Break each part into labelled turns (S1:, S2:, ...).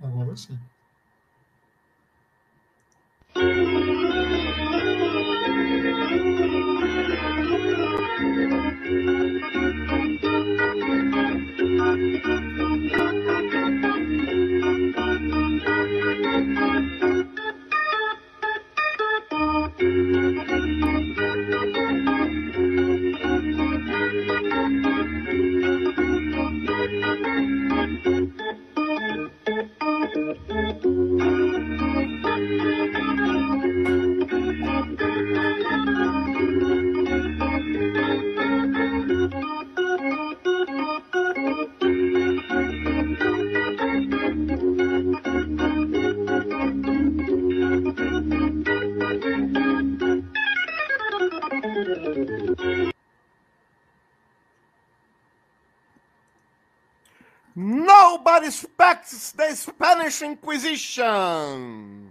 S1: Agora sim.
S2: Spanish Inquisition.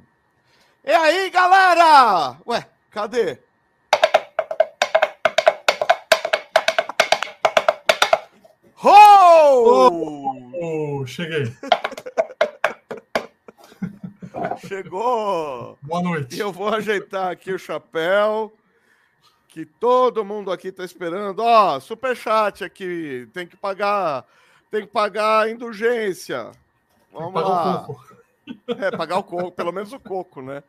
S2: E aí, galera? Ué, cadê? Ho!
S1: Oh, cheguei.
S2: Chegou!
S1: Boa
S2: E
S1: noite.
S2: eu vou ajeitar aqui o chapéu, que todo mundo aqui tá esperando. Ó, superchat aqui, tem que pagar, tem que pagar a indulgência. Vamos
S1: Pagar
S2: lá.
S1: o coco.
S2: É, pagar o coco, pelo menos o coco, né?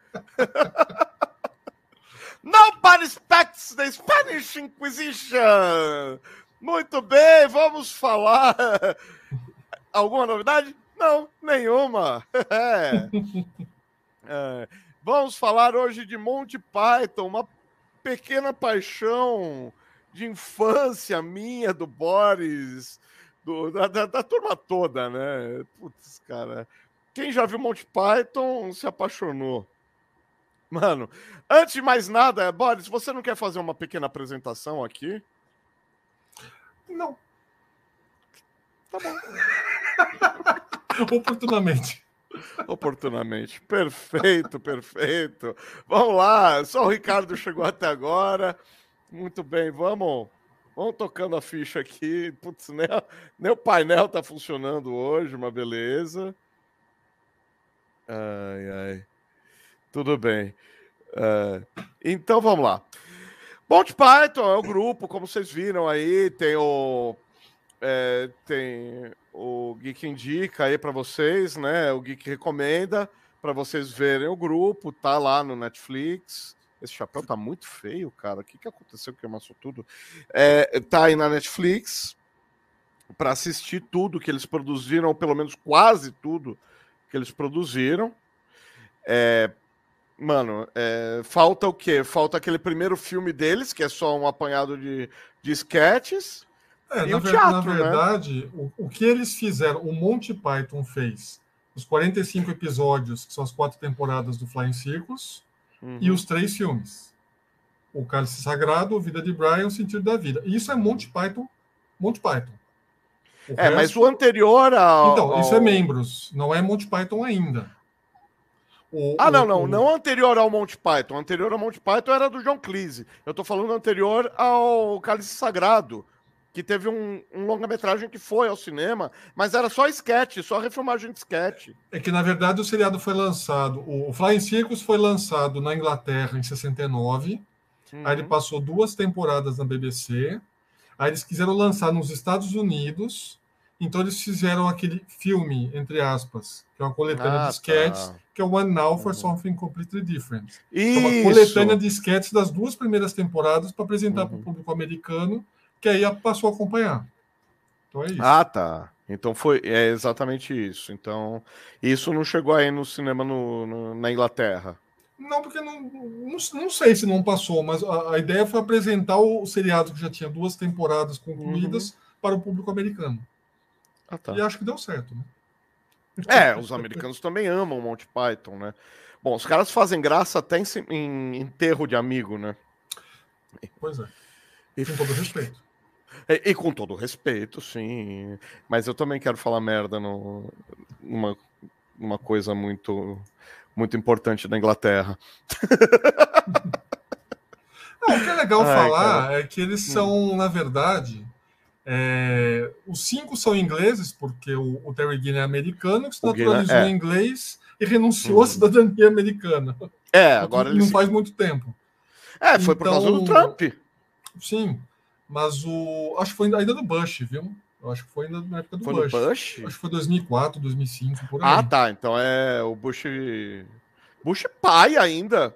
S2: Nobody expects the Spanish Inquisition! Muito bem, vamos falar. Alguma novidade? Não, nenhuma. É. É. Vamos falar hoje de Monty Python, uma pequena paixão de infância minha, do Boris, do- da, da- da turma toda, né? Putz, cara. Quem já viu Monty Python se apaixonou. Mano, antes de mais nada, Boris, você não quer fazer uma pequena apresentação aqui?
S1: Não,
S2: Tá bom.
S1: oportunamente.
S2: Oportunamente. Perfeito, perfeito. Vamos lá. Só o Ricardo chegou até agora. Muito bem, vamos. Vamos tocando a ficha aqui. Putz, nem, nem o painel tá funcionando hoje, uma beleza. Ai, ai. Tudo bem. É, então vamos lá. Monty Python é o grupo, como vocês viram aí, tem o é, tem o Geek Indica aí para vocês, né? O Geek recomenda para vocês verem o grupo, tá lá no Netflix. Esse chapéu tá muito feio, cara. O que, que aconteceu que amassou tudo? É, tá aí na Netflix para assistir tudo que eles produziram, ou pelo menos quase tudo que eles produziram. É, mano, é, falta o quê? Falta aquele primeiro filme deles, que é só um apanhado de, de sketches.
S1: É,
S2: E
S1: na,
S2: o teatro,
S1: na
S2: né?
S1: verdade, o, o que eles fizeram, o Monty Python fez, os 45 episódios, que são as quatro temporadas do Flying Circus,
S2: Uhum.
S1: e os três filmes. O Cálice Sagrado, A Vida de Brian, O Sentido da Vida. Isso é Monty Python, Monty Python. O
S2: É, mas
S1: resto-
S2: o anterior ao.
S1: Então, isso é membros, não é Monty Python ainda. O-
S2: Ah,
S1: o-
S2: não, não. Não anterior ao Monty Python. Anterior ao Monty Python era do John Cleese. Eu tô falando anterior ao Cálice Sagrado, que teve um, um longa-metragem que foi ao cinema, mas era só sketch, só refilmagem de sketch.
S1: É que, na verdade, o seriado foi lançado. O Flying Circus foi lançado na Inglaterra em 69. Aí ele
S2: Uhum.
S1: passou duas temporadas na BBC. Aí eles quiseram lançar nos Estados Unidos. Então eles fizeram aquele filme, entre aspas, que é uma coletânea
S2: Ah,
S1: de sketches,
S2: tá.
S1: que é o One Now for
S2: Uhum.
S1: Something Completely Different. É uma
S2: Isso.
S1: coletânea de sketches das duas primeiras temporadas para apresentar para
S2: Uhum.
S1: o público americano, que aí passou a acompanhar. Então é isso.
S2: Ah, tá. Então foi é exatamente isso. Então, isso não chegou aí no cinema no- no- na Inglaterra.
S1: Não, porque não, não, não sei se não passou, mas a, a ideia foi apresentar o seriado que já tinha duas temporadas concluídas para o público americano.
S2: Ah, tá.
S1: E acho que deu certo, né?
S2: É, os americanos também amam Monty Python, né? Bom, os caras fazem graça até em, em enterro de amigo, né?
S1: Pois é,
S2: E,
S1: com todo respeito.
S2: E- e com todo respeito, sim. Mas eu também quero falar merda no, numa, numa coisa muito, muito importante da Inglaterra.
S1: Não, o que é legal
S2: Ai,
S1: falar é que eles
S2: Hum.
S1: são, na verdade, É, os cinco são ingleses, porque o, o Terry Gilliam é americano, que se naturalizou
S2: é.
S1: em inglês e renunciou à
S2: Uhum.
S1: cidadania americana.
S2: É, agora ele.
S1: não faz muito tempo.
S2: É, foi por causa do
S1: Então-
S2: Trump.
S1: Sim, mas o. Acho que foi ainda do Bush, viu? Eu acho que foi ainda na época do
S2: Foi
S1: Bush.
S2: Bush?
S1: Acho que foi 2004, 2005, por aí.
S2: Ah, tá. Então é o Bush. Bush pai ainda.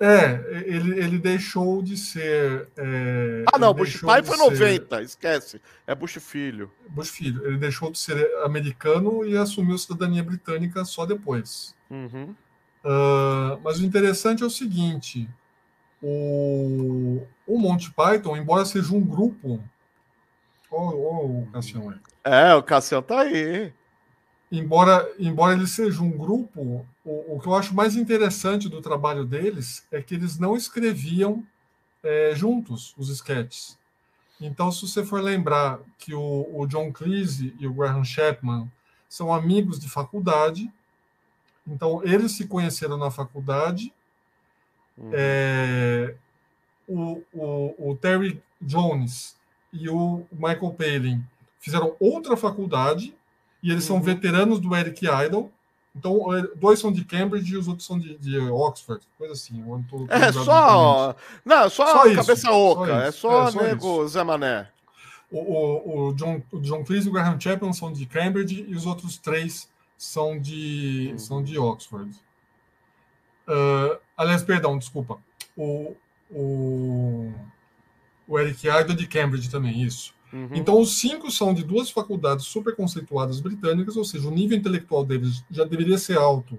S1: É, ele, ele deixou de ser. é,
S2: Ah, não, Bush pai foi
S1: ser-
S2: 90, esquece. É Bush filho.
S1: Bush filho. Ele deixou de ser americano e assumiu cidadania britânica só depois.
S2: Uhum.
S1: Ah, mas o interessante é o seguinte: o, o Monty Python, embora seja um grupo. Ó, ó, o Cassião aí.
S2: É, o Cassiel tá aí.
S1: embora, embora ele seja um grupo, o, o que eu acho mais interessante do trabalho deles é que eles não escreviam é, juntos os sketches. Então, se você for lembrar que o, o John Cleese e o Graham Chapman são amigos de faculdade, então eles se conheceram na faculdade.
S2: Uhum.
S1: É, o, o, o Terry Jones e o Michael Palin fizeram outra faculdade e eles são
S2: Uhum.
S1: veteranos do Eric Idle. Então, eh, dois são de Cambridge e os outros são de, de Oxford, coisa assim. não tô
S2: É só. Não, só,
S1: Só isso,
S2: cabeça oca.
S1: só
S2: é
S1: isso,
S2: só,
S1: é, só
S2: nego Zé Mané.
S1: O, o, o, John, o John Cleese e o Graham Chapman são de Cambridge e os outros três são de,
S2: Uhum.
S1: são de Oxford. Ah, aliás, perdão, desculpa. O, o, o Eric Idle é de Cambridge também, isso.
S2: Uhum.
S1: Então, os cinco são de duas faculdades super conceituadas britânicas, ou seja, o nível intelectual deles já deveria ser alto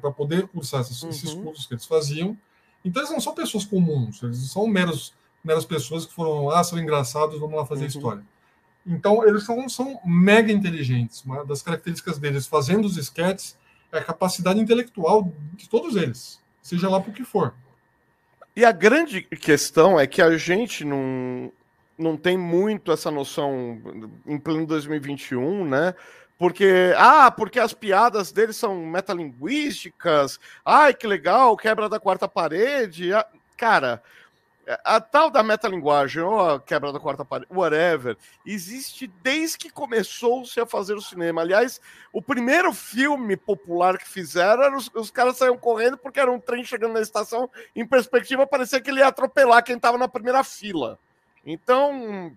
S1: para poder cursar esses, esses
S2: Uhum.
S1: cursos que eles faziam. Então, eles não são pessoas comuns, eles são meros, meras pessoas que foram, ah, são engraçados, vamos lá fazer
S2: Uhum.
S1: história. Então, eles são, são mega inteligentes. Uma das características deles fazendo os sketches é a capacidade intelectual de todos eles, seja lá por que for.
S2: E a grande questão é que a gente não, não tem muito essa noção em pleno 2021, né? Porque, ah, porque as piadas deles são metalinguísticas, ai, que legal, quebra da quarta parede. Ah, Cara, a tal da metalinguagem, ou a quebra da quarta parede, whatever, existe desde que começou-se a fazer o cinema. Aliás, o primeiro filme popular que fizeram, era os, os caras saíam correndo porque era um trem chegando na estação, em perspectiva, parecia que ele ia atropelar quem estava na primeira fila. Então,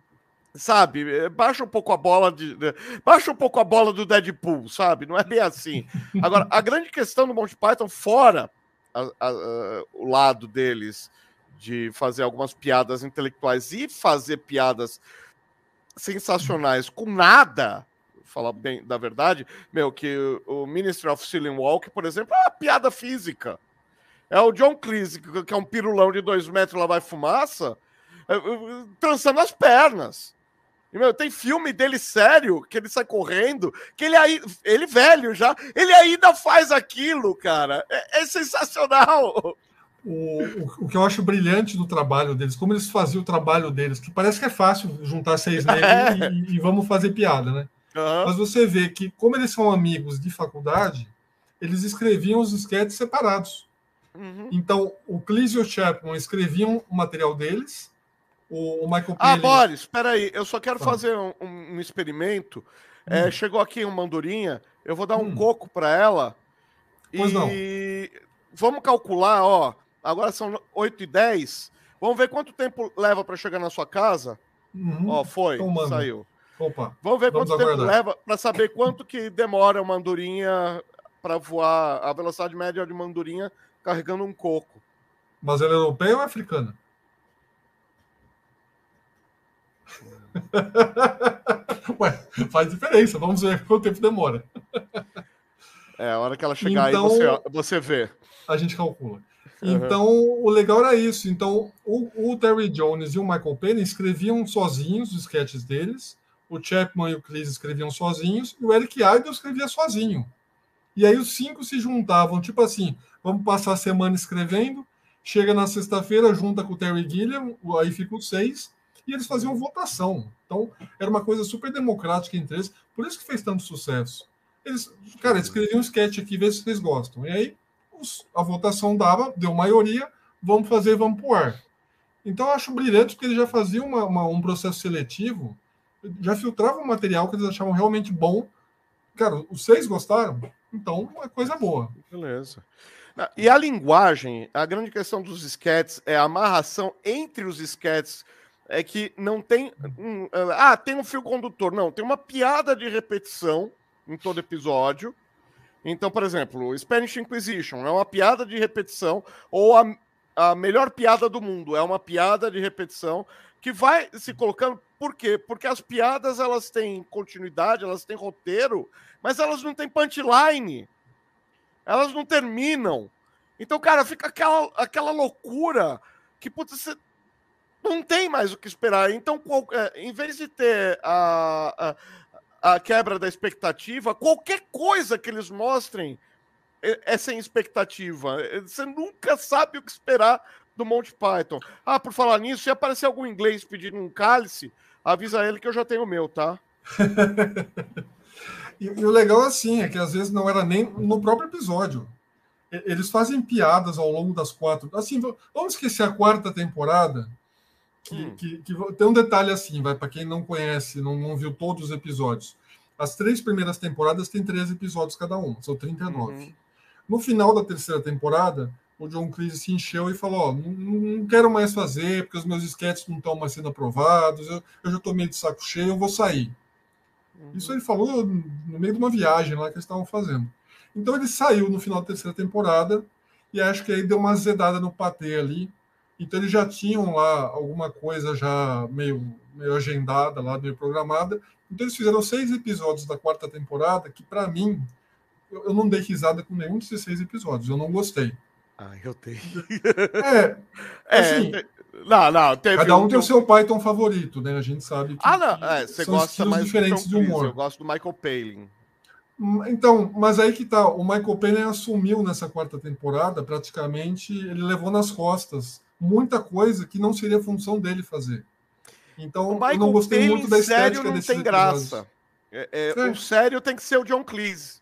S2: sabe, eh, baixa um pouco a bola de- baixa um pouco a bola do Deadpool, sabe? Não é bem assim. Agora, a grande questão do Monty Python, fora a- a- a- o lado deles de fazer algumas piadas intelectuais e fazer piadas sensacionais com nada, falar bem da verdade, meu, que o Ministry of Ceiling Walk, por exemplo, é uma piada física. É o John Cleese, que que é um pirulão de dois metros, lá vai fumaça, é, é, trançando as pernas. E, meu, tem filme dele sério, que ele sai correndo, que ele aí, ele velho já, ele ainda faz aquilo, cara. É, é sensacional.
S1: O, o, que eu acho brilhante do trabalho deles, como eles faziam o trabalho deles, que parece que é fácil juntar seis negros e, e vamos fazer piada, né?
S2: Aham.
S1: Mas você vê que, como eles são amigos de faculdade, eles escreviam os sketches separados.
S2: Uhum.
S1: Então, o Cleese e o Chapman escreviam o material deles, o, o Michael
S2: Ah. Boris, espera aí, eu só quero
S1: Fala.
S2: fazer um, um- experimento. É,
S1: Hum.
S2: chegou aqui uma andorinha, eu vou dar um
S1: Hum.
S2: coco para ela.
S1: Pois
S2: e
S1: não.
S2: vamos calcular, ó. Agora são 8 e 10. Vamos ver quanto tempo leva para chegar na sua casa.
S1: Uhum.
S2: Ó, foi,
S1: Então manda.
S2: saiu.
S1: Opa,
S2: Vamos ver
S1: Vamos
S2: quanto tempo
S1: aguardar.
S2: leva para saber quanto que demora uma andorinha para voar a velocidade média de uma andorinha carregando um coco.
S1: mas ela é europeia ou é africana? Ué, faz diferença. Vamos ver quanto tempo demora.
S2: É, a hora que ela chegar
S1: Então-
S2: aí, você, você vê.
S1: A gente calcula.
S2: Uhum.
S1: Então, o legal era isso. Então, o, o Terry Jones e o Michael Palin escreviam sozinhos os sketches deles, o Chapman e o Cleese escreviam sozinhos, e o Eric Idle escrevia sozinho. E aí os cinco se juntavam, tipo assim, vamos passar a semana escrevendo, chega na sexta-feira, junta com o Terry Gilliam, aí fica os seis, e eles faziam votação. Então, era uma coisa super democrática entre eles, por isso que fez tanto sucesso. Eles, cara, escreviam um sketch aqui, vê se vocês gostam. E aí a votação dava, deu maioria, vamos fazer, vamos pro ar. Então eu acho brilhante porque ele já fazia uma, uma, um processo seletivo, já filtrava um material que eles achavam realmente bom. Cara, os seis gostaram, então é coisa boa.
S2: Beleza. E a linguagem, a grande questão dos sketches é a amarração entre os sketches é que não tem um, ah tem um fio condutor não tem uma piada de repetição em todo episódio então por exemplo Spanish Inquisition é uma piada de repetição ou a, a melhor piada do mundo é uma piada de repetição que vai se colocando por quê porque as piadas elas têm continuidade elas têm roteiro mas elas não têm punchline elas não terminam. Então, cara, fica aquela, aquela loucura que putz, você não tem mais o que esperar. Então, qual, é, em vez de ter a, a, a, quebra da expectativa, qualquer coisa que eles mostrem é, é sem expectativa. Você nunca sabe o que esperar do Monty Python. Ah, por falar nisso, se aparecer algum inglês pedindo um cálice, avisa ele que eu já tenho o meu, tá?
S1: E, e, o legal assim é que às vezes não era nem no próprio episódio. Eles fazem piadas ao longo das quatro. Assim, vamos esquecer a quarta temporada. Que, hum. que, que tem um detalhe assim, vai para quem não conhece, não, não viu todos os episódios. As três primeiras temporadas têm 13 episódios cada um, são 39. Uhum. No final da terceira temporada, o John Cleese se encheu e falou: Ó, não, não, quero mais fazer, porque os meus sketches não estão mais sendo aprovados, eu, eu já estou meio de saco cheio, eu vou sair. Uhum. Isso ele falou no meio de uma viagem lá que eles estavam fazendo. Então ele saiu no final da terceira temporada e acho que aí deu uma azedada no patê ali. Então eles já tinham lá alguma coisa já meio, meio agendada lá, meio programada. Então eles fizeram seis episódios da quarta temporada que para mim eu, eu não dei risada com nenhum desses seis episódios. Eu não gostei.
S2: Ah, eu tenho.
S1: É, é assim,
S2: não, não.
S1: Cada um tem o seu Python favorito, né? A gente sabe que.
S2: Ah, não. É, você gosta mais
S1: diferentes de humor.
S2: Eu gosto do Michael Palin.
S1: Então, mas aí que tá. O Michael Palin assumiu nessa quarta temporada, praticamente, ele levou nas costas muita coisa que não seria função dele fazer. Então, eu não gostei muito da estética sério, não
S2: tem graça. É, é, é. O sério tem que ser o John Cleese.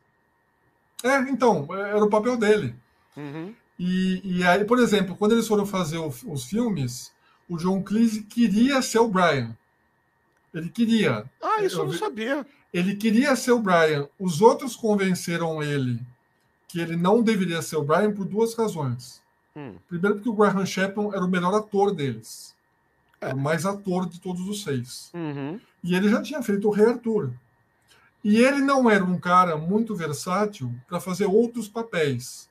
S1: É, então, era o papel dele. Uhum. E, e aí, por exemplo, quando eles foram fazer o, os filmes, o John Cleese queria ser o Brian. Ele queria.
S2: Ah, isso eu, eu não sabia.
S1: Ele queria ser o Brian. Os outros convenceram ele que ele não deveria ser o Brian por duas razões. Hum. Primeiro, porque o Graham Chapman era o melhor ator deles. É. Era o mais ator de todos os seis. Uhum. E ele já tinha feito o Rei Arthur. E ele não era um cara muito versátil para fazer outros papéis.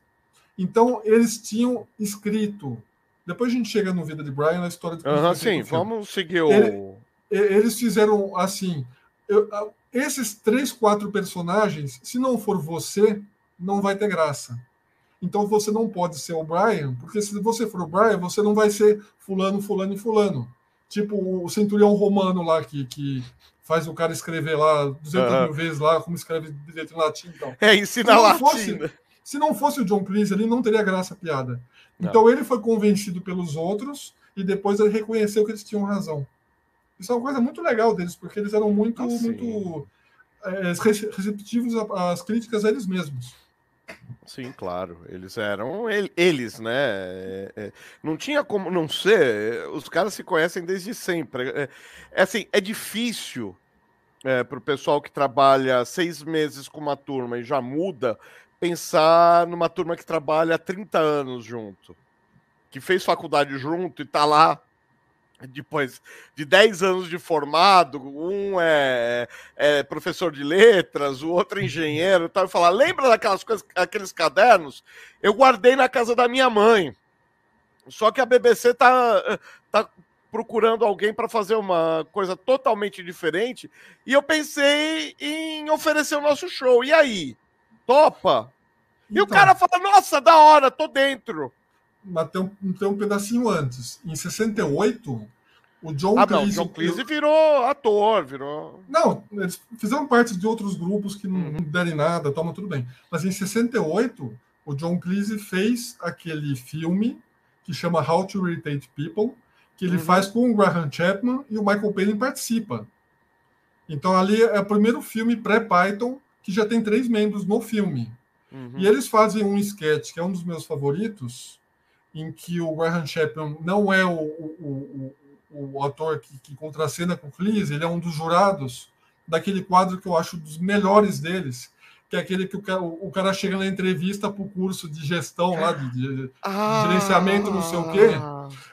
S1: Então, eles tinham escrito. Depois a gente chega no Vida de Brian, na história de.
S2: Uhum, sim, vamos seguir o.
S1: Ele, eles fizeram assim. Eu, esses três, quatro personagens, se não for você, não vai ter graça. Então você não pode ser o Brian, porque se você for o Brian, você não vai ser fulano, fulano e fulano. Tipo o centurião romano lá que, que faz o cara escrever lá 200 uhum. mil vezes lá, como escreve direito em latim. Então.
S2: É, ensina latim. Fosse, né?
S1: Se não fosse o John Cleese ali, não teria graça a piada. Não. Então ele foi convencido pelos outros e depois ele reconheceu que eles tinham razão. Isso é uma coisa muito legal deles, porque eles eram muito, ah, muito é, receptivos às críticas a eles mesmos.
S2: Sim, claro. Eles eram eles, né? É, é, não tinha como não ser. Os caras se conhecem desde sempre. É, é assim, é difícil é, para o pessoal que trabalha seis meses com uma turma e já muda pensar numa turma que trabalha há 30 anos junto, que fez faculdade junto e tá lá depois de 10 anos de formado, um é, é professor de letras, o outro é engenheiro, tal, e falar: lembra daquelas coisas, aqueles cadernos? Eu guardei na casa da minha mãe. Só que a BBC tá, tá procurando alguém para fazer uma coisa totalmente diferente, e eu pensei em oferecer o nosso show. E aí? Topa? E então, o cara fala, nossa, da hora, tô dentro.
S1: Mas tem um, um pedacinho antes. Em 68, o John
S2: ah, Cleese... Não, John Cleese virou ator, virou...
S1: Não, eles fizeram parte de outros grupos que não, uhum. deram nada, toma tudo bem. Mas em 68, o John Cleese fez aquele filme que chama How to Irritate People, que ele uhum. faz com o Graham Chapman e o Michael Palin participa. Então ali é o primeiro filme pré-Python que já tem três membros no filme. Uhum. E eles fazem um sketch que é um dos meus favoritos, em que o Graham Chapman não é o, o, o, o ator que, que contracena com o Cleese, ele é um dos jurados daquele quadro que eu acho dos melhores deles, que é aquele que o cara, o cara chega na entrevista para o curso de gestão lá, de, de, ah, gerenciamento, não sei o quê,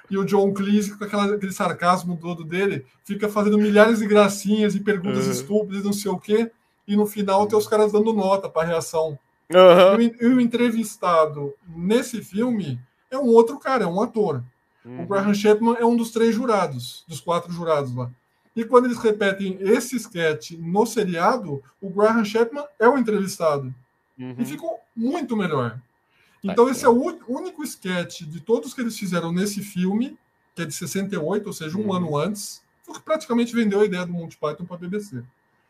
S1: e o John Cleese, com aquela, aquele sarcasmo todo dele, fica fazendo milhares de gracinhas e perguntas uhum. estúpidas, não sei o quê, e no final tem os caras dando nota para a reação. Uhum. E, o, e o entrevistado nesse filme é um outro cara, é um ator. Uhum. O Graham Chapman é um dos três jurados, dos quatro jurados lá. E quando eles repetem esse sketch no seriado, o Graham Chapman é o entrevistado. Uhum. E ficou muito melhor. Tá então, esse é o único sketch de todos que eles fizeram nesse filme, que é de 68, ou seja, um uhum. ano antes, que praticamente vendeu a ideia do Monty Python para a BBC.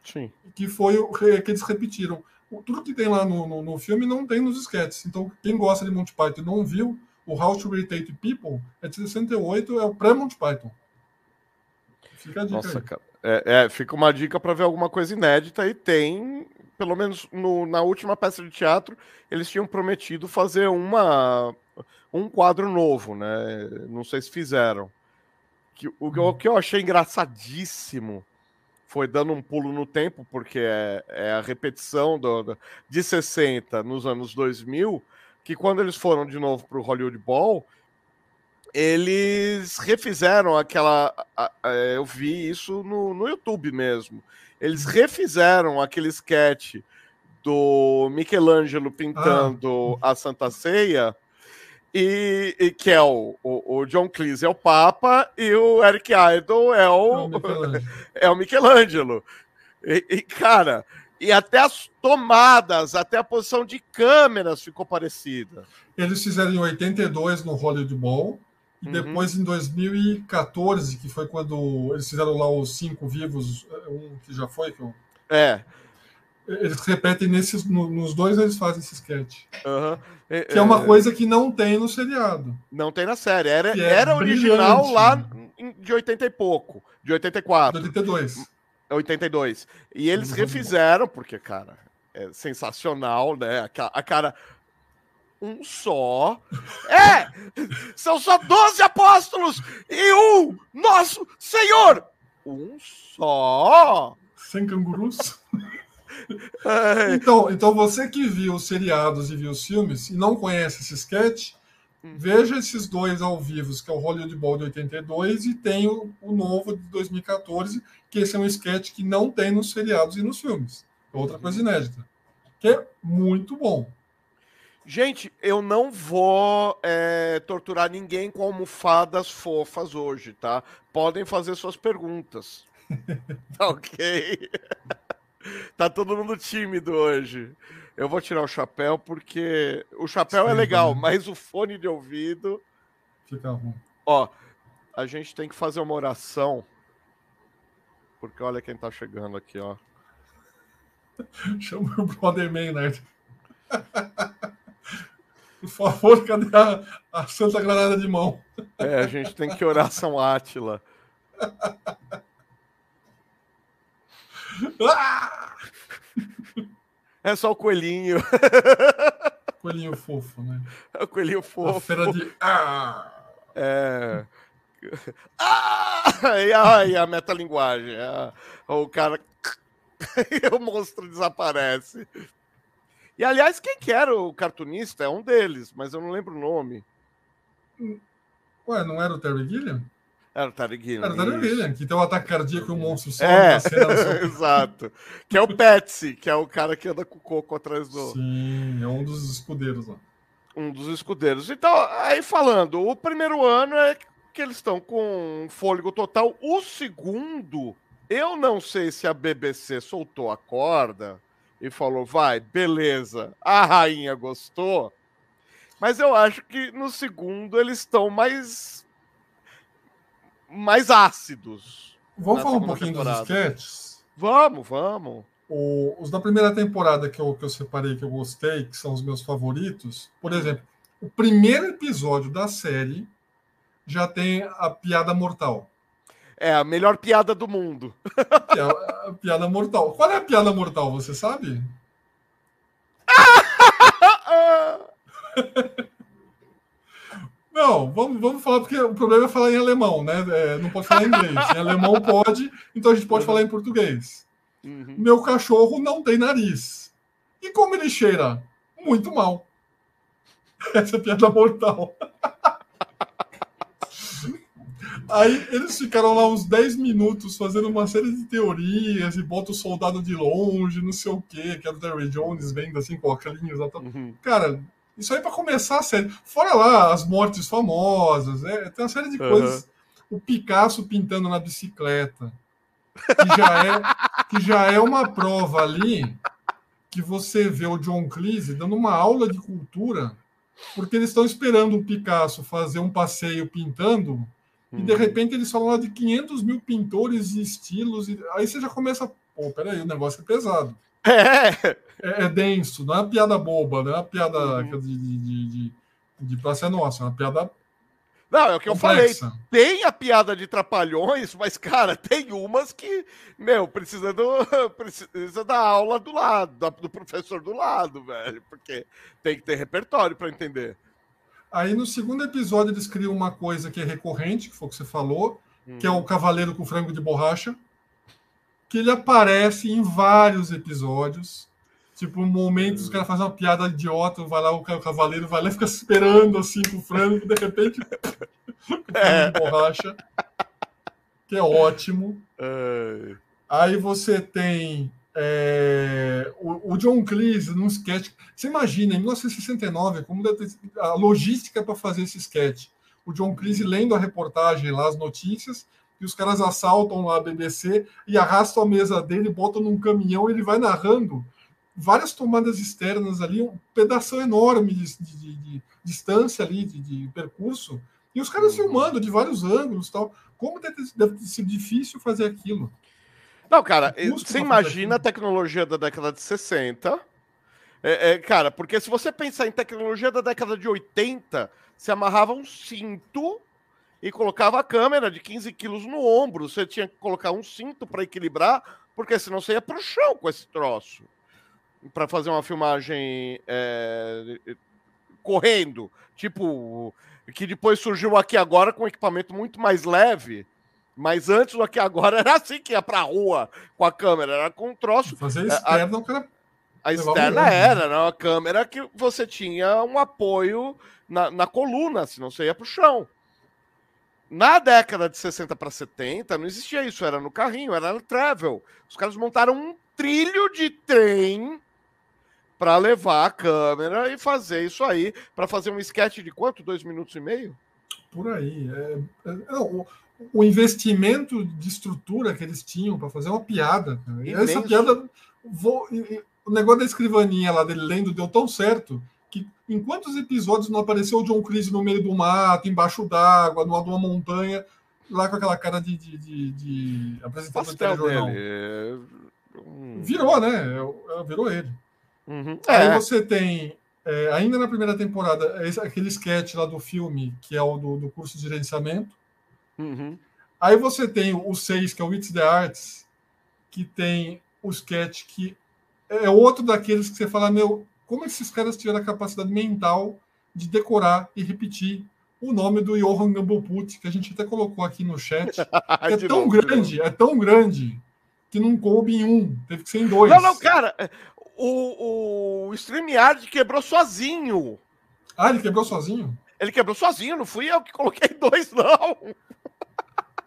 S2: Sim.
S1: Que foi o que eles repetiram. Tudo que tem lá no, no, no, filme não tem nos sketches. Então, quem gosta de Monty Python e não viu, o How to Irritate People é de 68, é o pré-Monty Python.
S2: Fica a dica Nossa, aí. cara. É, é, fica uma dica para ver alguma coisa inédita e tem, pelo menos no, na última peça de teatro, eles tinham prometido fazer uma um quadro novo, né? Não sei se fizeram. Que, o, o que eu achei engraçadíssimo foi dando um pulo no tempo, porque é, é a repetição do, do, de 60 nos anos 2000, que quando eles foram de novo para o Hollywood Bowl, eles refizeram aquela. Eu vi isso no, no YouTube mesmo. Eles uhum. refizeram aquele sketch do Michelangelo pintando ah. a Santa Ceia. E, e, que é o, o, o, John Cleese é o Papa e o Eric Idle é o, é o Michelangelo. E, e, cara, e até as tomadas, até a posição de câmeras ficou parecida.
S1: Eles fizeram em 82 no Hollywood Bowl e uhum. depois, em 2014, que foi quando eles fizeram lá os cinco vivos, um que já foi. Que eu...
S2: É.
S1: Eles repetem nesses. No, nos dois eles fazem esse sketch.
S2: Uhum.
S1: É, que é uma é... coisa que não tem no seriado.
S2: Não tem na série. Era, é era original lá de 80 e pouco. De 84.
S1: De 82.
S2: 82. E eles refizeram, porque, cara, é sensacional, né? A, cara um só. É! São só doze apóstolos e um nosso Senhor! Um só!
S1: Sem cangurus? então, então, você que viu os seriados e viu os filmes e não conhece esse sketch, hum. veja esses dois ao vivo, que é o Hollywood Bowl de 82 e tem o, o novo de 2014, que esse é um sketch que não tem nos seriados e nos filmes. É outra coisa inédita. Que é muito bom.
S2: Gente, eu não vou é, torturar ninguém com almofadas fofas hoje, tá? Podem fazer suas perguntas. tá ok? tá todo mundo tímido hoje. Eu vou tirar o chapéu porque o chapéu Sim, é legal, né? mas o fone de ouvido.
S1: Fica ruim.
S2: Ó, a gente tem que fazer uma oração. Porque olha quem tá chegando aqui, ó.
S1: Chama o brother Maynard. Por favor, cadê a, a Santa Granada de Mão?
S2: É, a gente tem que orar São Átila. É só o coelhinho.
S1: Coelhinho fofo, né?
S2: É o coelhinho fofo. A
S1: feira de. Ah!
S2: É. Ah! E aí a metalinguagem. É... O cara. e o monstro desaparece. E aliás, quem que era o cartunista? É um deles, mas eu não lembro o nome.
S1: Ué, não era o Terry Gilliam?
S2: Era o Terry Gilliam.
S1: Era o que tem um ataque cardíaco e um monstro
S2: só. É, exato. Que é o Patsy, que é o cara que anda com o coco atrás do.
S1: Sim, é um dos escudeiros lá.
S2: Um dos escudeiros. Então, aí falando, o primeiro ano é que eles estão com fôlego total. O segundo, eu não sei se a BBC soltou a corda e falou: vai, beleza, a rainha gostou. Mas eu acho que no segundo eles estão mais. Mais ácidos.
S1: Vamos falar um pouquinho temporada. dos sketches?
S2: Vamos, vamos.
S1: O, os da primeira temporada que eu, que eu separei, que eu gostei, que são os meus favoritos, por exemplo, o primeiro episódio da série já tem a piada mortal.
S2: É a melhor piada do mundo.
S1: É a, a piada mortal. Qual é a piada mortal, você sabe? Vamos, vamos falar, porque o problema é falar em alemão, né? É, não pode falar em inglês. Em alemão pode, então a gente pode uhum. falar em português. Uhum. Meu cachorro não tem nariz. E como ele cheira? Muito mal. Essa é piada mortal. Aí eles ficaram lá uns 10 minutos fazendo uma série de teorias e bota o soldado de longe, não sei o quê, que era o Terry Jones vendo assim com óculos. Uhum. Cara, isso aí para começar a série. Fora lá as mortes famosas, é, tem uma série de uhum. coisas. O Picasso pintando na bicicleta, que já é, que já é uma prova ali que você vê o John Cleese dando uma aula de cultura, porque eles estão esperando o Picasso fazer um passeio pintando e de uhum. repente eles falam lá de 500 mil pintores e estilos. E... Aí você já começa. Pô, peraí, o negócio é pesado. É. é. É, denso, não é uma piada boba, não é uma piada uhum. de, de, de, de Praça Nossa, é uma piada.
S2: Não, é o que complexa. eu falei. Tem a piada de trapalhões, mas, cara, tem umas que, meu, precisa, do, precisa da aula do lado, do professor do lado, velho, porque tem que ter repertório para entender.
S1: Aí no segundo episódio eles criam uma coisa que é recorrente, que foi o que você falou, hum. que é o Cavaleiro com frango de borracha, que ele aparece em vários episódios. Tipo, momentos hum. os caras fazem uma piada idiota, vai lá o cavaleiro vai lá e fica esperando assim com o frango, de repente é. borracha. Que é ótimo. É. Aí você tem é, o, o, John Cleese num sketch. Você imagina, em 1969, como ter, a logística para fazer esse sketch. O John Cleese lendo a reportagem lá, as notícias, e os caras assaltam lá a BBC e arrastam a mesa dele, botam num caminhão e ele vai narrando várias tomadas externas ali, um pedaço enorme de, de, de, de distância ali, de, percurso, e os caras uhum. filmando de vários ângulos tal. Como deve deve sido difícil fazer aquilo?
S2: Não, cara, você imagina a tecnologia da década de 60. É, é, cara, porque se você pensar em tecnologia da década de 80, você amarrava um cinto e colocava a câmera de 15 quilos no ombro. Você tinha que colocar um cinto para equilibrar, porque senão você ia pro chão com esse troço. Para fazer uma filmagem é, correndo. Tipo, que depois surgiu aqui agora com um equipamento muito mais leve mas antes do que agora era assim que ia pra rua com a câmera, era com um troço.
S1: Fazer externa, a, o cara.
S2: A externa né? era, né? A câmera que você tinha um apoio na, na coluna, senão você ia pro chão. Na década de 60 para 70, não existia isso, era no carrinho, era no travel. Os caras montaram um trilho de trem para levar a câmera e fazer isso aí, para fazer um sketch de quanto? Dois minutos e meio?
S1: Por aí. É, é, não, o investimento de estrutura que eles tinham para fazer uma piada. Essa piada, vou, o negócio da escrivaninha lá dele lendo deu tão certo que em quantos episódios não apareceu o John Cleese no meio do mato, embaixo d'água, numa uma montanha, lá com aquela cara de, de, de, de apresentador de telejornal. É... Virou, né? É, é, virou ele. Uhum. Aí é. você tem, é, ainda na primeira temporada, aquele sketch lá do filme, que é o do, do curso de gerenciamento, Uhum. Aí você tem o 6, que é o It's the Arts, que tem o sketch que é outro daqueles que você fala, meu, como esses caras tiveram a capacidade mental de decorar e repetir o nome do Johan Gamboput, que a gente até colocou aqui no chat. é tão novo, grande, é tão grande, que não coube em um, teve que ser em dois.
S2: Não, não, cara, o, o StreamYard quebrou sozinho.
S1: Ah, ele quebrou sozinho?
S2: Ele quebrou sozinho, não fui eu que coloquei dois, não.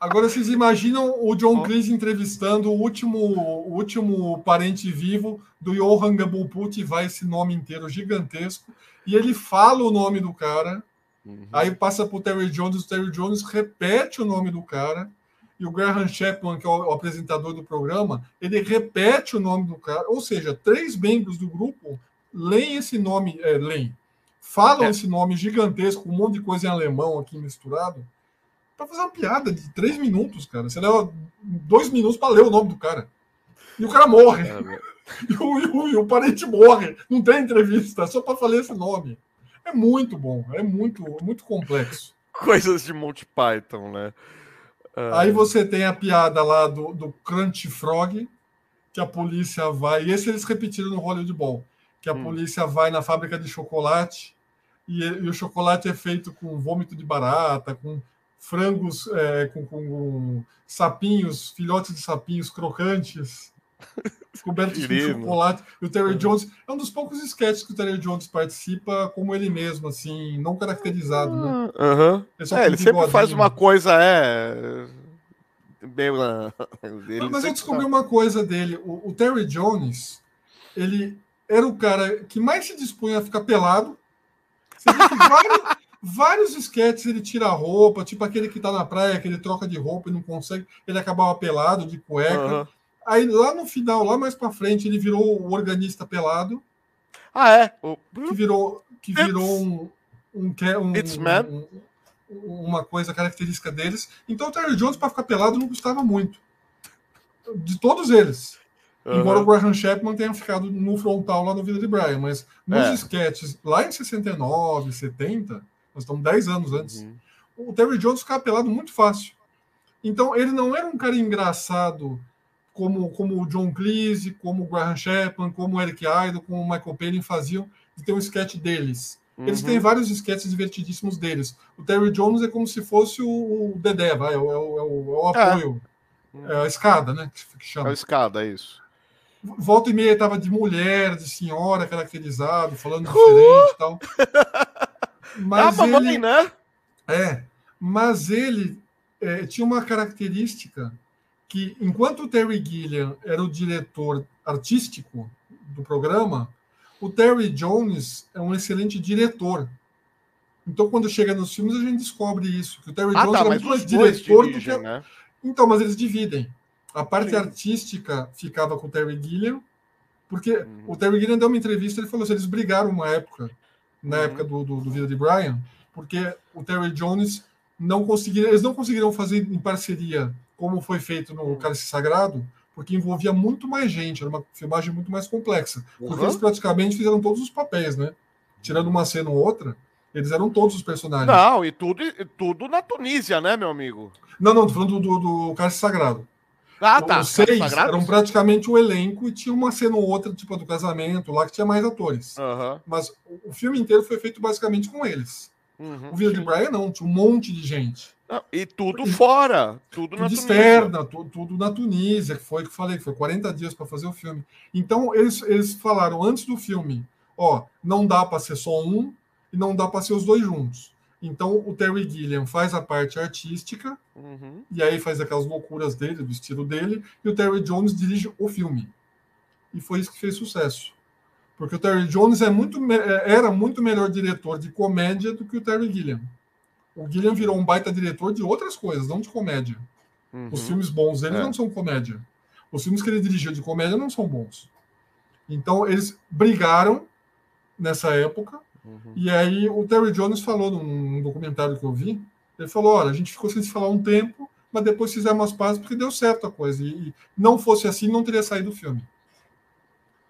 S1: Agora vocês imaginam o John Cleese entrevistando o último, o último parente vivo do Johan Gabulput vai esse nome inteiro gigantesco e ele fala o nome do cara. Uhum. Aí passa para o Terry Jones, o Terry Jones repete o nome do cara e o Graham Chapman, que é o, apresentador do programa, ele repete o nome do cara. Ou seja, três membros do grupo leem esse nome, é, leem, falam é. esse nome gigantesco, um monte de coisa em alemão aqui misturado para fazer uma piada de três minutos, cara. Você leva dois minutos para ler o nome do cara. E o cara morre. É, e, o, e, o, e, o, parente morre. Não tem entrevista, só para falar esse nome. É muito bom, é muito, muito complexo.
S2: Coisas de Monty Python, né?
S1: Uh... Aí você tem a piada lá do, do Crunch Frog, que a polícia vai. E esse eles repetiram no Hollywood Ball. Que a hum. polícia vai na fábrica de chocolate e, e, o chocolate é feito com vômito de barata, com frangos, é, com, com, sapinhos, filhotes de sapinhos crocantes, cobertos de chocolate. E o Terry Jones é um dos poucos sketches que o Terry Jones participa como ele mesmo, assim, não caracterizado, né?
S2: Uhum. É, ele sempre faz uma coisa, é. Bem,
S1: Mas eu descobri uma coisa dele. O, o Terry Jones, ele era o cara que mais se dispunha a ficar pelado. vários, vários sketches ele tira a roupa, tipo aquele que tá na praia, que ele troca de roupa e não consegue, ele acabava pelado, de cueca. Uhum. Aí lá no final, lá mais para frente, ele virou o organista pelado.
S2: Ah, é? O...
S1: Que virou, que virou um, um, um,
S2: It's man.
S1: Um, uma coisa característica deles. Então o Terry Jones, para ficar pelado, não custava muito. De todos eles. Uhum. Embora o Graham Chapman tenha ficado no frontal lá no Vida de Brian, mas nos é. sketches, lá em 69, 70, nós estamos 10 anos antes, uhum. o Terry Jones ficava pelado muito fácil. Então, ele não era um cara engraçado como, como o John Cleese, como o Graham Chapman, como o Eric Idle, como o Michael Palin faziam, de ter um sketch deles. Eles uhum. têm vários sketches divertidíssimos deles. O Terry Jones é como se fosse o, Dedé, vai, é o, é o, é o, é o apoio. É. é. a escada, né? Que chama.
S2: É a escada, é isso.
S1: Volta e meia estava de mulher, de senhora caracterizado, falando diferente e tal.
S2: Mas ah, ele, né?
S1: É, mas ele é, tinha uma característica que, enquanto o Terry Gilliam era o diretor artístico do programa, o Terry Jones é um excelente diretor. Então, quando chega nos filmes, a gente descobre isso, que o Terry ah, Jones tá, é muito mais diretor dirigem, do que... Né? Então, mas eles dividem. A parte Sim. artística ficava com o Terry Gilliam, porque uhum. o Terry Gilliam deu uma entrevista, ele falou assim, eles brigaram uma época, na uhum. época do, do, do, Vida de Brian, porque o Terry Jones não conseguiram, eles não conseguiram fazer em parceria como foi feito no uhum. Cálice Sagrado, porque envolvia muito mais gente, era uma filmagem muito mais complexa, porque eles praticamente fizeram todos os papéis, né? Tirando uma cena ou outra, eles eram todos os personagens.
S2: Não, e tudo, e tudo na Tunísia, né, meu amigo?
S1: Não, não, tô falando do, do, do Cálice Sagrado. Ah, tá. Os seis eram praticamente o elenco e tinha uma cena ou outra, tipo a do casamento, lá que tinha mais atores.
S2: Uhum.
S1: Mas o filme inteiro foi feito basicamente com eles. Uhum, o Vida de Brian não, tinha um monte de gente.
S2: Não, e tudo e, fora, tudo, tudo na
S1: externa, tudo, tudo, na Tunísia, que foi que eu falei, que foi 40 dias para fazer o filme. Então eles, eles falaram antes do filme, ó, não dá para ser só um e não dá para ser os dois juntos. Então o Terry Gilliam faz a parte artística, uhum. e aí faz aquelas loucuras dele, do estilo dele, e o Terry Jones dirige o filme. E foi isso que fez sucesso. Porque o Terry Jones é muito, é, era muito melhor diretor de comédia do que o Terry Gilliam. O Gilliam virou um baita diretor de outras coisas, não de comédia. Uhum. Os filmes bons dele é. não são comédia. Os filmes que ele dirigiu de comédia não são bons. Então eles brigaram nessa época Uhum. E aí o Terry Jones falou num documentário que eu vi, ele falou, olha, a gente ficou sem se falar um tempo, mas depois fizemos as pazes porque deu certo a coisa. E, não fosse assim, não teria saído o filme.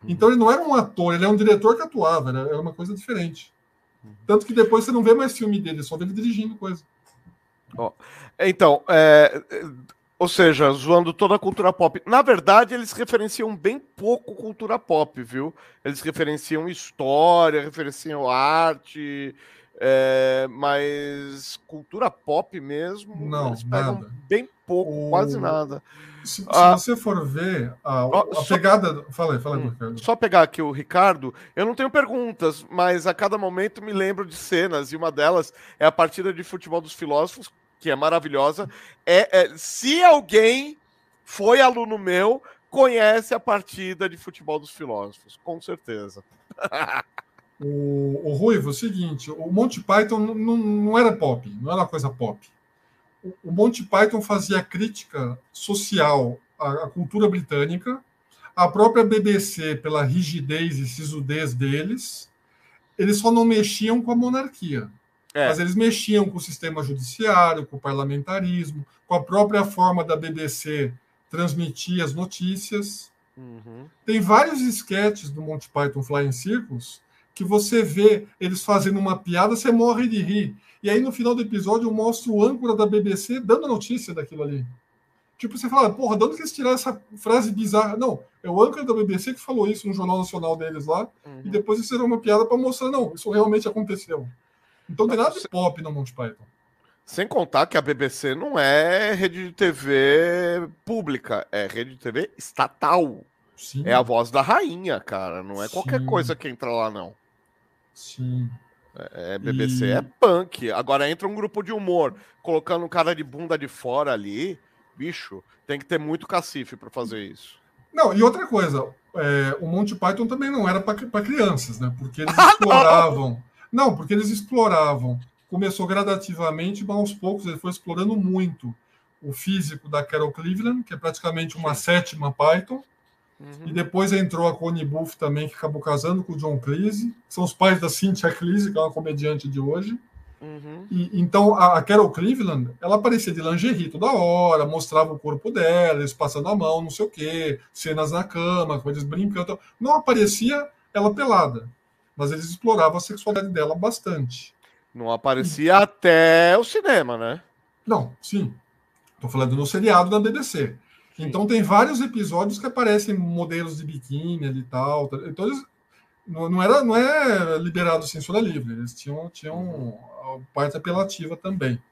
S1: Uhum. Então ele não era um ator, ele é um diretor que atuava, era, uma coisa diferente. Uhum. Tanto que depois você não vê mais filme dele, só vê ele dirigindo coisa.
S2: Oh, então, é, ou seja, zoando toda a cultura pop. Na verdade, eles referenciam bem pouco cultura pop, viu? Eles referenciam história, referenciam arte, é, mas cultura pop mesmo,
S1: não,
S2: eles pegam
S1: nada.
S2: bem pouco, o... quase nada.
S1: Se, se ah, você for ver a, a pegada. Fala aí, fala aí, hum, Ricardo.
S2: Só pegar aqui o Ricardo, eu não tenho perguntas, mas a cada momento me lembro de cenas, e uma delas é a partida de futebol dos filósofos que é maravilhosa. É, é, se alguém foi aluno meu, conhece a partida de futebol dos filósofos, com certeza.
S1: o, o Ruivo, é o seguinte, o Monty Python não, não era pop, não era coisa pop. O, o Monty Python fazia crítica social à, à cultura britânica, a própria BBC, pela rigidez e sisudez deles, eles só não mexiam com a monarquia. É. Mas eles mexiam com o sistema judiciário, com o parlamentarismo, com a própria forma da BBC transmitir as notícias. Uhum. Tem vários esquetes do Monty Python Flying Circus que você vê eles fazendo uma piada, você morre de rir. E aí no final do episódio mostra o âncora da BBC dando a notícia daquilo ali. Tipo, você fala, porra, de onde que eles tiraram essa frase bizarra? Não, é o âncora da BBC que falou isso no Jornal Nacional deles lá, uhum. e depois eles fizeram uma piada para mostrar, não, isso realmente aconteceu. Então não tem nada de pop no Monty Python.
S2: Sem contar que a BBC não é rede de TV pública, é rede de TV estatal. Sim. É a voz da rainha, cara. Não é Sim. qualquer coisa que entra lá, não.
S1: Sim.
S2: É, BBC e... é punk. Agora entra um grupo de humor, colocando um cara de bunda de fora ali. Bicho, tem que ter muito cacife para fazer isso.
S1: Não, e outra coisa, é, o Monty Python também não era para crianças, né? Porque eles exploravam. Não. porque eles exploravam começou gradativamente, mas aos poucos ele foi explorando muito o físico da Carol Cleveland, que é praticamente uma sétima Python. Uhum. E depois entrou a Connie Buff também, que acabou casando com o John Cleese, são os pais da Cynthia Cleese, que é uma comediante de hoje. Uhum. E, então a, a, Carol Cleveland, ela aparecia de lingerie toda hora, mostrava o corpo dela, eles passando a mão, não sei o quê, cenas na cama, coisas brincando. Não aparecia ela pelada, mas eles exploravam a sexualidade dela bastante.
S2: Não aparecia até o cinema, né?
S1: Não, sim. Estou falando no seriado da BBC. Sim. Então tem vários episódios que aparecem modelos de biquíni e tal. Então eles, não, era, não é liberado censura livre. Eles tinham, tinham parte apelativa também.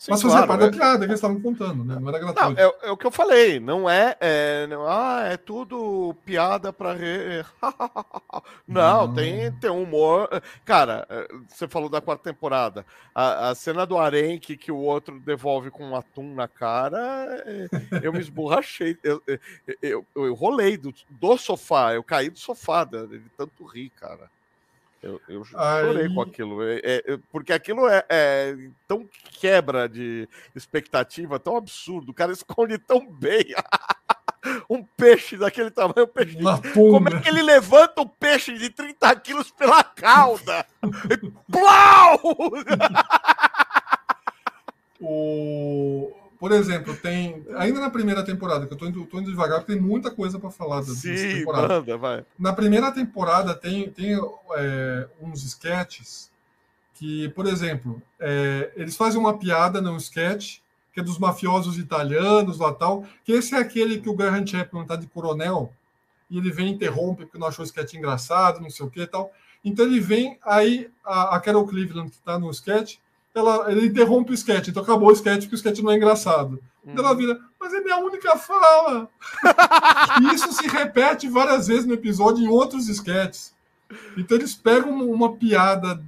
S1: Sim, Mas fazia claro, parte é. da piada que eles estavam contando, né? Não era gratuito. Não,
S2: é, é, o que eu falei, não é, é não, ah, é tudo piada para re... não, não, tem tem humor. Cara, é, você falou da quarta temporada, a, a cena do arenque que o outro devolve com um atum na cara, é, eu me esborrachei, eu, eu, eu, eu rolei do, do sofá, eu caí do sofá, de tanto rir, cara. Eu, eu chorei Aí... com aquilo, é, é, porque aquilo é, é, tão quebra de expectativa, tão absurdo. O cara esconde tão bem um peixe daquele tamanho. Um peixe Como é que ele levanta um peixe de 30 quilos pela cauda? Plau!
S1: o por exemplo, tem. Ainda na primeira temporada, que eu tô indo, tô indo devagar, porque tem muita coisa para falar dessa Sim, temporada. Manda, vai. Na primeira temporada tem, tem é, uns sketches que, por exemplo, é, eles fazem uma piada num sketch que é dos mafiosos italianos lá tal, que esse é aquele que o Graham Chapman tá de coronel e ele vem e interrompe porque não achou o sketch engraçado, não sei o que e tal. Então ele vem, aí a, a Carol Cleveland, que está no sketch, ela, ele interrompe o sketch, então acabou o sketch porque o sketch não é engraçado. Hum. Ela vira, mas é minha única fala. e isso se repete várias vezes no episódio em outros sketches. Então eles pegam uma, uma piada,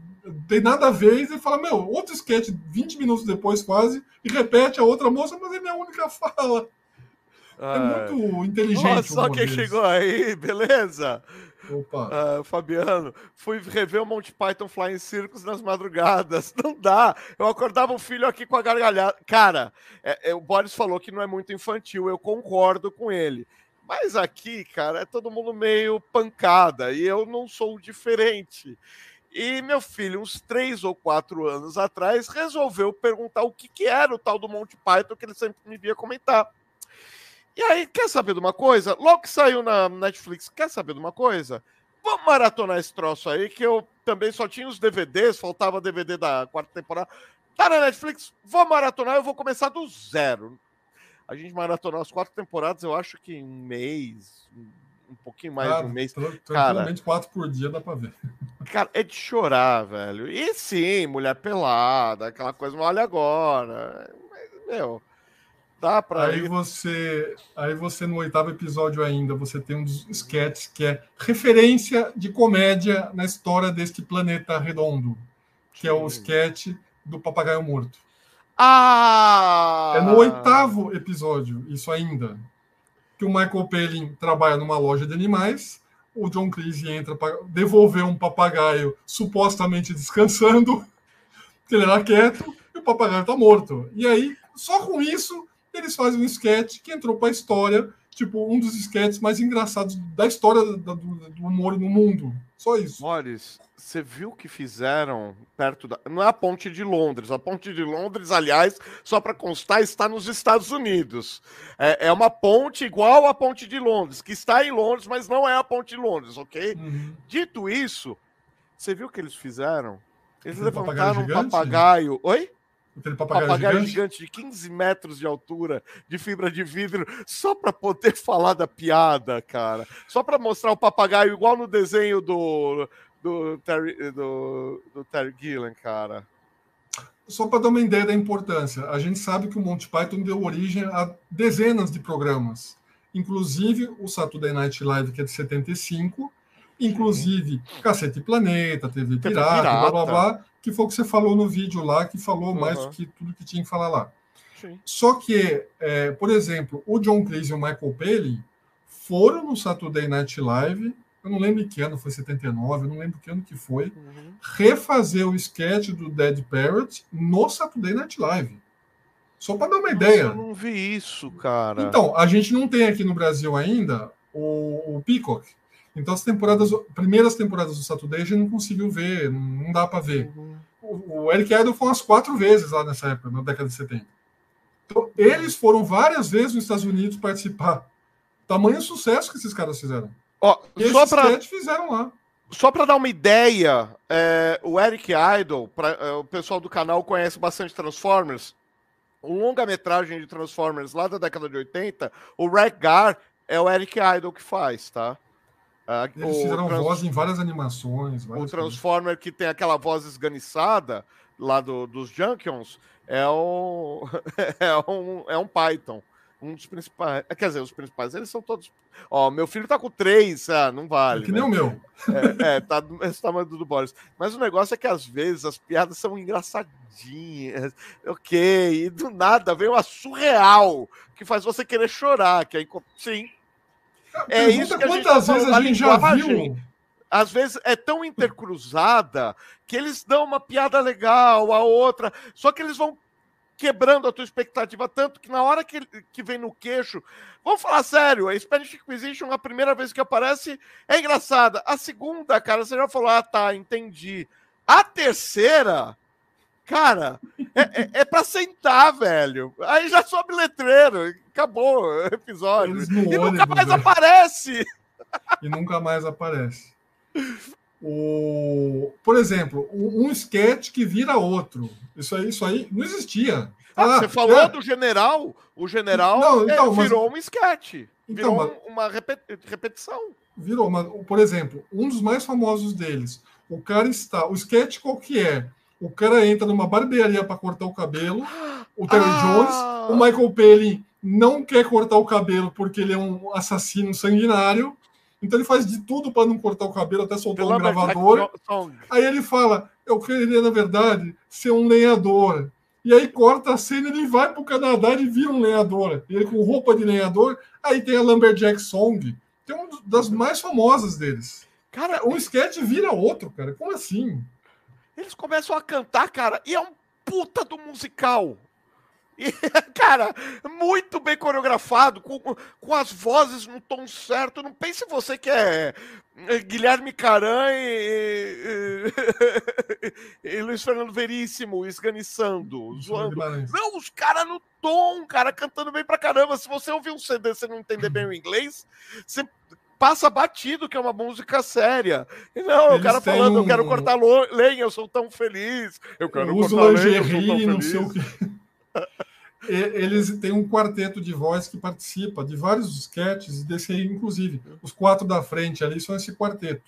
S1: tem nada a ver, e fala, meu, outro sketch 20 minutos depois quase, e repete a outra moça, mas é minha única fala. É muito inteligente.
S2: só quem chegou aí, beleza? Opa. Uh, Fabiano, fui rever o Monty Python Flying Circus nas madrugadas. Não dá. Eu acordava o filho aqui com a gargalhada. Cara, é, é, o Boris falou que não é muito infantil. Eu concordo com ele. Mas aqui, cara, é todo mundo meio pancada. E eu não sou diferente. E meu filho, uns três ou quatro anos atrás, resolveu perguntar o que, que era o tal do Monty Python que ele sempre me via comentar. E aí, quer saber de uma coisa? Logo que saiu na Netflix, quer saber de uma coisa? Vamos maratonar esse troço aí, que eu também só tinha os DVDs, faltava DVD da quarta temporada. Tá na Netflix, vou maratonar, eu vou começar do zero. A gente maratonou as quatro temporadas, eu acho que em um mês, um pouquinho mais de um mês.
S1: Tranquilamente quatro por dia dá pra ver.
S2: Cara, é de chorar, velho. E sim, mulher pelada, aquela coisa, olha agora. Meu, Dá para
S1: aí ir. você aí você no oitavo episódio ainda você tem um dos sketches que é referência de comédia na história deste planeta redondo que é o sketch do papagaio morto.
S2: Ah!
S1: É no oitavo episódio isso ainda que o Michael Palin trabalha numa loja de animais o John Cleese entra para devolver um papagaio supostamente descansando que ele era quieto e o papagaio está morto. E aí só com isso eles fazem um sketch que entrou para a história, tipo, um dos sketches mais engraçados da história do, do humor no mundo. Só isso.
S2: Boris, você viu o que fizeram perto da. Não é a ponte de Londres. A ponte de Londres, aliás, só para constar, está nos Estados Unidos. É, é, uma ponte igual à ponte de Londres, que está em Londres, mas não é a ponte de Londres, ok? Uhum. Dito isso, você viu o que eles fizeram? Eles levantaram um papagaio. Oi?
S1: Aquele papagaio, papagaio gigante.
S2: gigante. de 15 metros de altura, de fibra de vidro, só para poder falar da piada, cara. Só para mostrar o papagaio igual no desenho do, do Terry, do, do Terry Gillen, cara.
S1: Só para dar uma ideia da importância, a gente sabe que o Monty Python deu origem a dezenas de programas, inclusive o Saturday Night Live, que é de 75, inclusive. Cacete Planeta, TV Pirata, Pirata, blá blá blá, que foi o que você falou no vídeo lá, que falou uhum. mais do que tudo que tinha que falar lá. Sim. Só que, é, por exemplo, o John Cleese e o Michael Palin foram no Saturday Night Live eu não lembro que ano, foi 79, eu não lembro que ano que foi, uhum. refazer o sketch do Dead Parrot no Saturday Night Live. Só para dar uma Nossa, ideia. Eu
S2: não vi isso, cara.
S1: Então, a gente não tem aqui no Brasil ainda o, o Peacock. Então, as temporadas, primeiras temporadas do Saturday a gente não conseguiu ver, não dá para ver. Uhum. O, o, Eric Idle foi umas quatro vezes lá nessa época, na década de 70. Então, eles foram várias vezes nos Estados Unidos participar. Tamanho sucesso que esses caras fizeram.
S2: Ó, só para
S1: fizeram lá.
S2: Só para dar uma ideia, é, o Eric Idle, pra, é, o pessoal do canal conhece bastante Transformers. O longa-metragem de Transformers lá da década de 80, o Gar é o Eric Idle que faz, tá?
S1: Eles o fizeram trans... voz em várias animações.
S2: Várias o Transformer coisas. que tem aquela voz esganiçada lá do, dos Junkions é um, é um, é um Python um dos principais. Quer dizer, os principais, eles são todos. Ó, meu filho tá com três, ah, não vale.
S1: É que nem né? o meu.
S2: É, é tá do esse tamanho do Boris. Mas o negócio é que às vezes as piadas são engraçadinhas, ok, e do nada vem uma surreal que faz você querer chorar, que é sim.
S1: É isso que a gente quantas tá vezes a, a gente já viu
S2: às vezes é tão intercruzada que eles dão uma piada legal, a outra, só que eles vão quebrando a tua expectativa tanto que na hora que, que vem no queixo. Vamos falar sério, a Spanish Inquisition, a primeira vez que aparece, é engraçada. A segunda, cara, você já falou, ah, tá, entendi. A terceira, cara, é, é, é pra sentar, velho. Aí já sobe letreiro, acabou o episódio. E nunca mais né? aparece.
S1: E nunca mais aparece. O, por exemplo, um, sketch que vira outro. Isso aí, isso aí não existia.
S2: Ah, ah você falou é. do general, o general não, então, é, virou mas... um sketch, então, virou mas... uma repetição.
S1: Virou, mas, por exemplo, um dos mais famosos deles, o cara está, o sketch qual que é? O cara entra numa barbearia para cortar o cabelo, o Terry ah. Jones, o Michael Palin não quer cortar o cabelo porque ele é um assassino sanguinário. Então ele faz de tudo para não cortar o cabelo, até soltar um gravador. Aí ele fala: Eu queria, na verdade, ser um lenhador. E aí corta a cena, ele vai para o Canadá e vira um lenhador. Ele com roupa de lenhador. Aí tem a Lumberjack Song, que é uma das mais famosas deles. Cara, um sketch vira outro, cara. Como assim?
S2: Eles começam a cantar, cara, e é um puta do musical. E, cara, muito bem coreografado, com, com as vozes no tom certo. Não pense você que é, é Guilherme Caran e, e, e Luiz Fernando Veríssimo esganiçando, zoando. Não, os caras no tom, cara, cantando bem pra caramba. Se você ouvir um CD e você não entender bem o inglês, você passa batido que é uma música séria. E não, Eles o cara falando, um... eu quero cortar lenha, eu sou tão feliz. Eu quero eu
S1: cortar lenha, eu sou tão feliz. Não sei o que. eles têm um quarteto de voz que participa de vários sketches, desse aí, inclusive. Os quatro da frente ali são esse quarteto.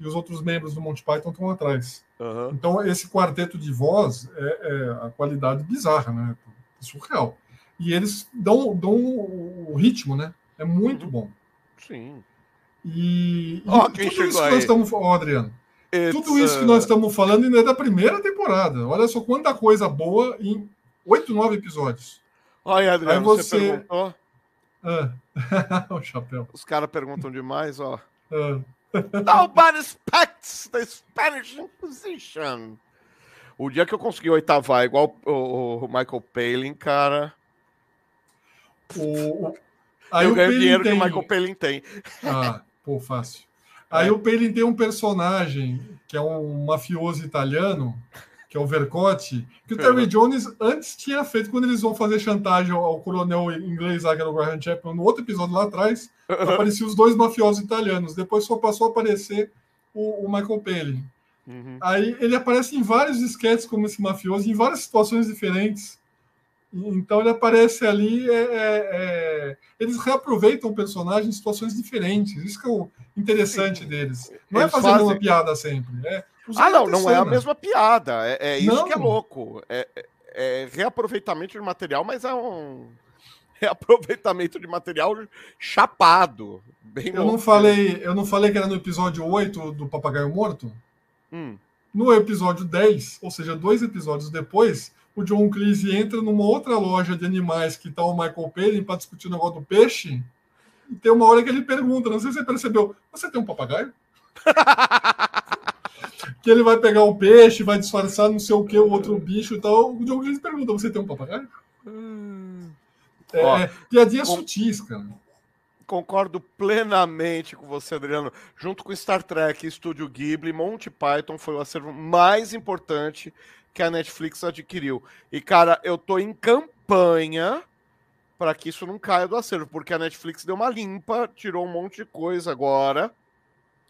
S1: E os outros membros do Monty Python estão atrás. Uhum. Então, esse quarteto de voz é, é, a qualidade bizarra, né? É surreal. E eles dão, dão o ritmo, né? É muito uhum. bom.
S2: Sim.
S1: E, oh, tudo isso que nós estamos. Oh, Adriano. It's, tudo isso que nós estamos falando ainda é da primeira temporada. Olha só quanta coisa boa em oito, nove episódios.
S2: Olha, Adriano, Aí você... você perguntou.
S1: Ah. o chapéu.
S2: Os caras perguntam demais, ó. Ah. Nobody expects the Spanish Inquisition. O dia que eu consegui oitavar igual o, o Michael Palin, cara.
S1: O,
S2: Aí eu ganho dinheiro tem... que o Michael Palin tem.
S1: Ah, pô, fácil. Aí é. o Palin tem um personagem que é um mafioso italiano que é o Vercote, que o Terry Jones antes tinha feito quando eles vão fazer chantagem ao, ao coronel inglês, lá, que era o Graham Chapman, no outro episódio lá atrás, apareciam os dois mafiosos italianos. Depois só passou a aparecer o, o Michael Palin. Uhum. Aí ele aparece em vários esquetes como esse mafioso, em várias situações diferentes. Então ele aparece ali, é, é, é... eles reaproveitam o personagem em situações diferentes. Isso que é o interessante deles. Não é eles é fazendo fazem... uma piada sempre. É
S2: ah, não, não é a mesma piada. É, é isso não. que é louco. É, reaproveitamento de material, mas é um reaproveitamento de material chapado.
S1: Bem eu, não falei, eu não falei que era no episódio 8 do Papagaio Morto? Hum. No episódio 10, ou seja, dois episódios depois, o John Cleese entra numa outra loja de animais que está o Michael Palin para discutir o negócio do peixe. E tem uma hora que ele pergunta, não sei se você percebeu, você tem um papagaio? que ele vai pegar o peixe, vai disfarçar não sei o que, o outro bicho e tal. O John Cleese pergunta, você tem um papagaio? Hum. É, Ó, piadinha com... sutis, cara.
S2: Concordo plenamente com você, Adriano. Junto com Star Trek, Estúdio Ghibli, Monty Python foi o acervo mais importante que a Netflix adquiriu. E, cara, eu tô em campanha para que isso não caia do acervo, porque a Netflix deu uma limpa, tirou um monte de coisa agora.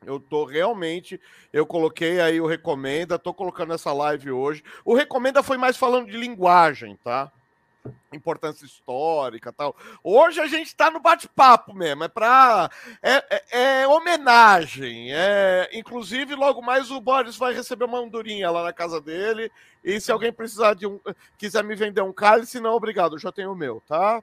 S2: Eu tô realmente. Eu coloquei aí o Recomenda, tô colocando essa live hoje. O Recomenda foi mais falando de linguagem, tá? Importância histórica tal. Hoje a gente está no bate-papo mesmo, é para é, é, é, homenagem. É, inclusive, logo mais o Boris vai receber uma andorinha lá na casa dele. E se alguém precisar de um, quiser me vender um cálice, não, obrigado, eu já tenho o meu, tá?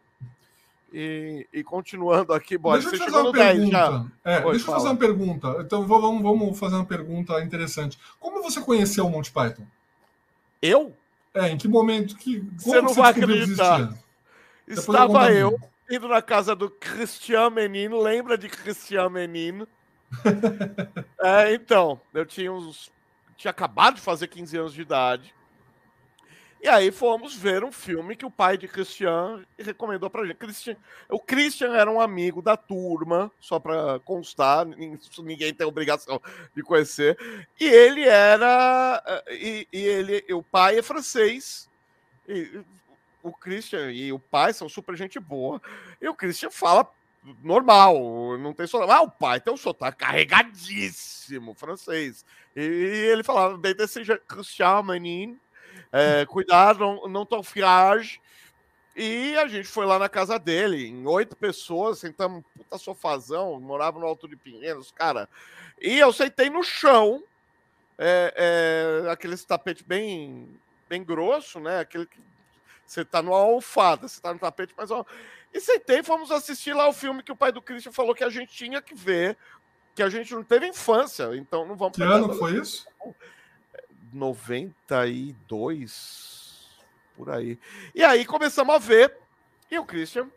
S2: E, e continuando aqui, Boris,
S1: deixa eu fazer uma pergunta. É, Oi, deixa eu fazer uma pergunta. Então vamos, vamos fazer uma pergunta interessante. Como você conheceu o Monty Python?
S2: Eu?
S1: É, em que momento que.
S2: Você não vai acreditar. Estava eu indo na casa do Cristian Menino, lembra de Cristian Menino? é, então, eu tinha uns. Tinha acabado de fazer 15 anos de idade. E aí fomos ver um filme que o pai de Christian recomendou pra gente. Christian, o Christian era um amigo da turma, só para constar, ninguém tem obrigação de conhecer. E ele era. E, e ele, o pai é francês. E, o Christian e o pai são super gente boa. E o Christian fala normal, não tem sotaque. Ah, o pai tem um sotaque carregadíssimo francês. E, e ele falava bem desse Christian Menin é, cuidado, não, não fiage. E a gente foi lá na casa dele, em oito pessoas, sentamos um puta sofazão, morava no Alto de Pinheiros, cara. E eu sentei no chão, é, é, aquele tapete bem, bem grosso, né? Aquele que você tá numa almofada, você tá no tapete, mas ó. E sentei fomos assistir lá o filme que o pai do Christian falou que a gente tinha que ver, que a gente não teve infância, então não vamos.
S1: Que ano foi isso?
S2: 92, por aí. E aí começamos a ver, e o Christian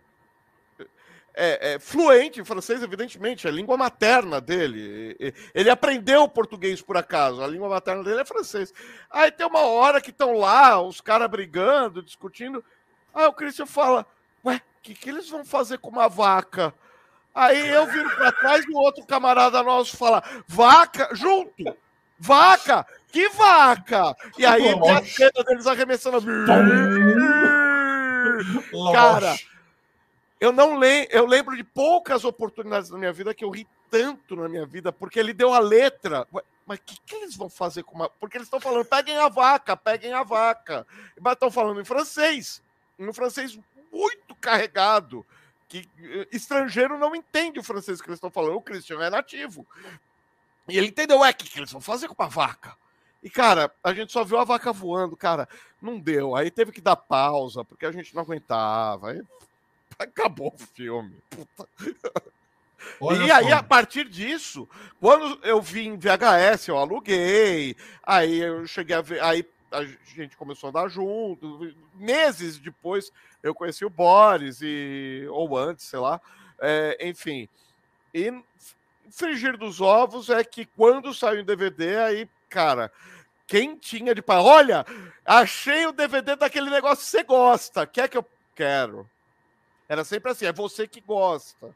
S2: é, é, fluente em francês, evidentemente, é a língua materna dele. Ele aprendeu português por acaso, a língua materna dele é francês. Aí tem uma hora que estão lá, os caras brigando, discutindo. Aí o Christian fala: Ué, o que, que eles vão fazer com uma vaca? Aí eu viro para trás e o outro camarada nosso fala: Vaca, junto! Vaca! Que vaca! E aí a cena deles arremessando. Cara, eu não lembro, eu lembro de poucas oportunidades na minha vida que eu ri tanto na minha vida, porque ele deu a letra. Mas o que, que, eles vão fazer com uma. Porque eles estão falando, peguem a vaca, peguem a vaca. Mas estão falando em francês. Um francês muito carregado. Que eh, estrangeiro não entende o francês que eles estão falando. O Christian é nativo. E ele entendeu, ué, o que, que eles vão fazer com uma vaca? E, cara, a gente só viu a vaca voando, cara. Não deu. Aí teve que dar pausa, porque a gente não aguentava. Aí acabou o filme. Puta. e aí, a partir disso, quando eu vi em VHS, eu aluguei. Aí eu cheguei a ver. Aí a gente começou a andar junto. Meses depois, eu conheci o Boris, e, ou antes, sei lá. É, enfim. E frigir dos ovos é que quando saiu o DVD, aí, cara, quem tinha de pai, olha, achei o DVD daquele negócio que você gosta, quer que eu quero? Era sempre assim, é você que gosta.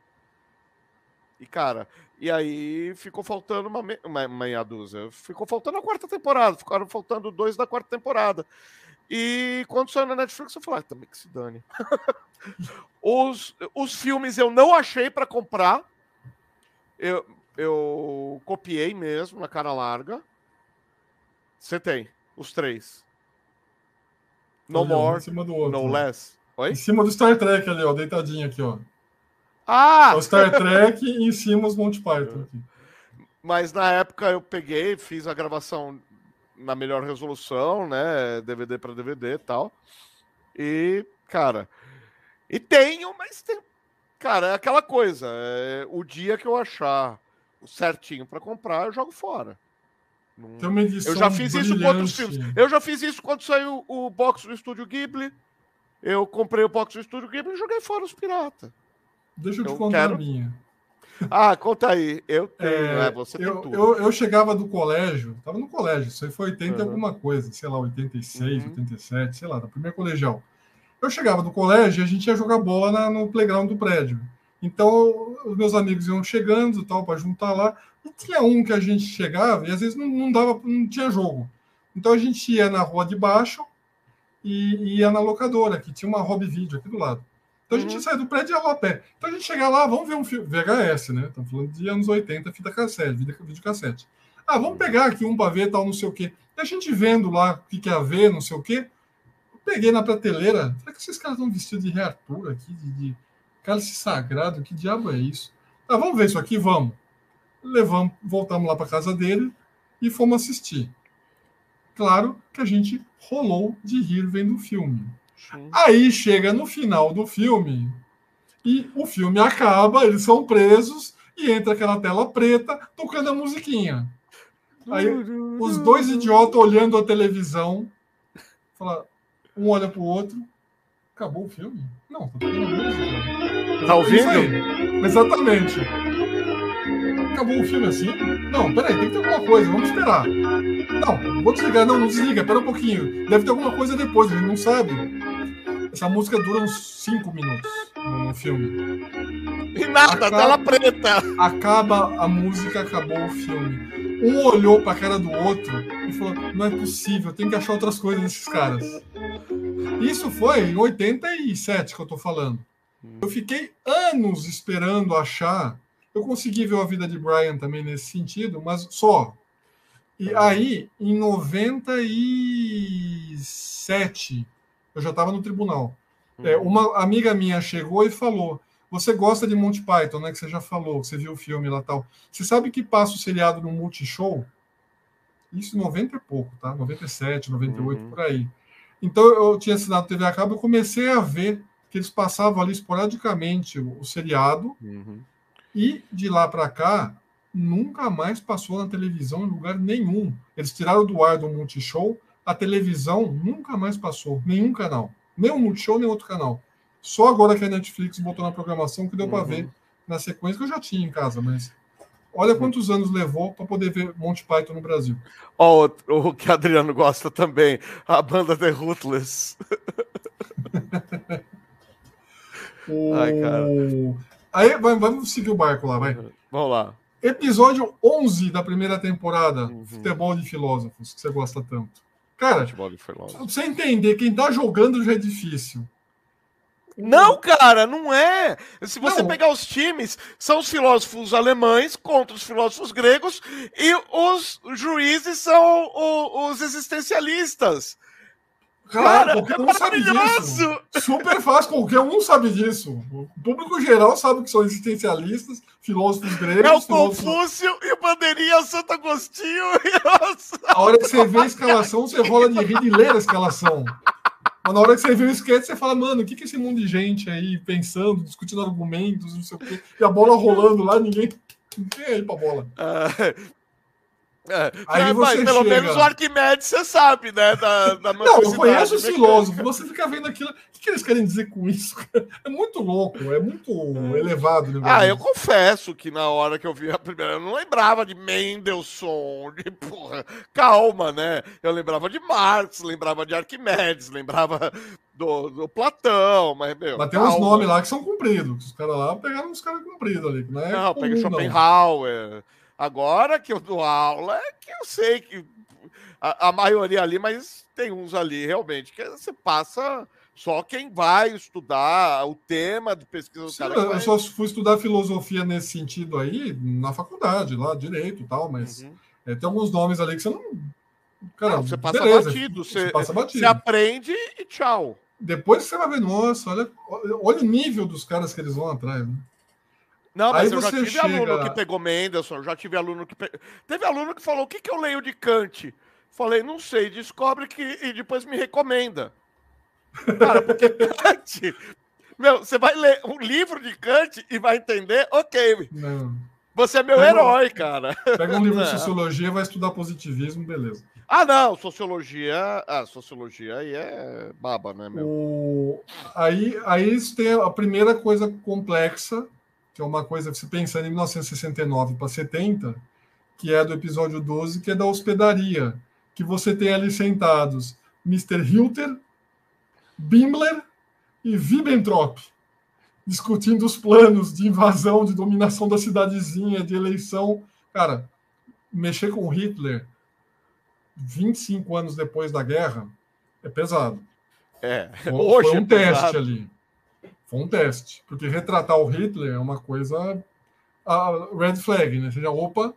S2: E, cara, e aí ficou faltando uma, me... uma meia dúzia. Ficou faltando a quarta temporada, ficaram faltando dois da quarta temporada. E quando saiu na Netflix, eu falei, ah, também que se dane. os, os filmes eu não achei para comprar eu, eu copiei mesmo na cara larga. Você tem os três. No Olha, More, No Less.
S1: Oi? Em cima do Star Trek ali, ó, deitadinho aqui, ó.
S2: Ah!
S1: É o Star Trek e em cima os Monty Python aqui.
S2: Mas na época eu peguei, fiz a gravação na melhor resolução, né? DVD para DVD e tal. E, cara, e tenho, mas tem. Cara, é aquela coisa. É, o dia que eu achar certinho para comprar, eu jogo fora. Eu já fiz isso com outros filmes. Eu já fiz isso quando saiu o box do Estúdio Ghibli. Eu comprei o box do Estúdio Ghibli e joguei fora os piratas.
S1: Deixa eu te eu contar quero... a minha.
S2: Ah, conta aí. Eu tenho,
S1: é, é, você eu, tem eu, eu, chegava do colégio, tava no colégio, isso aí foi 80 uhum. alguma coisa, sei lá, 86, uhum. 87, sei lá, da primeira colegial. Eu chegava do colégio e a gente ia jogar bola na, no playground do prédio. Então, os meus amigos iam chegando tal, para juntar lá. E tinha um que a gente chegava e às vezes não, não dava, não tinha jogo. Então a gente ia na rua de baixo e, ia na locadora, que tinha uma hobby vídeo aqui do lado. Então a gente uhum. saía do prédio e ia lá a pé. Então a gente chegava lá, vamos ver um filme. VHS, né? Estamos falando de anos 80, fita cassete, vídeo cassete. Ah, vamos pegar aqui um para ver, tal, não sei o quê. E a gente vendo lá o que, que ia ver, não sei o quê. Eu peguei na prateleira. Será que esses caras estão vestidos de Rei aqui, de, de cálice sagrado? Que diabo é isso? Ah, vamos ver isso aqui, vamos. Levamos, voltamos lá para casa dele e fomos assistir. Claro que a gente rolou de rir vendo o filme. Aí chega no final do filme e o filme acaba, eles são presos e entra aquela tela preta tocando a musiquinha. Aí os dois idiotas olhando a televisão, fala, um olha pro outro, acabou o filme? Não, tá tocando música.
S2: Tá ouvindo?
S1: Exatamente. Acabou o filme assim? Não, peraí, tem que ter alguma coisa, vamos esperar. Não, vou desligar, não, não desliga, pera um pouquinho. Deve ter alguma coisa depois, a gente não sabe. Essa música dura uns 5 minutos no filme.
S2: E nada, acaba, tela preta.
S1: Acaba a música, acabou o filme. Um olhou pra cara do outro e falou: Não é possível, tem que achar outras coisas desses caras. Isso foi em 87 que eu tô falando. Eu fiquei anos esperando achar. Eu consegui ver a vida de Brian também nesse sentido, mas só. E aí, em 97, eu já estava no tribunal. É, uhum. uma amiga minha chegou e falou: Você gosta de Monty Python, né? Que você já falou, você viu o filme lá tal. Você sabe que passa o seriado no Multishow? Isso em 90 e pouco, tá? 97, 98, uhum. por aí. Então eu tinha assinado TV a cabo, eu comecei a ver que eles passavam ali esporadicamente o, o seriado. Uhum. E de lá para cá, nunca mais passou na televisão em lugar nenhum. Eles tiraram do ar do Multishow a televisão nunca mais passou, nenhum canal. Nem o Multishow, nem outro canal. Só agora que a Netflix botou na programação que deu uhum. para ver na sequência que eu já tinha em casa, mas olha quantos anos levou para poder ver Monty Python no Brasil.
S2: Ó, oh, o que Adriano gosta também, a banda The Ruthless.
S1: o... Ai, cara. Aí vamos seguir o barco lá, vai.
S2: Vamos lá.
S1: Episódio 11 da primeira temporada, uhum. Futebol de Filósofos, que você gosta tanto. Cara, pra você entender, quem tá jogando já é difícil.
S2: Não, cara, não é. Se você não. pegar os times, são os filósofos alemães contra os filósofos gregos e os juízes são os existencialistas.
S1: Cara, qualquer é um sabe disso. Super fácil, qualquer um sabe disso. O público geral sabe que são existencialistas, filósofos gregos. É o
S2: filósofos... Confúcio e o Bandeirinha Santo Agostinho. E...
S1: A hora que você vê a escalação, você rola de rir de ler a escalação. Mas na hora que você vê o sketch, você fala, mano, o que, que é esse mundo de gente aí pensando, discutindo argumentos, não sei o quê, e a bola rolando lá, ninguém. Ninguém é aí pra bola. Uh,
S2: é, Aí você mas pelo chega... menos o Arquimedes você sabe, né? Da, da
S1: não, eu conheço os filósofos. Você fica vendo aquilo. O que, que, eles querem dizer com isso? É muito louco, é muito elevado.
S2: Ah, eu confesso que na hora que eu vi a primeira, eu não lembrava de Mendelssohn, de porra. Calma, né? Eu lembrava de Marx, lembrava de Arquimedes, lembrava do, do Platão, mas, meu.
S1: Mas tem calma. uns nomes lá que são cumpridos. Os caras lá pegaram uns caras cumpridos ali. Não, é
S2: não pega Schopenhauer. Não. Agora que eu dou aula, é que eu sei que a, a, maioria ali, mas tem uns ali realmente que você passa só quem vai estudar o tema de pesquisa do
S1: Sim, cara. Eu vai... só fui estudar filosofia nesse sentido aí na faculdade, lá, direito e tal, mas uhum. é, tem alguns nomes ali que você não.
S2: Cara, não, você passa beleza, batido, você, você, passa batido. Você aprende e tchau.
S1: depois você vai ver, nossa, olha, olha o nível dos caras que eles vão atrás, né?
S2: Não, mas Aí eu já tive chega... aluno que pegou Mendelssohn, já tive aluno que. Pe... Teve aluno que falou: o que, que eu leio de Kant? Falei, não sei, descobre que. E depois me recomenda. Cara, porque Kant. Meu, você vai ler um livro de Kant e vai entender, ok. Não. Você é meu pega, herói, cara.
S1: Pega um livro de sociologia, vai estudar positivismo, beleza.
S2: Ah, não, sociologia. Ah, sociologia aí é baba, né, meu?
S1: O... Aí, aí isso tem a primeira coisa complexa, que é uma coisa que se pensa em 1969 para 70, que é do episódio 12, que é da hospedaria, que você tem ali sentados Mr. Hilter, Bimbler e Wibbentrop discutindo os planos de invasão, de dominação da cidadezinha, de eleição. Cara, mexer com Hitler 25 anos depois da guerra é pesado.
S2: É,
S1: foi, hoje foi um é teste pesado. ali. Foi um teste. Porque retratar o Hitler é uma coisa. Red flag, né? Ou seja, opa.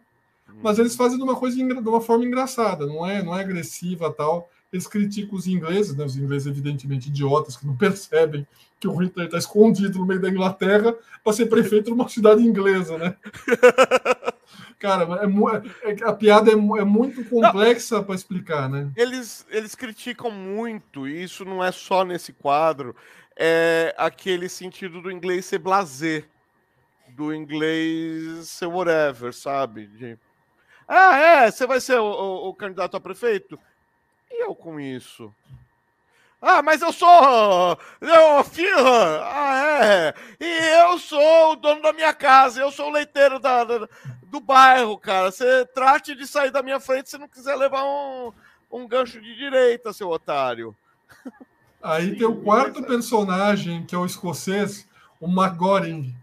S1: Mas eles fazem de uma coisa de uma forma engraçada, não é, não é agressiva tal. Eles criticam os ingleses, né? Os ingleses, evidentemente, idiotas, que não percebem que o Hitler está escondido no meio da Inglaterra para ser prefeito de uma cidade inglesa, né? Cara, é, é, a piada é, é muito complexa para explicar, né?
S2: Eles, eles criticam muito, e isso não é só nesse quadro, é aquele sentido do inglês ser blazer, do inglês ser whatever, sabe? De, ah, é, você vai ser o, o, o candidato a prefeito? E eu com isso? Ah, mas eu sou eu, filho. Ah, é. E eu sou o dono da minha casa. Eu sou o leiteiro da, da, do bairro, cara. Você trate de sair da minha frente se não quiser levar um, um gancho de direita, seu otário.
S1: Aí tem o quarto personagem, que é o escocês, o McGoring.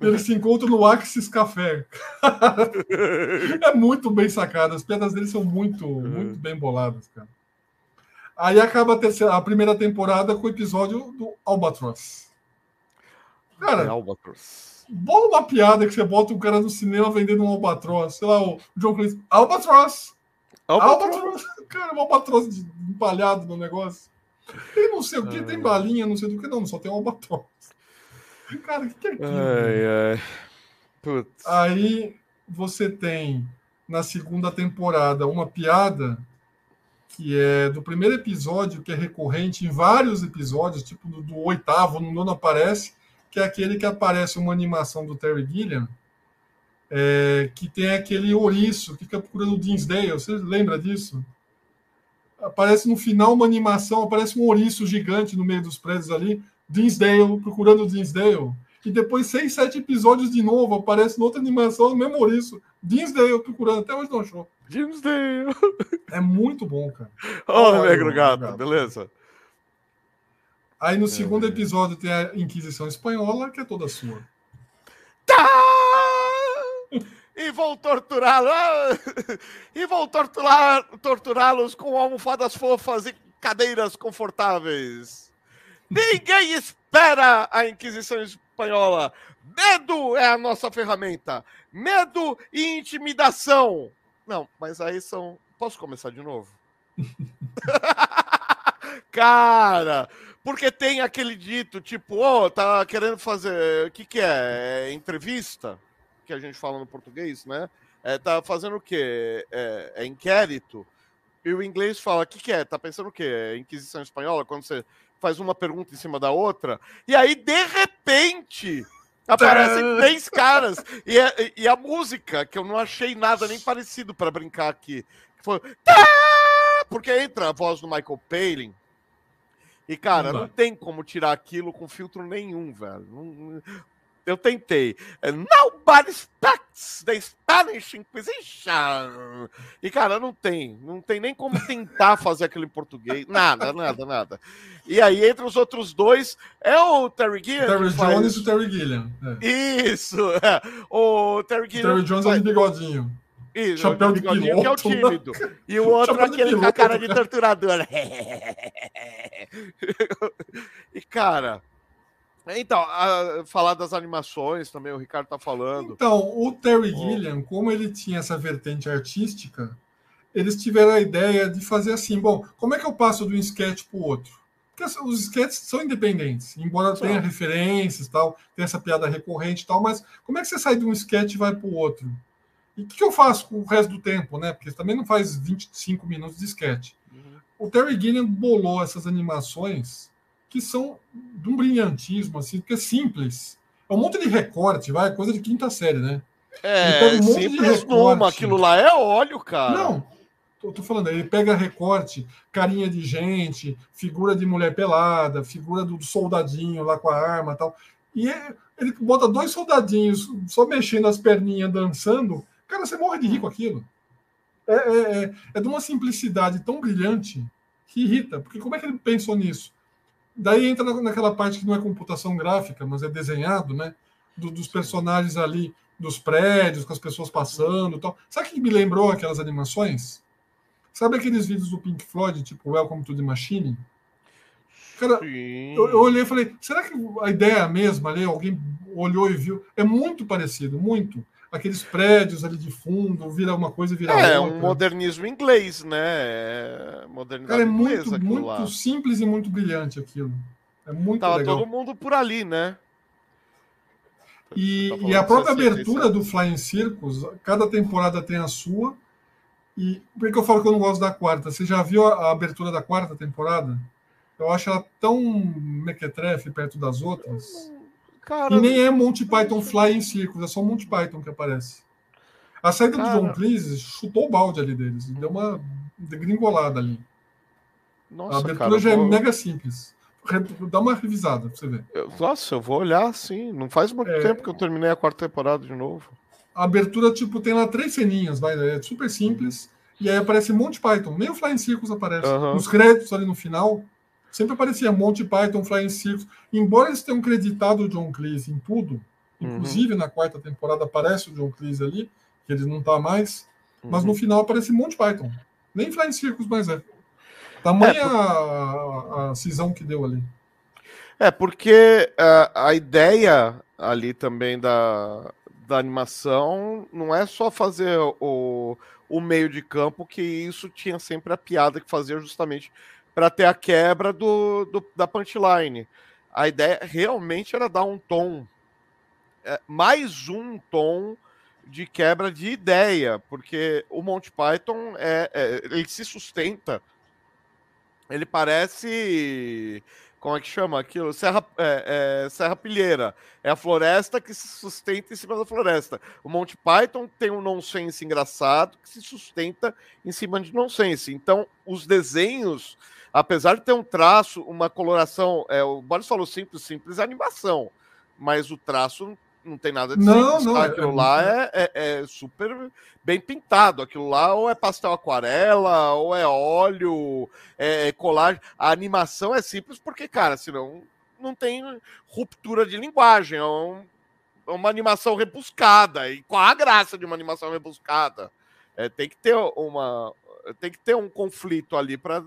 S1: Eles se encontram no Axis Café. é muito bem sacado. As piadas dele são muito, muito bem boladas, cara. Aí acaba a, terceira, a primeira temporada com o episódio do Albatross. Cara, é Albatross. bola uma piada que você bota um cara no cinema vendendo um Albatross. Sei lá, o John Cleese. Albatross! Albatross! Albatross. Cara, um Albatross empalhado no negócio. Tem não sei o que, tem balinha, não sei do que, não, só tem um Albatross. Cara, o que, que é aquilo? Ai, ai. Putz. Aí você tem na segunda temporada uma piada que é do primeiro episódio, que é recorrente em vários episódios, tipo do, do oitavo, no nono aparece, que é aquele que aparece uma animação do Terry Gilliam, é, que tem aquele ouriço que fica procurando o Dinsdale. Você lembra disso? Aparece no final uma animação, aparece um ouriço gigante no meio dos prédios ali, Dinsdale, procurando o Dinsdale. E depois, seis, sete episódios de novo, aparece outra animação, no mesmo ouriço, Dinsdale, procurando, até hoje não achou.
S2: Dinsdale.
S1: É muito bom, cara.
S2: Oh, Negro Gato, gato, beleza.
S1: Aí no é, segundo episódio tem a Inquisição Espanhola, que é toda sua.
S2: Tá! E vou torturá-los. E vou torturá-los com almofadas fofas e cadeiras confortáveis. Ninguém espera a Inquisição Espanhola. Medo é a nossa ferramenta. Medo e intimidação. Não, mas aí são. Posso começar de novo? Cara, porque tem aquele dito, tipo, ô, oh, tá querendo fazer. O que, que é? é? Entrevista? Que a gente fala no português, né? É, tá fazendo o quê? É, é inquérito. E o inglês fala: o que, que é? Tá pensando o quê? É Inquisição Espanhola? Quando você faz uma pergunta em cima da outra. E aí, de repente Aparecem três caras. E a, e a música, que eu não achei nada nem parecido para brincar aqui. Foi. Porque entra a voz do Michael Palin. E, cara, não, não tem como tirar aquilo com filtro nenhum, velho. Não, eu tentei. É, Nobody expects the Spanish Inquisition. E, cara, não tem. Não tem nem como tentar fazer aquilo em português. Nada, nada, nada. E aí, entre os outros dois, é o Terry Gilliam.
S1: Terry. Jones e o Terry Gilliam.
S2: É. Isso. É. O Terry Gilliam.
S1: O Terry Jones faz... é de bigodinho.
S2: Isso, Chapéu de piloto, que é o tímido. E o outro é aquele com a cara de torturador. e, cara, então, a, falar das animações também, o Ricardo tá falando.
S1: Então, o Terry oh. Gilliam, como ele tinha essa vertente artística, eles tiveram a ideia de fazer assim: bom, como é que eu passo de um sketch para o outro? Porque os sketches são independentes, embora tenha referências tal, tenha essa piada recorrente e tal, mas como é que você sai de um sketch e vai para o outro? E o que, que, eu faço com o resto do tempo, né? Porque também não faz 25 minutos de sketch. Uhum. O Terry Gilliam bolou essas animações que são de um brilhantismo, assim, porque é simples. É um monte de recorte, vai, coisa de quinta série, né?
S2: É, um monte simples de numa, aquilo lá é óleo, cara.
S1: Não, tô, tô, falando, ele pega recorte, carinha de gente, figura de mulher pelada, figura do soldadinho lá com a arma tal. E ele, ele bota dois soldadinhos só mexendo as perninhas, dançando. Cara, você morre de rir com aquilo. É, é, é, é de uma simplicidade tão brilhante que irrita. Porque como é que ele pensou nisso? Daí entra naquela parte que não é computação gráfica, mas é desenhado, né? Do, dos personagens ali, dos prédios, com as pessoas passando tal. Sabe o que me lembrou aquelas animações? Sabe aqueles vídeos do Pink Floyd, tipo Welcome to the Machine? Cara, eu, eu, olhei e falei, será que a ideia é a mesma ali? Alguém olhou e viu? É muito parecido, muito aqueles prédios ali de fundo, vira uma coisa, vira
S2: é, outra. É, um modernismo inglês, né? É
S1: modernidade Cara, é muito, muito lá. simples e muito brilhante aquilo. É muito
S2: Tava
S1: legal.
S2: todo mundo por ali, né?
S1: E, tá e a própria abertura do Flying Circus, cada temporada tem a sua. E por que eu falo que eu não gosto da quarta? Você já viu a, a abertura da quarta temporada? Eu acho ela tão mequetrefe perto das outras. Cara, e nem é Monty Python Flying Circus, é só Monty Python que aparece. A saída cara, do John Cleese chutou o balde ali deles, deu uma degringolada ali. Nossa, a abertura cara, já é vou... é mega simples. Dá uma revisada pra você ver.
S2: Eu, nossa, eu vou olhar sim. Não faz muito é... tempo que eu terminei a quarta temporada de novo.
S1: A abertura, tipo, tem lá três ceninhas, vai, é super simples. E aí aparece Monty Python. Nem o Flying Circus aparece. Uhum. Nos créditos ali no final, Sempre aparecia Monty Python, Flying Circus. Embora eles tenham creditado o John Cleese em tudo, uhum. inclusive na quarta temporada aparece o John Cleese ali, que ele não está mais, uhum. mas no uhum. final aparece Monty Python. Nem Flying Circus mais é. Tamanha é, por... a, a cisão que deu ali.
S2: É, porque a, a ideia ali também da, da animação não é só fazer o, o meio de campo, que isso tinha sempre a piada que fazia justamente para ter a quebra do, do, da punchline. A ideia realmente era dar um tom, é, mais um tom de quebra de ideia, porque o Monty Python é, é, ele se sustenta, ele parece como é que chama aquilo? Serra, é, é, Serra Pilheira. É a floresta que se sustenta em cima da floresta. O Monty Python tem um nonsense engraçado que se sustenta em cima de nonsense. Então, os desenhos apesar de ter um traço, uma coloração, é, o Boris falou simples, simples é animação, mas o traço não tem nada de
S1: não, simples, não, tá?
S2: É, aquilo é, lá é, é, é, super bem pintado, aquilo lá ou é pastel aquarela, ou é óleo, é, é colagem, a animação é simples porque, cara, senão não tem ruptura de linguagem, é um, uma animação rebuscada, e qual a graça de uma animação rebuscada? É, tem que ter uma, tem que ter um conflito ali para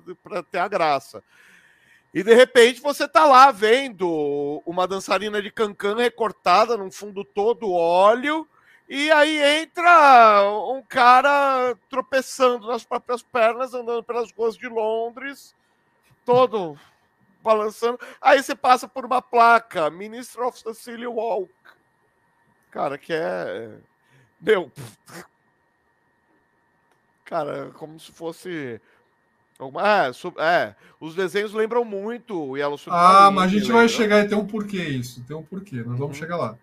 S2: ter a graça. E de repente você tá lá vendo uma dançarina de cancan recortada num fundo todo óleo, e aí entra um cara tropeçando nas próprias pernas, andando pelas ruas de Londres, todo balançando. Aí você passa por uma placa, Minister of Cecilia Walk. Cara, que é. Meu, Cara, como se fosse. É, é, os desenhos lembram muito o Yellow
S1: Submarine. Ah, mas a gente lembra? vai chegar e tem um porquê isso. Tem um porquê. Nós uhum. vamos chegar lá.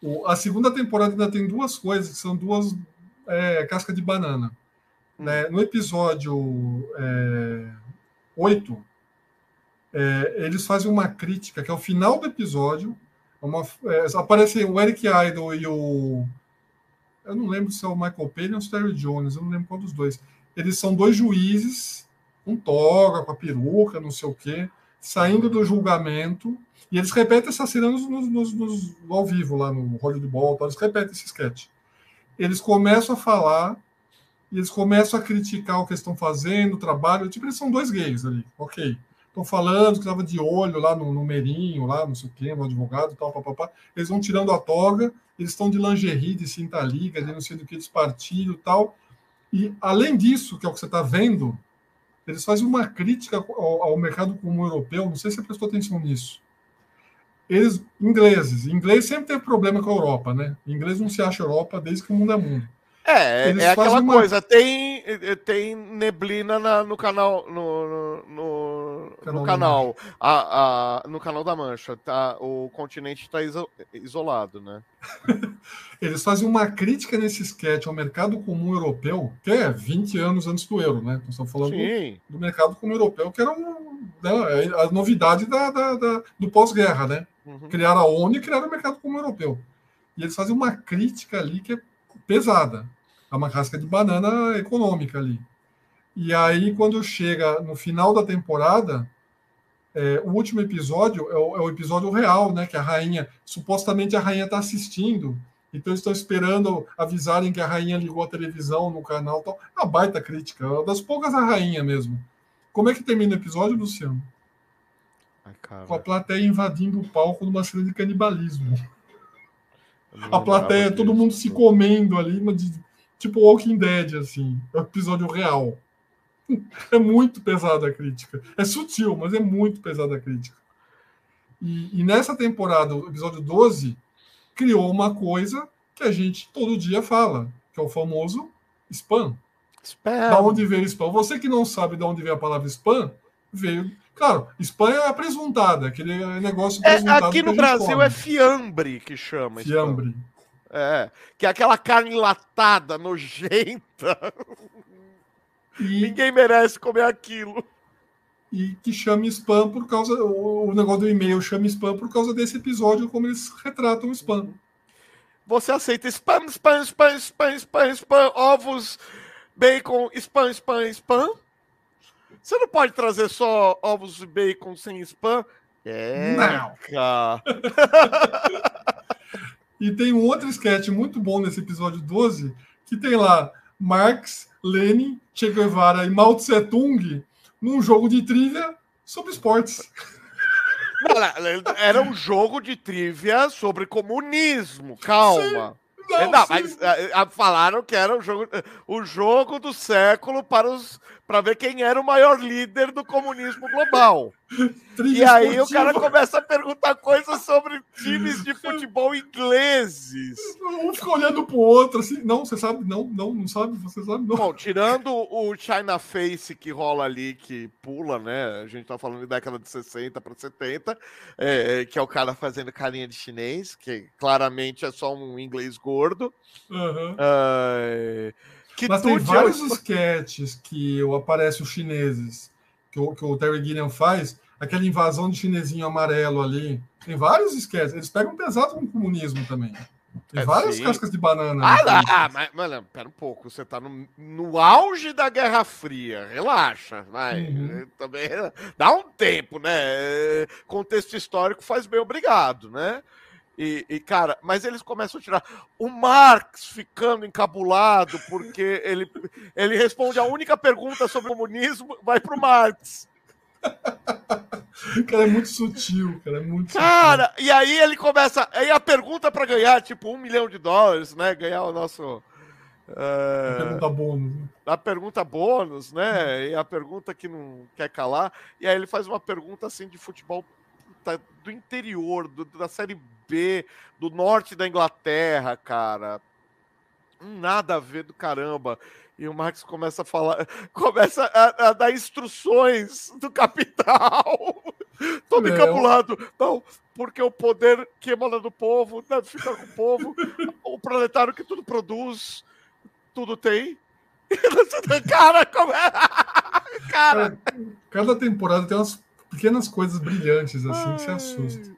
S1: O, a segunda temporada ainda tem duas coisas que são duas é, cascas de banana. Uhum. Né? No episódio é, 8, é, eles fazem uma crítica que é o final do episódio. Uma, é, aparece o Eric Idle e o eu não lembro se é o Michael Payne ou o Terry Jones, eu não lembro qual dos dois. Eles são dois juízes, um toga, com a peruca, não sei o quê, saindo do julgamento, e eles repetem essa cena nos, nos, nos, ao vivo, lá no Hollywood Ball, eles repetem esse sketch. Eles começam a falar, e eles começam a criticar o que estão fazendo, o trabalho, tipo, eles são dois gays ali, ok. Estão falando que estava de olho lá no numerinho, lá, não sei o quê, no advogado, tal, papapá. Eles vão tirando a toga, eles estão de lingerie, de cinta liga, de não sei do que, de espartilho tal. E, além disso, que é o que você está vendo, eles fazem uma crítica ao, ao mercado comum europeu, não sei se você prestou atenção nisso. Eles, ingleses, inglês sempre teve problema com a Europa, né? Inglês não se acha Europa desde que o mundo é mundo.
S2: É, Eles é aquela uma... coisa, tem, tem neblina na, no canal no, no, canal, no, canal a, a, no canal da Mancha, tá, o continente está iso, isolado, né?
S1: Eles fazem uma crítica nesse sketch ao mercado comum europeu, que é 20 anos antes do euro, né? Nós estamos falando do, do, mercado comum europeu, que era um, né, a novidade da, da, da do pós-guerra, né? Uhum. Criaram a ONU e criaram o mercado comum europeu. E eles fazem uma crítica ali que é pesada é uma casca de banana econômica ali. E aí, quando chega no final da temporada, é, o último episódio é o, é o, episódio real, né? Que a rainha, supostamente a rainha está assistindo, então estão esperando avisarem que a rainha ligou a televisão no canal. Tal. Uma baita crítica, é uma das poucas a rainha mesmo. Como é que termina o episódio, Luciano? Ai, Com a plateia invadindo o palco numa cena de canibalismo. A plateia, todo mundo se comendo ali, mas tipo Walking Dead, assim. Um episódio real. É muito pesada a crítica. É sutil, mas é muito pesada a crítica. E, e, nessa temporada, o episódio 12, criou uma coisa que a gente todo dia fala, que é o famoso spam. Spam. Da onde veio spam? Você que não sabe de onde veio a palavra spam, veio. Claro, spam é a presuntada, aquele negócio
S2: é, Aqui no Brasil come. é fiambre que chama.
S1: Fiambre. Spam.
S2: É, que é aquela carne latada, nojenta. E... Ninguém merece comer aquilo.
S1: E que chama spam por causa. O negócio do e-mail chama spam por causa desse episódio, como eles retratam o spam.
S2: Você aceita spam, spam, spam, spam, spam, spam, ovos, bacon, spam, spam, spam? Você não pode trazer só ovos e bacon sem spam?
S1: É. Não. E tem um outro sketch muito bom nesse episódio 12, que tem lá Marx, Lenin, Che Guevara e Mao Tse Tung num jogo de trivia sobre esportes.
S2: Era um jogo de trivia sobre comunismo, calma. Sim. Não, não mas a, a, falaram que era o jogo, o jogo do século para os para ver quem era o maior líder do comunismo global. e aí esportiva. o cara começa a perguntar coisas sobre times de futebol ingleses.
S1: Um fica olhando pro outro assim, não, você sabe, não, não, não sabe, você sabe, não. Bom,
S2: tirando o China Face que rola ali, que pula, né? A gente tá falando de década de 60 para 70, é, que é o cara fazendo carinha de chinês, que claramente é só um inglês gordo. Uhum. Uh,
S1: que Mas tem vários sketches que aparecem os chineses, que o, que o Terry Gilliam faz, aquela invasão de chinesinho amarelo ali. Tem vários sketches. Eles pegam pesado com o comunismo também. Tem é, várias sim. cascas de banana.
S2: Ah, lá, ah, mas, mano, pera um pouco. Você tá no, no auge da Guerra Fria. Relaxa, vai. Uhum. Também dá um tempo, né? Contexto histórico faz bem obrigado, né? E, e, cara, mas eles começam a tirar o Marx ficando encabulado porque ele, ele responde a única pergunta sobre o comunismo, vai pro Marx.
S1: cara, é muito sutil, cara, é muito
S2: Cara, sutil. e aí ele começa. Aí a pergunta para ganhar, tipo, um milhão de dólares, né? Ganhar o nosso.
S1: Uh, a pergunta bônus. Né?
S2: A pergunta bônus, né? E a pergunta que não quer calar. E aí ele faz uma pergunta assim de futebol do interior, do, da Série Do norte da Inglaterra, cara. Nada a ver do caramba. E o Max começa a falar, começa a, a dar instruções do capital. Todo encabulado. Não, porque o poder que emana do povo deve ficar com o povo. o proletário que tudo produz, tudo tem. Cara, como é?
S1: Cara. Cada temporada tem umas pequenas coisas brilhantes assim que se assusta.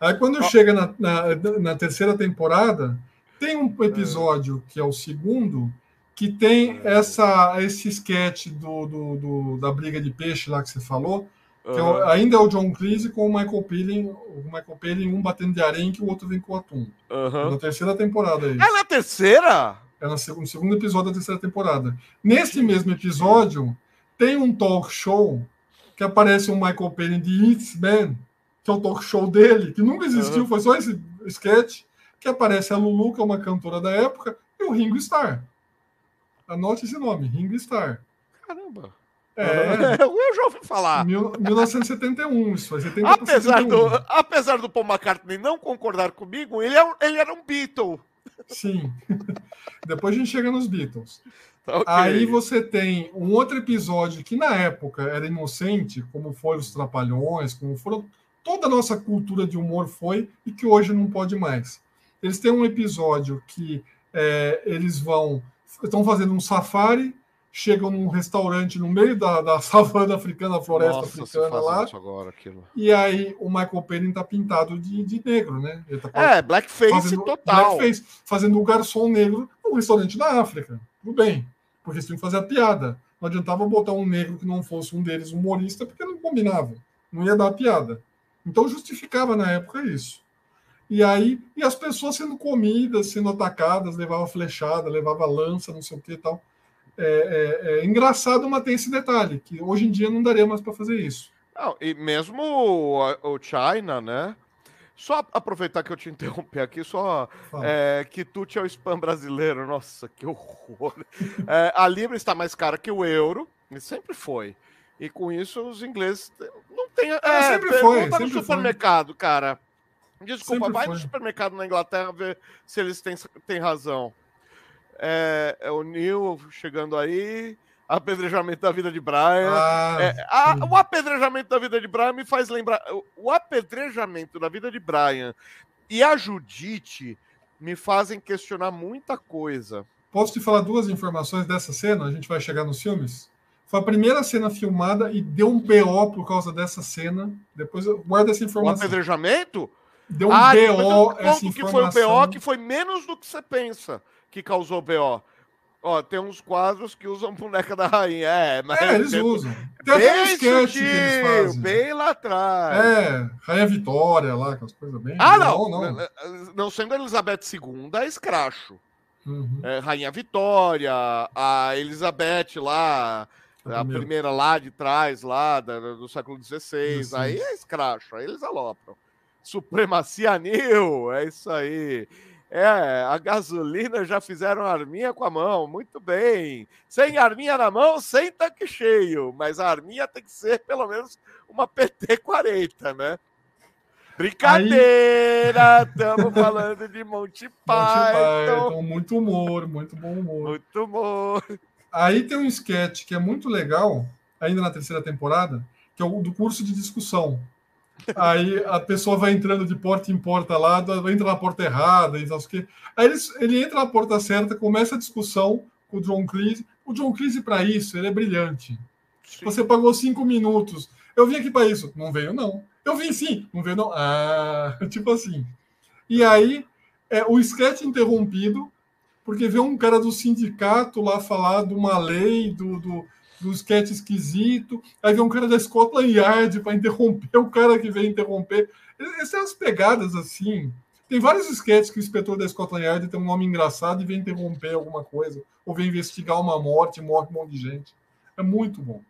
S1: Aí quando chega na, na, na, terceira temporada, tem um episódio que é o segundo que tem essa esse sketch do, do, do da briga de peixe lá que você falou, que uhum. é, ainda é o John Cleese com o Michael Palin, o Michael Palin um batendo de areia que o outro vem com o atum. Uhum. É na terceira temporada aí.
S2: É na terceira?
S1: É no segundo episódio da terceira temporada. Nesse mesmo episódio, tem um talk show que aparece um Michael Palin de It's Man, que é o talk show dele, que nunca existiu, uhum. foi só esse sketch, que aparece a Lulu, que é uma cantora da época, e o Ringo Starr. Anote esse nome, Ringo Starr.
S2: Caramba!
S1: É,
S2: eu já ouvi falar.
S1: mil- 1971, isso foi 70 pra
S2: Apesar
S1: 71.
S2: do, apesar do Paul McCartney não concordar comigo, ele, é ele era um Beatle.
S1: Sim. Depois a gente chega nos Beatles.
S2: Tá ok.
S1: Aí você tem um outro episódio que na época era inocente, como foi os Trapalhões, como foram toda a nossa cultura de humor foi e que hoje não pode mais. Eles têm um episódio que é, eles vão estão fazendo um safari, chegam num restaurante no meio da, da savana africana, floresta
S2: Nossa,
S1: africana lá,
S2: agora,
S1: e aí o Michael Palin tá pintado de, de negro, né? Tá
S2: É, blackface
S1: fazendo
S2: total.
S1: blackface, fazendo o garçom negro num restaurante da África. Tudo bem, porque eles tinham que fazer a piada. Não adiantava botar um negro que não fosse um deles humorista, porque não combinava. Não ia dar a piada. Então justificava na época isso. E aí, e as pessoas sendo comidas, sendo atacadas, levava flechada, levava lança, não sei o que e tal. É, é- é engraçado, mas tem esse detalhe, que hoje em dia não daria mais para fazer isso.
S2: Não, e mesmo o, o China, né? Só aproveitar que eu te interrompi aqui, só é, quitute é o spam brasileiro. Nossa, que horror. É, a Libra está mais cara que o euro, e sempre foi. E com isso os ingleses não têm. É,
S1: sempre
S2: pergunta
S1: foi,
S2: no
S1: sempre foi.
S2: supermercado, cara. Desculpa,
S1: Sempre
S2: vai no
S1: foi.
S2: supermercado na Inglaterra ver se eles têm, têm razão. É, é o Neil chegando aí. Apedrejamento da vida de Brian.
S1: Ah,
S2: É, a- o apedrejamento da vida de Brian me faz lembrar. o- O apedrejamento da vida de Brian e a Judite me fazem questionar muita coisa.
S1: Posso te falar duas informações dessa cena? A gente vai chegar nos filmes. Foi a primeira cena filmada e deu um BO por causa dessa cena. Depois eu guarda essa
S2: O
S1: informação.
S2: apedrejamento?
S1: Deu um
S2: ah,
S1: BO essa
S2: conto que foi o
S1: informação.
S2: BO que foi menos do que você pensa que causou o BO. Ó, tem uns quadros que usam boneca da rainha. É, mas
S1: É, eles usam. Tem até um sketch que eles fazem.
S2: bem lá atrás.
S1: É, Rainha Vitória lá, aquelas coisas bem.
S2: Ah, não.
S1: Não,
S2: Não,
S1: não.
S2: sendo Elizabeth II, é escracho.
S1: Uhum.
S2: É, Rainha Vitória, a Elizabeth lá,
S1: A
S2: a
S1: primeira.
S2: lá de trás, lá do século XVI, aí é escracho, aí eles alopram. Supremacia Nil, é isso aí. É, a gasolina já fizeram arminha com a mão, muito bem. Sem arminha na mão, sem tanque cheio, mas a arminha tem que ser pelo menos uma PT-40, né? Brincadeira, estamos falando de Monty
S1: Monty
S2: Python.
S1: Python, muito humor, muito bom humor.
S2: Muito bom.
S1: Aí tem um sketch que é muito legal, ainda na terceira temporada, que é o do curso de discussão. Aí a pessoa vai entrando de porta em porta lá, entra na porta errada e tal, quê. Aí ele, ele entra na porta certa, começa a discussão com o John Cleese. O John Cleese, para isso, ele é brilhante. Você pagou cinco minutos. Eu vim aqui para isso. Não veio, não. Eu vim sim. Não veio, não. Ah, tipo assim. E aí, é, o sketch interrompido, porque vê um cara do sindicato lá falar de uma lei, do, do, do sketch esquisito. Aí vê um cara da Scotland Yard para interromper o cara que veio interromper. Essas são as pegadas assim. Tem vários sketches que o inspetor da Scotland Yard tem um nome engraçado e vem interromper alguma coisa. Ou vem investigar uma morte morre um monte de gente. É muito bom.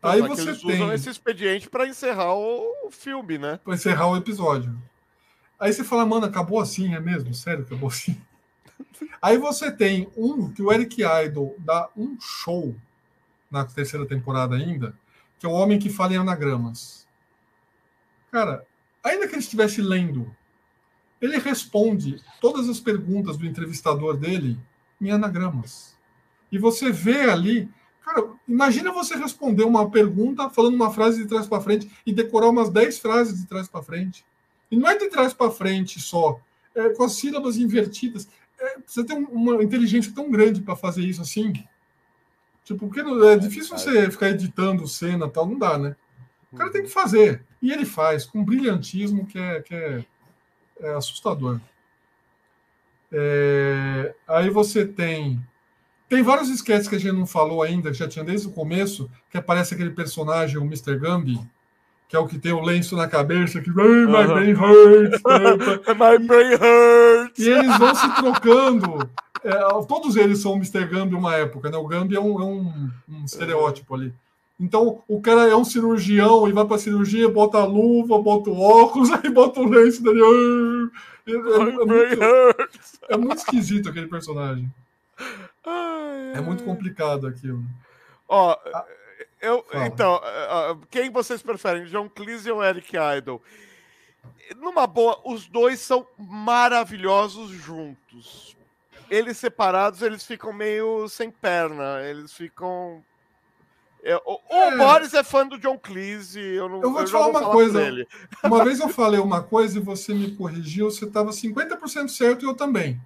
S1: Aí
S2: é
S1: você
S2: eles
S1: tem.
S2: usam esse expediente para encerrar o, o filme, né?
S1: para encerrar o episódio. Aí você fala, mano, acabou assim, é mesmo? Sério, acabou assim? Aí você tem um que o Eric Idle dá um show na terceira temporada ainda, que é o Homem que Fala em Anagramas. Cara, ainda que ele estivesse lendo, ele responde todas as perguntas do entrevistador dele em anagramas. E você vê ali, cara, imagina você responder uma pergunta falando uma frase de trás para frente e decorar umas 10 frases de trás para frente. E não é de trás para frente só, é com as sílabas invertidas. É, você tem uma inteligência tão grande para fazer isso assim. Tipo, porque não- é difícil você ficar editando cena e tal, não dá, né? O cara tem que fazer. E ele faz, com um brilhantismo que é, que é, é assustador. É, aí você tem. Tem vários sketches que a gente não falou ainda, que já tinha desde o começo, que aparece aquele personagem, o Mr. Gumby, que é o que tem o lenço na cabeça, que "Ai, my brain hurts.
S2: My brain hurts!
S1: E eles vão se trocando. É, todos eles são o Mr. Gumby uma época, né? O Gumby é um, é um- um estereótipo ali. Então, o cara é um cirurgião e vai pra cirurgia, bota a luva, bota o óculos, aí bota o lenço dele. É, é- é muito,
S2: hurts!
S1: é muito esquisito aquele personagem. É muito complicado aquilo.
S2: Ó, Eu, então, quem vocês preferem, John Cleese ou Eric Idle? Numa boa, os dois são maravilhosos juntos. Eles separados, eles ficam meio sem perna. Eles ficam é, o, é. Boris é fã do John Cleese. Eu, não,
S1: eu vou
S2: eu
S1: te falar uma falar coisa. Uma vez eu falei uma coisa e você me corrigiu. Você estava 50% certo e eu também.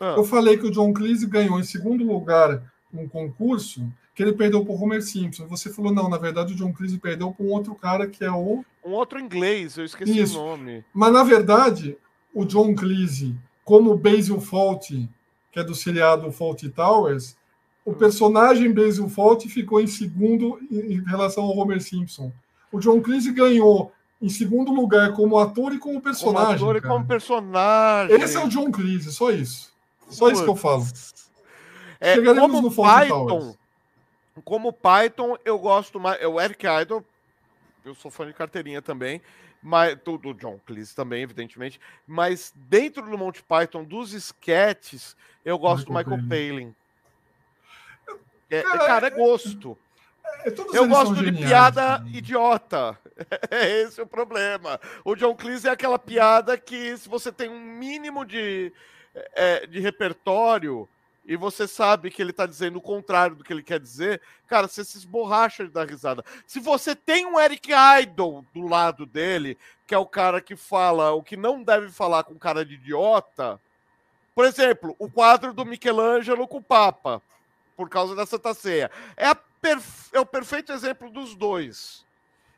S1: Ah. Eu falei que o John Cleese ganhou em segundo lugar um concurso que ele perdeu para o Homer Simpson. Você falou, não, na verdade o John Cleese perdeu para um outro cara que é o.
S2: Um outro inglês, eu esqueci Isso. o nome.
S1: Mas na verdade, o John Cleese, como Basil Fawlty, que é do seriado Fawlty Towers, o personagem Basil Fawlty ficou em segundo em relação ao Homer Simpson. O John Cleese ganhou em segundo lugar como ator e como personagem. Como ator
S2: cara. e como personagem.
S1: Esse é o John Cleese, só isso. Só Putz. isso que eu falo.
S2: É, Chegaremos como no Python, Como Python, eu gosto mais. O Eric Idle, eu sou fã de carteirinha também, mas do, do John Cleese também, evidentemente. Mas dentro do Monty Python, dos sketches, eu gosto Michael do Michael Palin. É, cara, cara, é gosto. É, eu gosto de geniais, piada né? idiota. É esse o problema. O John Cleese é aquela piada que, se você tem um mínimo de, é, de repertório e você sabe que ele está dizendo o contrário do que ele quer dizer, cara, você se esborracha de dar risada. Se você tem um Eric Idle do lado dele, que é o cara que fala o que não deve falar com cara de idiota, por exemplo, o quadro do Michelangelo com o Papa por causa da Santa Ceia. É, perfe... é o perfeito exemplo dos dois.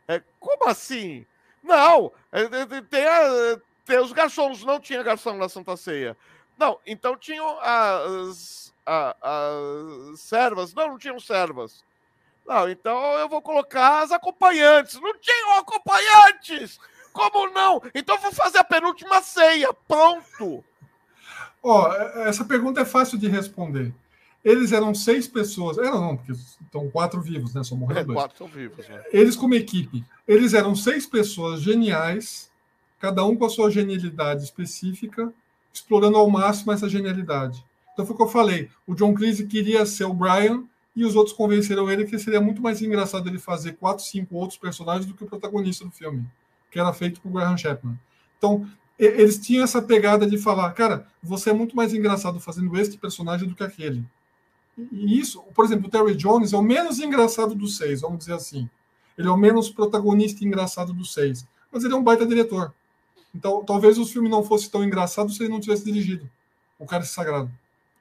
S2: É, como assim? Não, é, é, tem, a, tem os garçons, não tinha garçom na Santa Ceia. Não, então tinham as, as, as servas. Não, não tinham servas. Não, então eu vou colocar as acompanhantes. Não tinham acompanhantes! Como não? Então eu vou fazer a penúltima ceia. Pronto.
S1: Ó, oh, essa pergunta é fácil de responder. Eles eram seis pessoas. Eram não, porque estão quatro vivos, né? Só morreram é, dois.
S2: Quatro são vivos. Né?
S1: Eles, como equipe, eles eram seis pessoas geniais, cada um com a sua genialidade específica, explorando ao máximo essa genialidade. Então foi o que eu falei. O John Cleese queria ser o Brian e os outros convenceram ele que seria muito mais engraçado ele fazer quatro, cinco outros personagens do que o protagonista do filme, que era feito por Graham Chapman. Então, eles tinham essa pegada de falar, cara, você é muito mais engraçado fazendo este personagem do que aquele. E isso, por exemplo, o Terry Jones é o menos engraçado dos seis, vamos dizer assim. Ele é o menos protagonista engraçado dos seis. Mas ele é um baita diretor. Então, talvez o filme não fosse tão engraçado se ele não tivesse dirigido. O cara sagrado.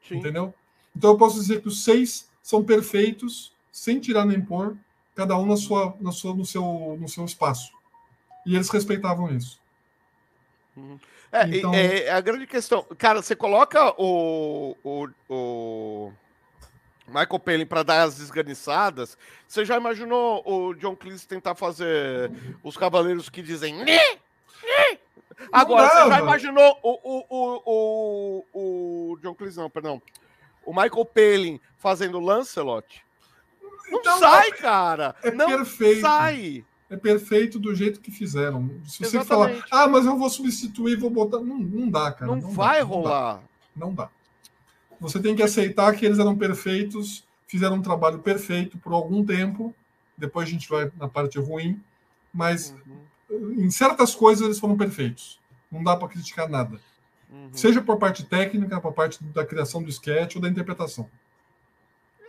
S1: Sim. Entendeu? Então eu posso dizer que os seis são perfeitos, sem tirar nem pôr, cada um na sua, na sua, no, seu, no seu espaço. E eles respeitavam isso.
S2: Uhum. É, então... é, é, a grande questão. Cara, você coloca o, o, o Michael Palin para dar as esganiçadas. Você já imaginou o John Cleese tentar fazer os cavaleiros que dizem. Agora, você já imaginou o, o, o, o, o John Cleese, não, perdão. O Michael Palin fazendo Lancelot? Não então, sai, é cara!
S1: É
S2: não
S1: perfeito.
S2: sai!
S1: É perfeito do jeito que fizeram. Se você Exatamente. falar, ah, mas eu vou substituir, vou botar. Não, não dá, cara.
S2: Não, não vai dá, rolar.
S1: Não dá. não dá. Você tem que aceitar que eles eram perfeitos, fizeram um trabalho perfeito por algum tempo. Depois a gente vai na parte ruim, mas uhum. Em certas coisas eles foram perfeitos. Não dá para criticar nada. Uhum. Seja por parte técnica, por parte da criação do sketch ou da interpretação.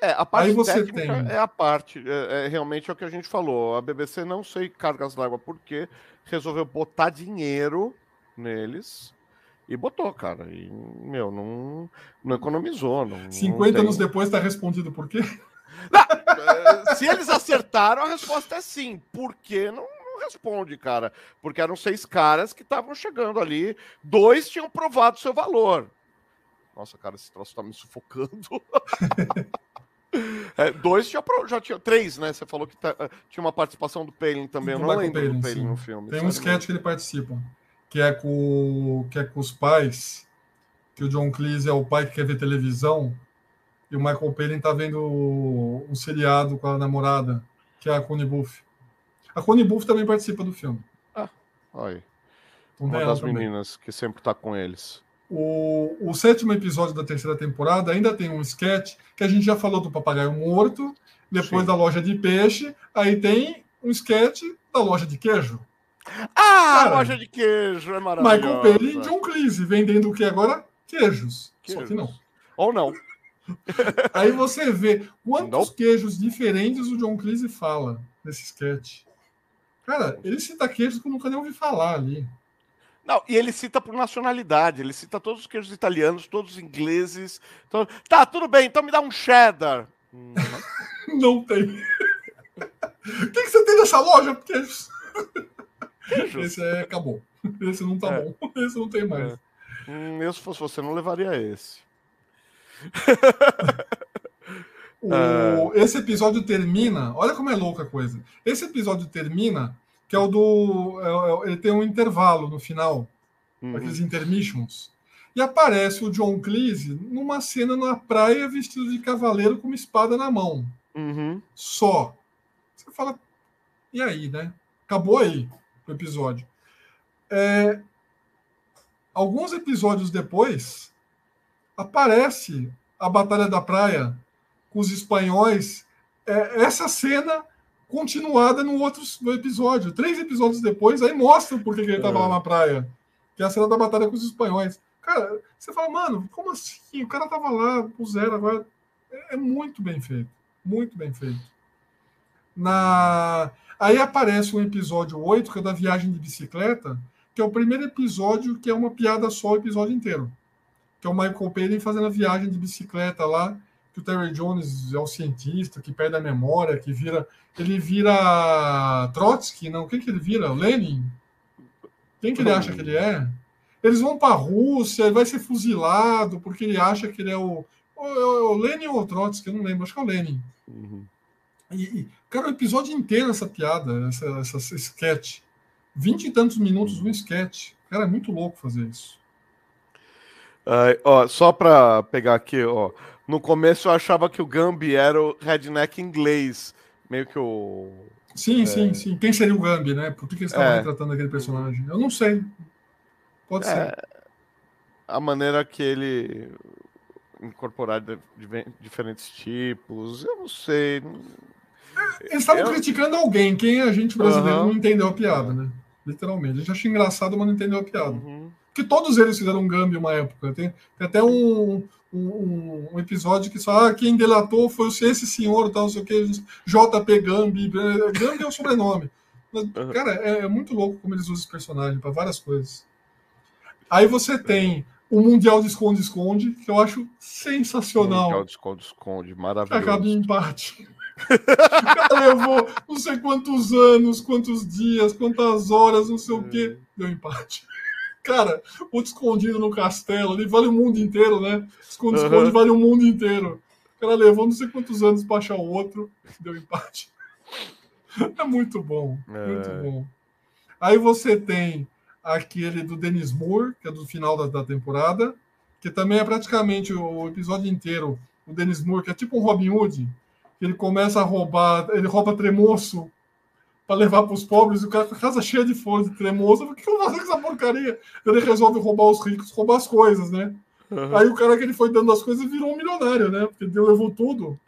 S2: É, a parte Aí você tem... é a parte, é, é, realmente é o que a gente falou. A BBC não sei cargas d'água porque resolveu botar dinheiro neles e botou, cara. E, meu, não, não economizou. Não,
S1: 50 não anos depois está respondido por quê?
S2: Não, eh, se eles acertaram, a resposta é sim. Por quê? Não, não responde, cara. Porque eram seis caras que estavam chegando ali. Dois tinham provado seu valor. Nossa, cara, esse troço tá me sufocando. É, dois já, já tinha. Três, né? Você falou que tá, eh, tinha uma participação do Palin também. Do Eu não lembro Palin, do Palin no filme.
S1: Tem um sketch que ele participa que é com, que é com os pais, que o John Cleese é o pai que quer ver televisão, e o Michael Palin tá vendo um seriado com a namorada, que é a Connie Buff. A Connie Buff também participa do filme.
S2: Ah, olha. Então, Uma das também. meninas que sempre tá com eles.
S1: o, o sétimo episódio da terceira temporada ainda tem um sketch que a gente já falou do papagaio morto, depois Sim. da loja de peixe, aí tem um sketch da loja de queijo.
S2: Ah, Cara, loja de queijo, é maravilhoso.
S1: Michael Payne e John Cleese vendendo o que agora? Queijos. Queijos. Só que não.
S2: Ou não.
S1: Aí você vê quantos queijos diferentes o John Cleese fala nesse sketch. Cara, ele cita queijos que eu nunca nem ouvi falar ali.
S2: Não, e ele cita por nacionalidade, ele cita todos os queijos italianos, todos os ingleses. Então, tá, tudo bem, então me dá um cheddar.
S1: Hum, não. não tem. O que, que você tem nessa loja? Queijos. queijos. Esse é, acabou. Esse não tá é. bom. Esse não tem mais. É.
S2: Hum, eu, se fosse você, não levaria esse.
S1: o, é. esse episódio termina. Olha como é louca a coisa. Esse episódio termina, que é o do. É, é ele tem um intervalo no final, uhum. aqueles intermissions. E aparece o John Cleese numa cena na praia vestido de cavaleiro com uma espada na mão.
S2: Uhum.
S1: Só. Você fala. E aí, né? Acabou aí o episódio. É, alguns episódios depois, aparece a Batalha da Praia com os espanhóis. É, essa cena continuada no outro no episódio. Três episódios depois, aí mostra por que ele estava é. lá na praia. Que é a cena da batalha com os espanhóis. Cara, você fala, mano, como assim? O cara tava lá, puseram agora. É, é muito bem feito. Muito bem feito. Na... Aí aparece um episódio 8, que é da viagem de bicicleta, que é o primeiro episódio que é uma piada só o episódio inteiro. Que é o Michael Palin fazendo a viagem de bicicleta lá, que o Terry Jones é um cientista que perde a memória, que vira. Ele vira Trotsky, não? Quem que ele vira? Lenin? Quem que ele acha que ele é? Eles vão para a Rússia, ele vai ser fuzilado porque ele acha que ele é o. O, o Lenin ou o Trotsky, eu não lembro, acho que é o Lenin. Uhum. E, cara, o episódio inteiro essa piada, essa, essa, essa sketch vinte e tantos minutos um sketch. Cara, é muito louco fazer isso.
S2: Uh, ó, só para pegar aqui, ó. No começo eu achava que o Gambi era o redneck inglês. Meio que o.
S1: Sim, é... sim, sim. Quem seria o Gambi, né? Por que, que eles estavam é... retratando aquele personagem? Eu não sei. Pode é... ser.
S2: A maneira que ele incorporar de, diferentes tipos, eu não sei.
S1: Eles estavam eu... criticando alguém, quem a gente brasileiro uhum. não entendeu a piada, né? Literalmente. A gente acha engraçado, mas não entendeu a piada. Uhum. Porque todos eles fizeram um Gambi uma época. Tem, tem até um, um, um, episódio que fala ah, quem delatou foi esse senhor, tal, não sei o que, JP Gambi. Gambi é o sobrenome. Mas, uhum. Cara, é, é, muito louco como eles usam esse personagem para várias coisas. Aí você tem o Mundial de Esconde-Esconde, que eu acho sensacional. Mundial
S2: de Esconde-Esconde, maravilhoso.
S1: Acaba em empate. levou não sei quantos anos, quantos dias, quantas horas, não sei o quê. Deu empate. Cara, outro escondido no castelo ali vale o mundo inteiro, né? Esconde-esconde uhum. vale o mundo inteiro. O cara levou não sei quantos anos para achar o outro, deu empate. É muito bom, é. muito bom. Aí você tem aquele do Dennis Moore, que é do final da, da temporada, que também é praticamente o episódio inteiro. O Dennis Moore, que é tipo um Robin Hood, ele começa a roubar, ele rouba tremoço para levar para os pobres, e o cara com a casa cheia de folhas de tremoço. O que eu vou fazer com essa porcaria? Ele resolve roubar os ricos, roubar as coisas, né? Uhum. Aí o cara que ele foi dando as coisas virou um milionário, né? Porque ele levou tudo.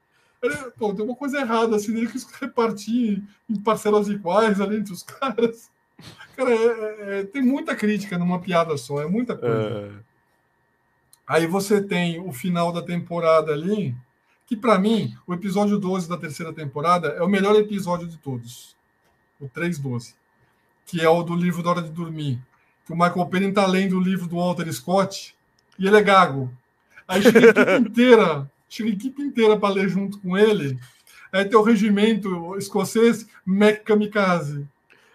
S1: Ele, pô, tem uma coisa errada, assim, ele quis repartir em parcelas iguais ali entre os caras. Cara, é, é, é tem muita crítica numa piada só, é muita coisa. Uhum. Aí você tem o final da temporada ali, que para mim, o episódio 12 da terceira temporada é o melhor episódio de todos. O 312. Que é o do livro da Hora de Dormir. Que o Michael Penny tá lendo o livro do Walter Scott e ele é gago. Aí chega a equipe inteira, chega a equipe inteira para ler junto com ele. Aí tem o regimento escocês Mac Kamikaze.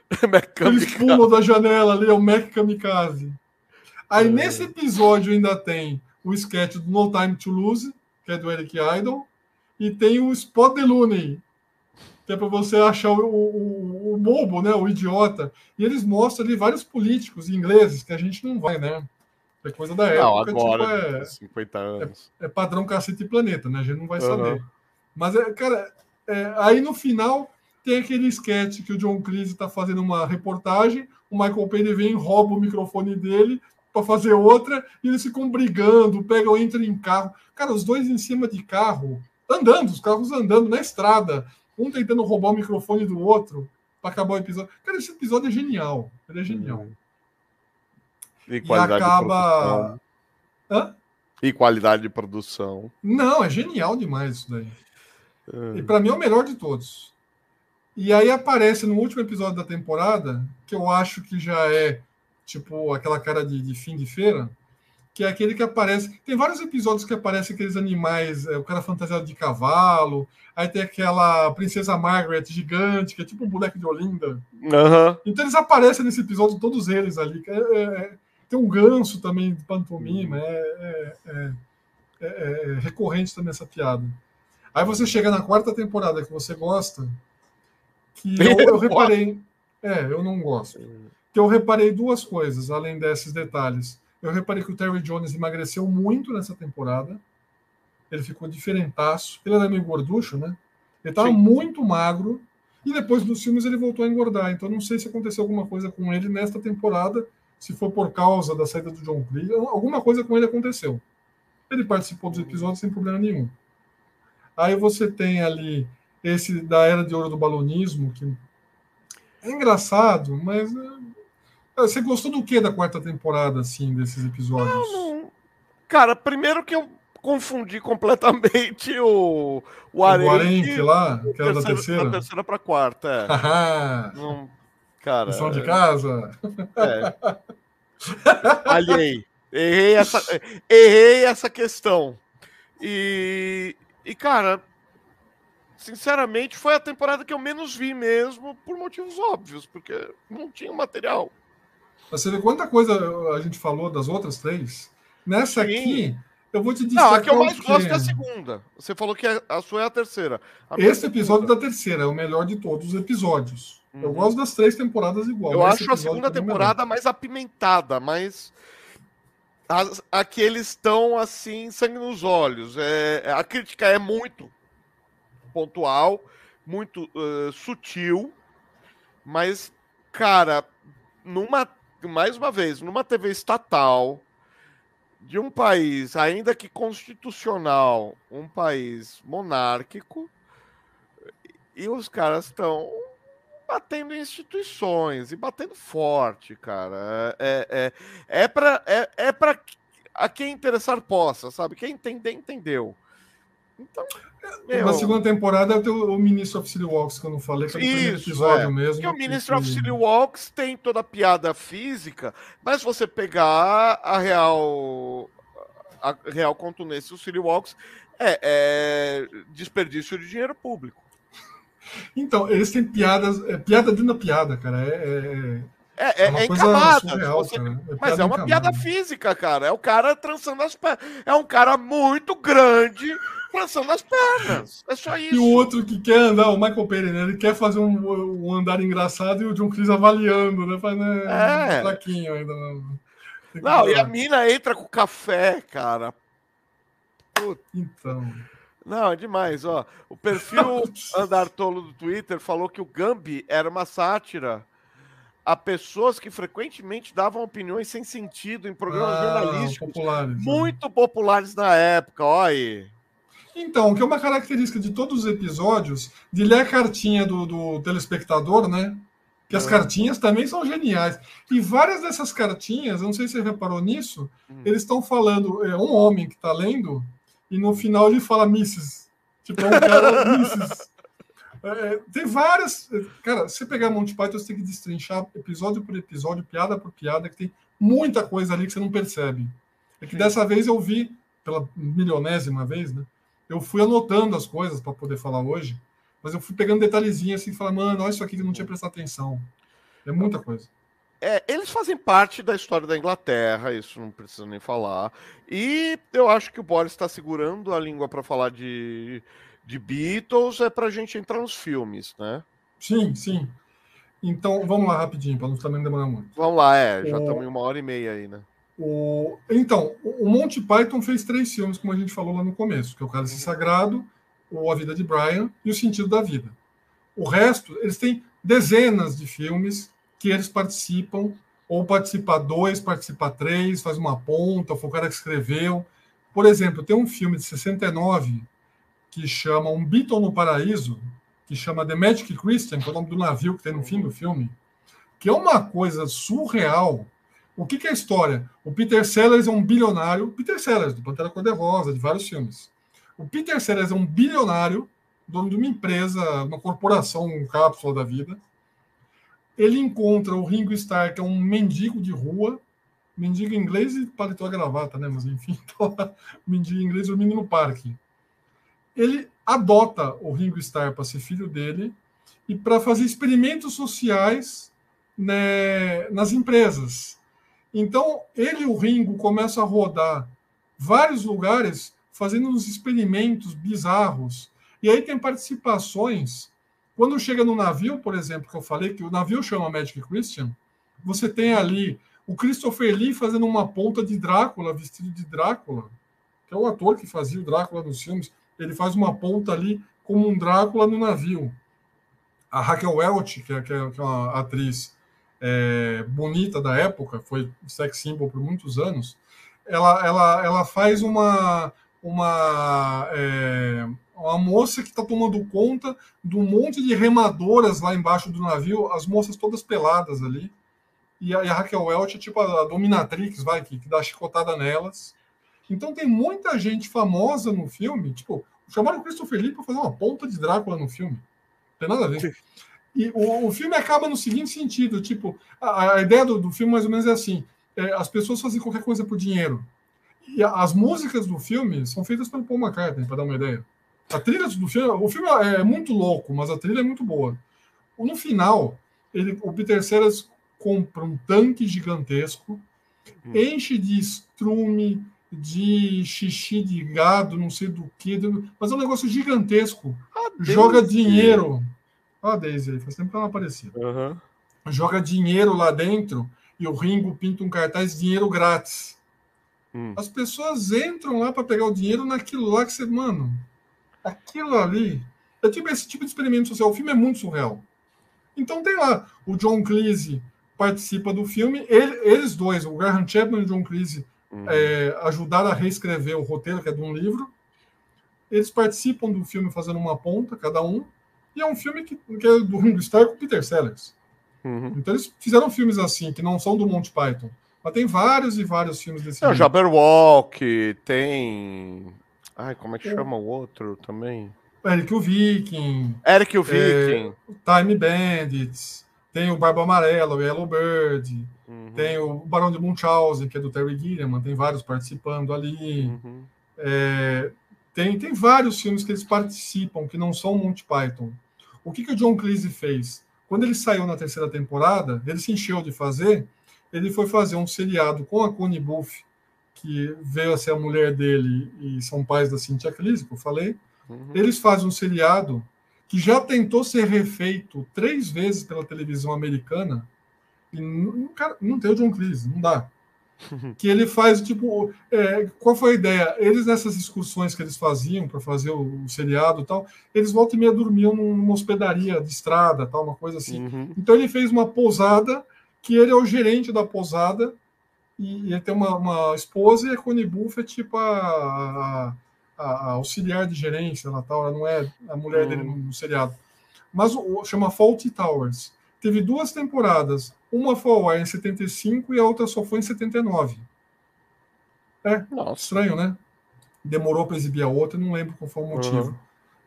S1: Eles pulam da janela ali, é o Mac Kamikaze. Aí é. nesse episódio ainda tem o sketch do No Time to Lose, que é do Eric Idle, e tem o Spot the Looney, que é para você achar o, o, o, bobo, né, o idiota. E eles mostram ali vários políticos ingleses que a gente não vai, né? É coisa da época. Não,
S2: agora, tipo, é, 50 anos.
S1: É, é, padrão cacete e planeta, né? A gente não vai saber. Uhum. Mas, é, cara, é, aí no final tem aquele sketch que o John Cleese está fazendo uma reportagem, o Michael Payne vem, rouba o microfone dele, para fazer outra e eles ficam brigando, pegam, entram em carro. Cara, os dois em cima de carro, andando, os carros andando na estrada, um tentando roubar o microfone do outro para acabar o episódio. Cara, esse episódio é genial. Ele é genial.
S2: E, e acaba. Hã? E qualidade de produção.
S1: Não, é genial demais isso daí. Uhum. E para mim é o melhor de todos. E aí aparece no último episódio da temporada, que eu acho que já é tipo aquela cara de, de fim de feira, que é aquele que aparece. Tem vários episódios que aparecem aqueles animais, é, o cara fantasiado de cavalo, aí tem aquela princesa Margaret gigante, que é tipo um boneco de Olinda.
S2: Uhum.
S1: Então eles aparecem nesse episódio, todos eles ali. É, é, é tem um ganso também de pantomima, é, é, é, recorrente também essa piada. Aí você chega na quarta temporada que você gosta, que eu, eu reparei. É, eu não gosto. Que eu reparei duas coisas, além desses detalhes. Eu reparei que o Terry Jones emagreceu muito nessa temporada. Ele ficou diferentaço. Ele era meio gorducho, né? Ele estava muito magro. E depois dos filmes ele voltou a engordar. Então não sei se aconteceu alguma coisa com ele nesta temporada. Se for por causa da saída do John Cleese. Alguma coisa com ele aconteceu. Ele participou dos episódios sem problema nenhum. Aí você tem ali esse da Era de Ouro do Balonismo, que é engraçado, mas é, você gostou do que da quarta temporada, assim, desses episódios? Não.
S2: Cara, primeiro que eu confundi completamente o,
S1: o Arenque. Lá, que era da terceira? Da
S2: terceira pra quarta, é.
S1: não, cara... Lição de casa?
S2: É. Alhei. Errei essa, errei essa questão. E, e, cara, sinceramente, foi a temporada que eu menos vi mesmo, por motivos óbvios, porque não tinha material.
S1: Você vê quanta coisa a gente falou das outras três? Nessa Sim. aqui, eu vou te dizer. Não, a
S2: que eu mais gosto é a segunda. Você falou que a sua é a terceira. A
S1: Esse episódio segunda. da terceira é o melhor de todos os episódios. Uhum. Eu gosto das três temporadas igual.
S2: Eu acho a segunda temporada mais apimentada, mais. Aqui eles estão assim, sangue nos olhos. É, a crítica é muito pontual, muito uh, sutil, mas, cara, numa mais uma vez, numa TV estatal de um país, ainda que constitucional, um país monárquico, e os caras estão batendo em instituições e batendo forte, cara. É, é, é para é, é a quem interessar possa, sabe? Quem entender, entendeu.
S1: Então, meu... Na segunda temporada é o, o Ministro of City Walks, que eu não falei, que é o primeiro episódio é. mesmo. Porque
S2: o Ministro que... of City Walks tem toda a piada física, mas você pegar a real a real contundência do City Walks é, é desperdício de dinheiro público.
S1: Então, eles têm piadas, é piada dentro da piada, cara. É, é,
S2: é, é, é, é Surreal, você... é mas é uma piada física, cara. É o cara trançando as pernas. É um cara muito grande trançando as pernas. É só isso.
S1: E o outro que quer andar, o Michael Payne, né? Ele quer fazer um, um andar engraçado e o John Cleese avaliando, né? Faz, né? É. Um fraquinho ainda. Não,
S2: não e a mina entra com café, cara.
S1: Puta. Então.
S2: Não, é demais, ó. O perfil Andar Tolo do Twitter falou que o Gambi era uma sátira a pessoas que frequentemente davam opiniões sem sentido em programas ah, jornalísticos populares, né? muito né? populares na época, olha aí.
S1: Então, que é uma característica de todos os episódios, de ler a cartinha do, do telespectador, né? Que as é. cartinhas também são geniais. E várias dessas cartinhas, eu não sei se você reparou nisso, hum. eles estão falando, é um homem que está lendo, e no final ele fala Mrs. Tipo, é um cara Mrs. É, tem várias. Cara, se você pegar Monty Python, você tem que destrinchar episódio por episódio, piada por piada, que tem muita coisa ali que você não percebe. É que dessa vez eu vi, pela milionésima vez, né? Eu fui anotando as coisas para poder falar hoje, mas eu fui pegando detalhezinhos assim e falar, mano, olha isso aqui que eu não tinha prestado atenção. É muita coisa.
S2: É, eles fazem parte da história da Inglaterra, isso não precisa nem falar. E eu acho que o Boris está segurando a língua para falar de de Beatles é para a gente entrar nos filmes, né?
S1: Sim, sim. Então, vamos lá rapidinho, para não também demorar muito.
S2: Vamos lá, é, já estamos em uma hora e meia aí, né?
S1: O... Então, o Monty Python fez três filmes, como a gente falou lá no começo, que é o Cálice uhum. Sagrado, o A Vida de Brian e O Sentido da Vida. O resto, eles têm dezenas de filmes que eles participam ou participa dois, participa três, faz uma ponta, foi o cara que escreveu. Por exemplo, tem um filme de 69 que chama Um Beatle no Paraíso, que chama The Magic Christian, que é o nome do navio que tem no fim do filme, que é uma coisa surreal. O que, que é a história? O Peter Sellers é um bilionário, Peter Sellers, do Pantera Cor-de-Rosa, de vários filmes. O Peter Sellers é um bilionário, dono de uma empresa, uma corporação, um cápsula da vida, ele encontra o Ringo Starr, que é um mendigo de rua, mendigo inglês e paletó a gravata, né? Mas enfim, então, mendigo inglês dormindo no parque. Ele adota o Ringo Starr para ser filho dele e para fazer experimentos sociais né, nas empresas. Então, ele e o Ringo começam a rodar vários lugares fazendo uns experimentos bizarros. E aí tem participações quando chega no navio, por exemplo, que eu falei que o navio chama Magic Christian, você tem ali o Christopher Lee fazendo uma ponta de Drácula, vestido de Drácula, que é o ator que fazia o Drácula nos filmes. Ele faz uma ponta ali como um Drácula no navio. A Raquel Welch, que é, que é, é uma atriz é, bonita da época, foi sex symbol por muitos anos, ela, ela, ela faz uma, uma é, uma moça que está tomando conta de um monte de remadoras lá embaixo do navio, as moças todas peladas ali. E a, e a Raquel Welch é tipo a, a dominatrix, vai, que, que dá chicotada nelas. Então tem muita gente famosa no filme, tipo, chamaram o Christopher Lee para fazer uma ponta de Drácula no filme. Não tem nada a ver. E o, o filme acaba no seguinte sentido, tipo, a, a ideia do, do, filme mais ou menos é assim, é, as pessoas fazem qualquer coisa por dinheiro. E as músicas do filme são feitas pelo Paul McCartney, para dar uma ideia. A trilha do filme, o filme é muito louco, mas a trilha é muito boa. No final, ele, o Peter Sellers compra um tanque gigantesco, hum. enche de estrume, de xixi de gado, não sei do que, mas é um negócio gigantesco. Ah, Joga dinheiro. Olha a Daisy aí, faz tempo que ela não aparecia. Uhum. Joga dinheiro lá dentro e o Ringo pinta um cartaz dinheiro grátis. Hum. As pessoas entram lá para pegar o dinheiro naquilo lá que você, mano, aquilo ali é tipo esse tipo de experimento social. O filme é muito surreal. Então tem lá o John Cleese participa do filme. Ele, eles dois, o Graham Chapman e o John Cleese, uhum. é, ajudaram a reescrever o roteiro, que é de um livro. Eles participam do filme fazendo uma ponta, cada um. E é um filme que, que é do com Peter Sellers. Uhum. Então eles fizeram filmes assim, que não são do Monty Python. Mas tem vários e vários filmes desse
S2: é, O Jabberwock, tem Ai, como é que chama o outro também?
S1: Eric o Viking.
S2: Eric o Viking.
S1: É, Time Bandits. Tem o Barba Amarela, o Yellow Bird. Uhum. Tem o Barão de Munchausen, que é do Terry Gilliam. Tem vários participando ali. Uhum. É, tem, tem vários filmes que eles participam, que não são Monty Python. O que, que o John Cleese fez? Quando ele saiu na terceira temporada, ele se encheu de fazer, ele foi fazer um seriado com a Connie Buff que veio a ser a mulher dele e são pais da Cintia Crise, que eu falei, uhum. eles fazem um seriado que já tentou ser refeito três vezes pela televisão americana e não, cara, não tem o John Cleese, não dá. Que ele faz, tipo, é, qual foi a ideia? Eles, nessas discussões que eles faziam para fazer o, o seriado e tal, eles volta e meia dormiam numa hospedaria de estrada, tal, uma coisa assim. Uhum. Então ele fez uma pousada que ele é o gerente da pousada e ele tem uma, uma esposa e a Connie Buff é tipo a, a, a, auxiliar de gerência, ela, tal, ela não é a mulher dele no, no seriado. Mas o, chama Faulty Towers. Teve duas temporadas. Uma foi ao ar em 75 e a outra só foi em 79. É, Nossa. estranho, né? Demorou para exibir a outra, não lembro qual foi o motivo. Uhum.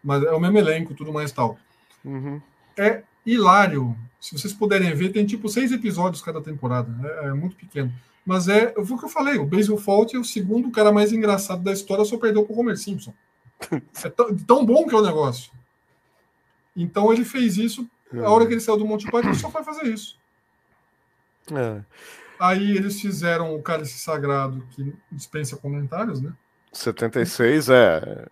S1: Mas é o mesmo elenco, tudo mais tal. Uhum. É hilário. Se vocês puderem ver, tem tipo seis episódios cada temporada. É, é muito pequeno. Mas é, foi o que eu falei, o Basil Fawlty é o segundo cara mais engraçado da história, só perdeu pro Homer Simpson. É tão, tão bom que é o negócio. Então ele fez isso, a hora que ele saiu do Monty Python, ele só foi fazer isso. É. Aí eles fizeram o Cálice Sagrado, que dispensa comentários, né?
S2: 76 é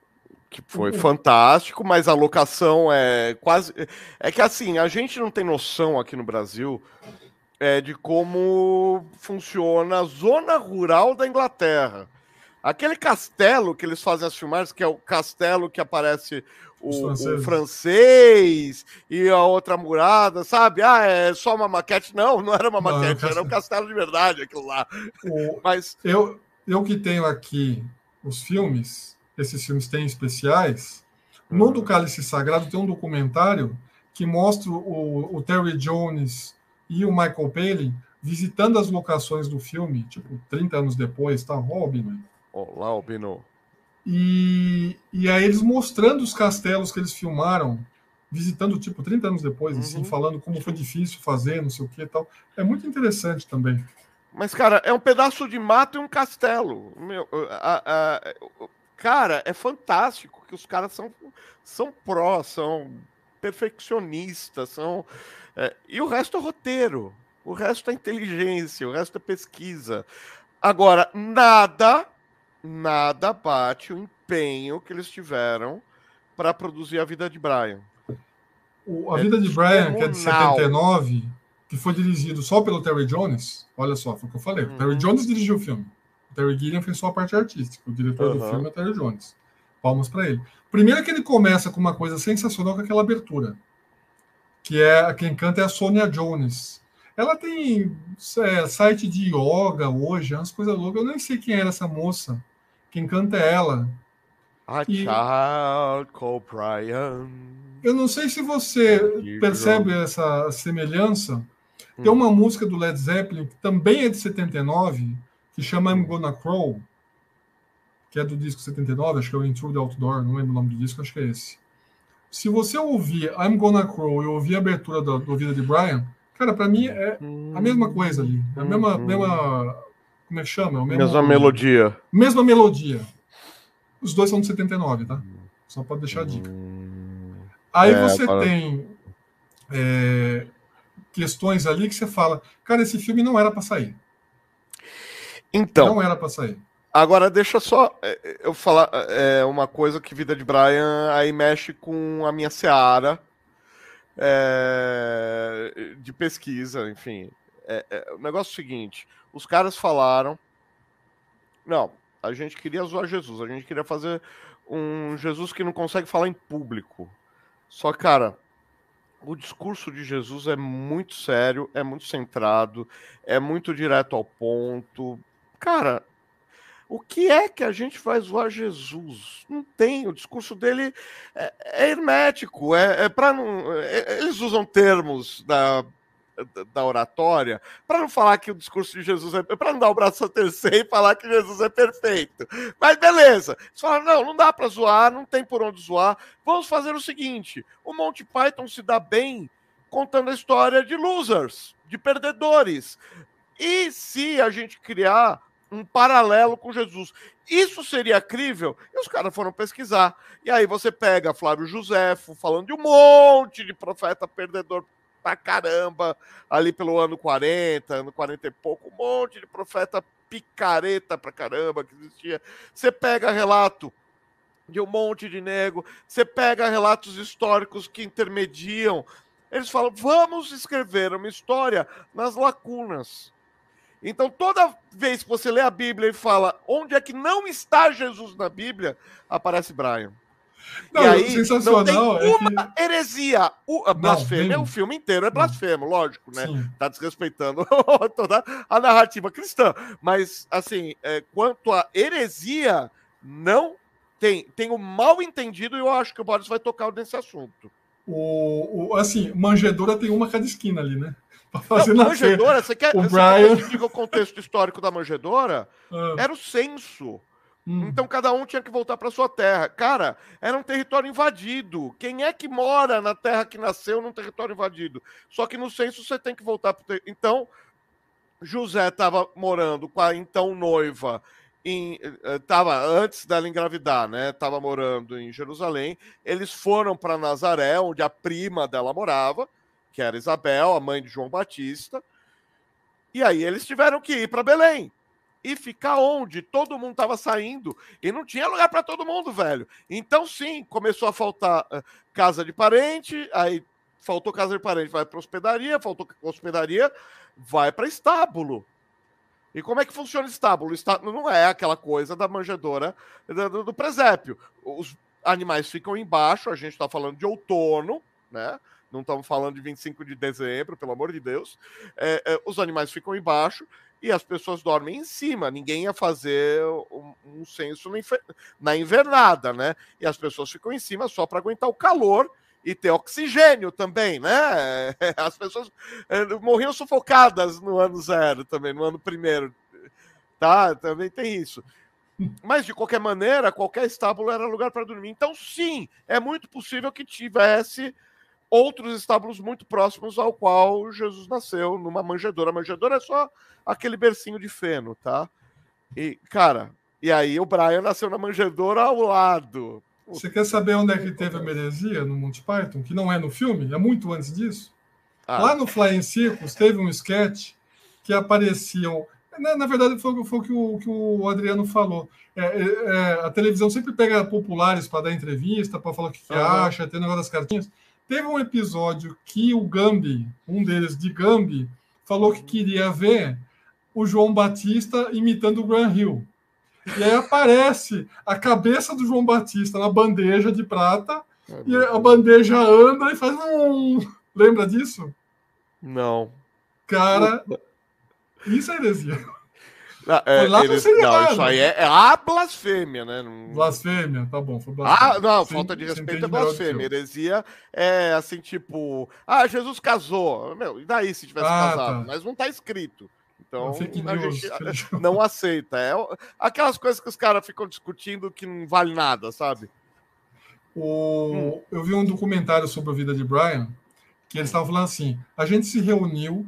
S2: que foi uhum. fantástico, mas a locação é quase é que assim, a gente não tem noção aqui no Brasil é, de como funciona a zona rural da Inglaterra. Aquele castelo que eles fazem as filmagens, que é o castelo que aparece o, o, francês e a outra murada, sabe? Ah, é só uma maquete. Não, não era uma não, maquete, era um castelo de verdade aquilo lá.
S1: O, Mas eu, eu que tenho aqui os filmes, esses filmes têm especiais. No uhum. do Cálice Sagrado tem um documentário que mostra o, o Terry Jones e o Michael Palin visitando as locações do filme, tipo, 30 anos depois, tá? Robin.
S2: Olá, Albino.
S1: E, e aí eles mostrando os castelos que eles filmaram, visitando, tipo, 30 anos depois, assim, uhum. assim, falando como foi difícil fazer, não sei o que e tal. É muito interessante também.
S2: Mas, cara, é um pedaço de mato e um castelo. Meu, a, a, cara, é fantástico que os caras são, são pró, são perfeccionistas, são. É, e o resto é roteiro, o resto é inteligência, o resto é pesquisa. Agora, nada nada bate o empenho que eles tiveram para produzir a vida de Brian.
S1: O, a é vida de Brian, que é de 79, que foi dirigido só pelo Terry Jones, olha só, foi o que eu falei. Uhum. O Terry uhum. Jones dirigiu o filme. O Terry Gilliam fez só a parte artística. O diretor uhum. do filme é o Terry Jones. Palmas para ele. Primeiro que ele começa com uma coisa sensacional com aquela abertura. Que é quem canta é a Sonia Jones. Ela tem é, site de yoga hoje, umas coisas loucas. Eu nem sei quem era essa moça. Quem canta é ela.
S2: A e... child called Brian.
S1: Eu não sei se você percebe essa semelhança. Hum. Tem uma música do Led Zeppelin, que também é de 79, que chama I'm Gonna Crawl, que é do disco 79, acho que é o Into the Outdoor, não lembro o nome do disco, acho que é esse. Se você ouvir I'm Gonna Crawl e ouvir a abertura da, do Vida de Brian, cara, para mim é a mesma coisa ali. É a mesma, hum. mesma como é que chama? É
S2: mesmo, Mesma melodia.
S1: Mesma melodia. Os dois são de 79, tá? Só para deixar a dica. Hum, Aí é, você para... tem é, questões ali que você fala, cara, esse filme não era para sair.
S2: Então.
S1: Não era para sair.
S2: Agora, deixa só é, eu falar é, uma coisa que Vida de Brian aí mexe com a minha seara é, de pesquisa, enfim. É, é, o negócio é o seguinte: os caras falaram. Não, a gente queria zoar Jesus, a gente queria fazer um Jesus que não consegue falar em público. Só, cara, o discurso de Jesus é muito sério, é muito centrado, é muito direto ao ponto. Cara, o que é que a gente vai zoar Jesus? Não tem. O discurso dele é, é hermético. É, é para não. É, eles usam termos da da oratória, para não falar que o discurso de Jesus é. para não dar o braço a terceiro e falar que Jesus é perfeito. Mas beleza. Eles falaram: não, não dá para zoar, não tem por onde zoar. Vamos fazer o seguinte: o Monty Python se dá bem contando a história de losers, de perdedores. E se a gente criar um paralelo com Jesus. Isso seria crível? E os caras foram pesquisar. E aí você pega Flávio Josefo falando de um monte de profeta perdedor pra caramba, ali pelo ano 40, ano 40 e pouco, um monte de profeta picareta pra caramba que existia. Você pega relato de um monte de nego, você pega relatos históricos que intermediam. Eles falam: vamos escrever uma história nas lacunas. Então, toda vez que você lê a Bíblia e fala onde é que não está Jesus na Bíblia, aparece Brian.
S1: Não, e aí, sensacional.
S2: Não tem uma é que... heresia. O, a blasfêmia, não, o filme inteiro é blasfemo, lógico, né? Sim. Tá desrespeitando toda a narrativa cristã. Mas, assim, é, quanto à heresia, não tem. Tem o mal entendido e eu acho que o Boris vai tocar nesse assunto.
S1: O, o, assim, manjedora tem uma cada esquina ali, né?
S2: Pra fazer não, manjedora, você quer, o você Brian... quer o contexto histórico da manjedora? Ah. Era o censo. Hum. Então cada um tinha que voltar para sua terra. Cara, era um território invadido. Quem é que mora na terra que nasceu num território invadido? Só que no censo você tem que voltar para ter... Então, José estava morando com a então noiva estava eh, antes dela engravidar, né? Estava morando em Jerusalém. Eles foram para Nazaré, onde a prima dela morava, que era Isabel, a mãe de João Batista. E aí eles tiveram que ir para Belém e ficar onde todo mundo estava saindo e não tinha lugar para todo mundo, velho. Então, sim, começou a faltar uh, casa de parente, aí faltou casa de parente, vai para hospedaria, faltou hospedaria, vai para estábulo. E como é que funciona o estábulo? Estábulo não é aquela coisa da manjedora do, do presépio. Os animais ficam embaixo, a gente está falando de outono, né? Não estamos falando de 25 de dezembro, pelo amor de Deus. É, é, os animais ficam embaixo e as pessoas dormem em cima. Ninguém ia fazer um, um censo na invernada, né? E as pessoas ficam em cima só para aguentar o calor e ter oxigênio também, né? As pessoas é, morriam sufocadas no ano zero também, no ano primeiro, tá? Também tem isso. Mas, de qualquer maneira, qualquer estábulo era lugar para dormir. Então, sim, é muito possível que tivesse outros estábulos muito próximos ao qual Jesus nasceu, numa manjedoura. A manjedoura é só aquele bercinho de feno, tá? E, cara, e aí o Brian nasceu na manjedoura ao lado.
S1: Você quer saber onde é que teve a meresia no Monty Python? Que não é no filme, é muito antes disso. Ah. Lá no Flying Circus teve um sketch que apareciam na, na verdade, foi, foi o, que o que o Adriano falou. É, é, é a televisão sempre pega populares para dar entrevista, para falar o que, que uhum. acha, tem o negócio das cartinhas. Teve um episódio que o Gambi, um deles de Gambi, falou que queria ver o João Batista imitando o Graham Hill. E aí aparece a cabeça do João Batista na bandeja de prata, é e a bandeja anda e faz um. Lembra disso?
S2: Não.
S1: Cara, isso é heresia.
S2: Não, é, não, não isso aí é, é, a blasfêmia, né?
S1: Blasfêmia, tá bom.
S2: Foi blasfêmia. Ah, não, falta de respeito é blasfêmia. Heresia é assim, tipo, ah, Jesus casou. Meu, e daí se tivesse ah, casado? Tá. Mas não tá escrito. Então a gente não aceita. É aquelas coisas que os caras ficam discutindo que não vale nada, sabe?
S1: O... Hum. Eu vi um documentário sobre a vida de Brian que eles estavam falando assim: a gente se reuniu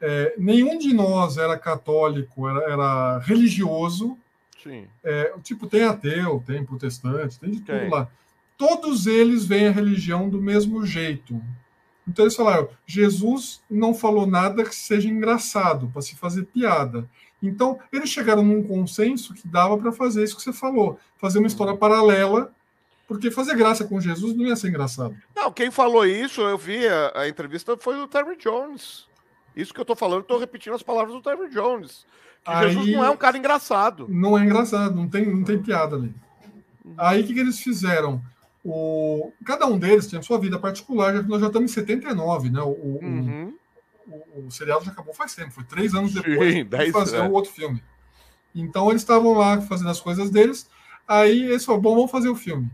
S1: é, nenhum de nós era católico, era, era religioso.
S2: Sim.
S1: É, tipo, tem ateu, tem protestante, tem de tudo lá. Todos eles veem a religião do mesmo jeito. Então eles falaram: Jesus não falou nada que seja engraçado, para se fazer piada. Então eles chegaram num consenso que dava para fazer isso que você falou, fazer uma história paralela, porque fazer graça com Jesus não ia ser engraçado.
S2: Não, quem falou isso, eu vi a, a entrevista foi o Terry Jones. Isso que eu tô falando, eu tô repetindo as palavras do Terry Jones. Que Aí, Jesus não é um cara engraçado.
S1: Não é engraçado, não tem, não tem piada ali. Aí o que, que eles fizeram? O, cada um deles tinha sua vida particular, já que nós já estamos em 79, né? O, uhum. o, o, seriado já acabou faz tempo, foi três anos depois Sim, de fazer o outro filme. Então eles estavam lá fazendo as coisas deles. Aí eles falaram: bom, vamos fazer o filme.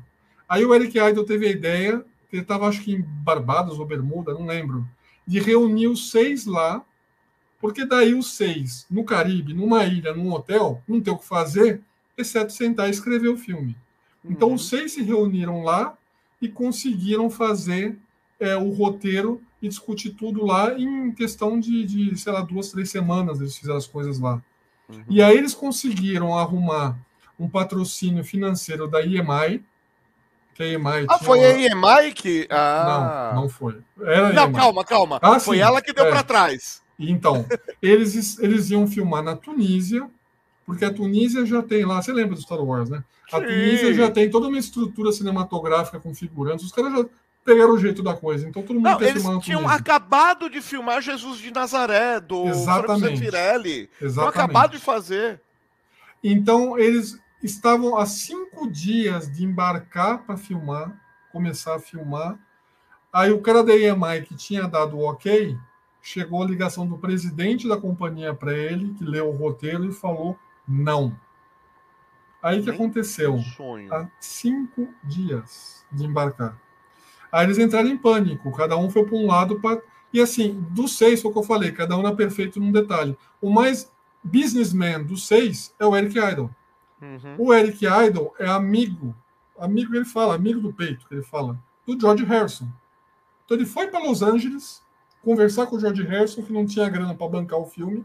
S1: Aí o Eric Idle teve a ideia, ele estava acho que em Barbados ou Bermuda, não lembro de reunir os seis lá, porque daí os seis, no Caribe, numa ilha, num hotel, não tem o que fazer, exceto sentar e escrever o filme. Então, uhum. os seis se reuniram lá e conseguiram fazer é, o roteiro e discutir tudo lá em questão de, de, sei lá, duas, três semanas eles fizeram as coisas lá. Uhum. E aí eles conseguiram arrumar um patrocínio financeiro da a EMI
S2: ah, foi a EMI que. Ah.
S1: Não, não foi. Era
S2: não, calma, calma. Ah, foi sim, ela que deu é. para trás.
S1: Então, eles, eles iam filmar na Tunísia, porque a Tunísia já tem lá, você lembra do Star Wars, né? A sim. Tunísia já tem toda uma estrutura cinematográfica com figurantes, os caras já pegaram o jeito da coisa, então todo mundo
S2: não, eles tinham acabado de filmar Jesus de Nazaré, do
S1: Exatamente.
S2: Firelli. Exatamente. Tinham acabado de fazer.
S1: Então, eles estavam a cinco dias de embarcar para filmar, começar a filmar. Aí o cara da EMI que tinha dado o ok, chegou a ligação do presidente da companhia para ele, que leu o roteiro e falou não. Aí que aconteceu?
S2: Sonho.
S1: Há cinco dias de embarcar. Aí eles entraram em pânico, cada um foi para um lado. E assim, dos seis, foi o que eu falei, cada um era perfeito num detalhe. O mais businessman dos seis é o Eric Idle. Uhum. O Eric Idle é amigo, amigo ele fala, amigo do peito, que ele fala, do George Harrison. Então ele foi para Los Angeles conversar com o George Harrison, que não tinha grana para bancar o filme.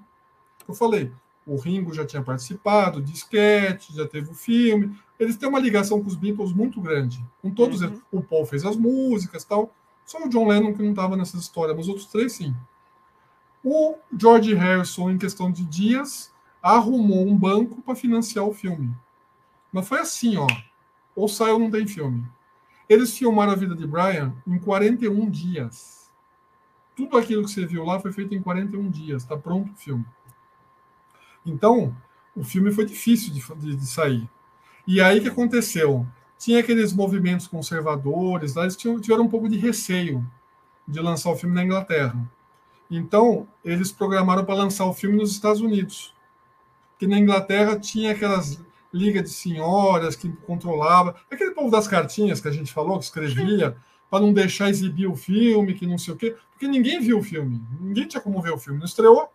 S1: Eu falei, o Ringo já tinha participado, disquete, já teve o filme. Eles têm uma ligação com os Beatles muito grande. Com todos uhum. eles. O Paul fez as músicas tal. Só o John Lennon que não estava nessa história, mas os outros três sim. O George Harrison, em questão de dias, arrumou um banco para financiar o filme. Mas foi assim, ó. Ou sai ou não tem filme. Eles filmaram a vida de Brian em 41 dias. Tudo aquilo que você viu lá foi feito em 41 dias. Está pronto o filme. Então, o filme foi difícil de, de, de sair. E aí que aconteceu? tinha aqueles movimentos conservadores, lá eles tinham, tiveram um pouco de receio de lançar o filme na Inglaterra. Então, eles programaram para lançar o filme nos Estados Unidos. Que na Inglaterra tinha aquelas liga de senhoras que controlava, aquele povo das cartinhas que a gente falou, que escrevia, para não deixar exibir o filme, que não sei o quê, porque ninguém viu o filme, ninguém tinha como ver o filme, não estreou.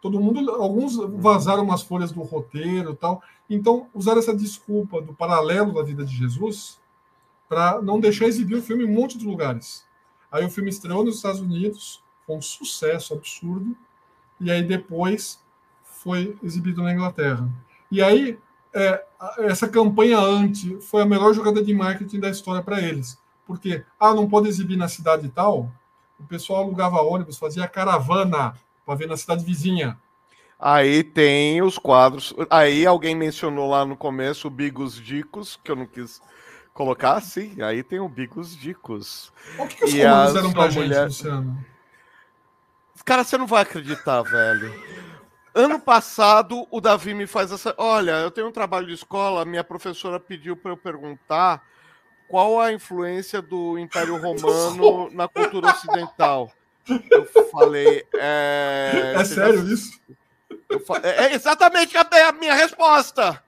S1: Todo mundo, alguns vazaram umas folhas do roteiro tal. Então, usaram essa desculpa do paralelo da vida de Jesus para não deixar exibir o filme em um monte de lugares. Aí o filme estreou nos Estados Unidos, foi um sucesso absurdo, e aí depois foi exibido na Inglaterra. E aí, é, essa campanha anti foi a melhor jogada de marketing da história para eles. Porque, ah, não pode exibir na cidade tal, o pessoal alugava ônibus, fazia caravana para ver na cidade vizinha.
S2: Aí tem os quadros. Aí alguém mencionou lá no começo o Bigos Dicos, que eu não quis colocar, sim. Aí tem o Bigos Dicos.
S1: O que, que os comandos eram pra mulher... gente, Luciano?
S2: Cara, você não vai acreditar, velho. Ano passado, o Davi me faz essa. Olha, eu tenho um trabalho de escola, minha professora pediu para eu perguntar qual a influência do Império Romano na cultura ocidental. Eu falei. É,
S1: é sério já... isso?
S2: Fa... É, é exatamente a minha resposta.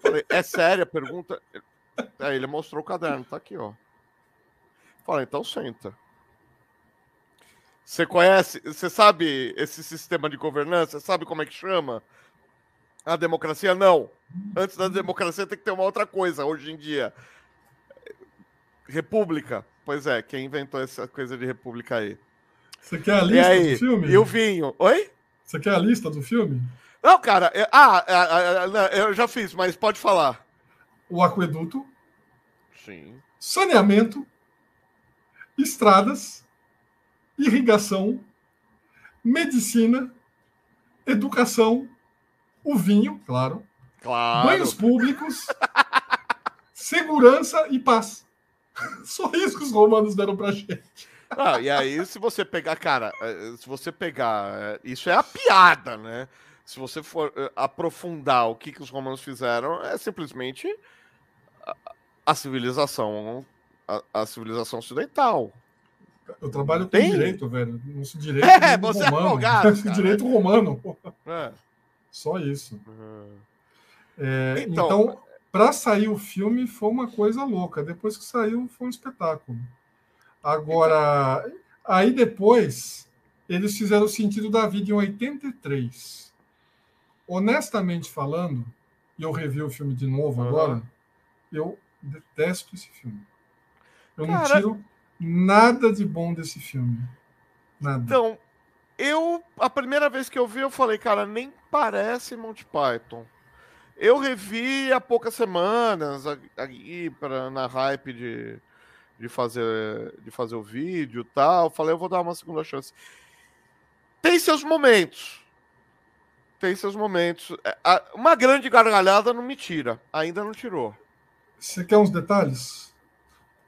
S2: Falei, é séria a pergunta? Aí ele mostrou o caderno, tá aqui, ó. Falei, então senta. Você conhece, você sabe esse sistema de governança? Sabe como é que chama? A democracia? Não. Antes da democracia tem que ter uma outra coisa hoje em dia. República. Pois é, quem inventou essa coisa de república aí?
S1: Você quer a lista aí, do filme?
S2: E o vinho. Oi?
S1: Você quer a lista do filme?
S2: Não, cara. É, ah, é, é, eu já fiz, mas pode falar.
S1: O aqueduto.
S2: Sim.
S1: Saneamento. Estradas. Irrigação. Medicina. Educação. O vinho, claro.
S2: Claro.
S1: Banhos públicos. segurança e paz. Só isso que os romanos deram pra gente.
S2: Ah, e aí, se você pegar, cara, eh, se você pegar. Eh, isso é a piada, né? Se você for eh, aprofundar o que, que os romanos fizeram, é simplesmente a, a civilização. A, a, civilização ocidental.
S1: Eu trabalho com Tem? direito, velho. Nosso direito é, você é romano. É advogado, direito romano. É. Só isso. Uhum. É, então, então para sair o filme foi uma coisa louca. Depois que saiu, foi um espetáculo. Agora, aí depois, eles fizeram o sentido da vida em 83. Honestamente falando, e eu revi o filme de novo uhum. agora, eu detesto esse filme. Eu Cara... não tiro nada de bom desse filme. Nada.
S2: Então, eu, a primeira vez que eu vi, eu falei, cara, nem parece Monty Python. Eu revi há poucas semanas, aí, pra, na hype de, de fazer, de fazer o vídeo e tal. Falei, eu vou dar uma segunda chance. Tem seus momentos. Tem seus momentos. É, uma grande gargalhada não me tira. Ainda não tirou.
S1: Você quer uns detalhes?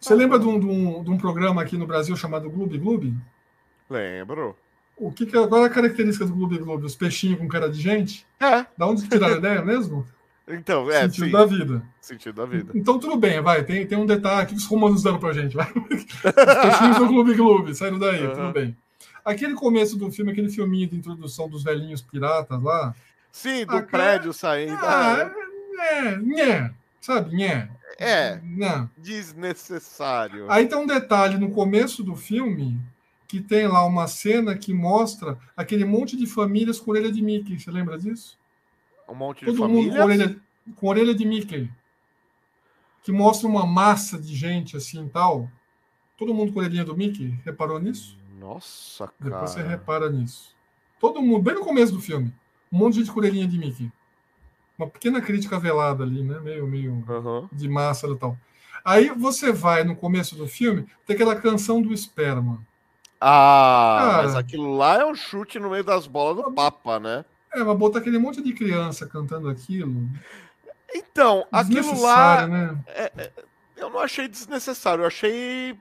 S1: Você ah, lembra de um, de, um, de um, programa aqui no Brasil chamado Gloob Gloob?
S2: Lembro.
S1: O que, que é, qual é a característica do Gloob Gloob? Os peixinhos com cara de gente?
S2: É.
S1: Da onde tiraram a ideia mesmo?
S2: Então, é.
S1: Sentido sim. da vida.
S2: Sentido da vida.
S1: Então, tudo bem, vai. Tem, tem um detalhe que os romanos deram pra gente. Vai. Os peixinhos do Clube Clube, saíram daí, uhum. tudo bem. Aquele começo do filme, aquele filminho de introdução dos velhinhos piratas lá.
S2: Sim, do prédio saindo.
S1: Ah, é, é, sabe, nhé.
S2: É, não. desnecessário.
S1: Aí tem um detalhe no começo do filme que tem lá uma cena que mostra aquele monte de famílias com orelha de Mickey. Você lembra disso?
S2: Um monte de
S1: Todo
S2: famílias?
S1: mundo com orelha, com orelha de Mickey. Que mostra uma massa de gente assim tal. Todo mundo com orelhinha do Mickey. Reparou nisso?
S2: Nossa, cara.
S1: Depois você repara nisso. Todo mundo, bem no começo do filme. Um monte de gente com orelhinha de Mickey. Uma pequena crítica velada ali, né? Meio, meio
S2: uhum.
S1: de massa e tal. Aí você vai no começo do filme, tem aquela canção do esperma.
S2: Ah, Cara, mas aquilo lá é um chute no meio das bolas do Papa, né?
S1: É, mas botar aquele monte de criança cantando aquilo.
S2: Então, aquilo lá. Né? É, é, eu não achei desnecessário, eu achei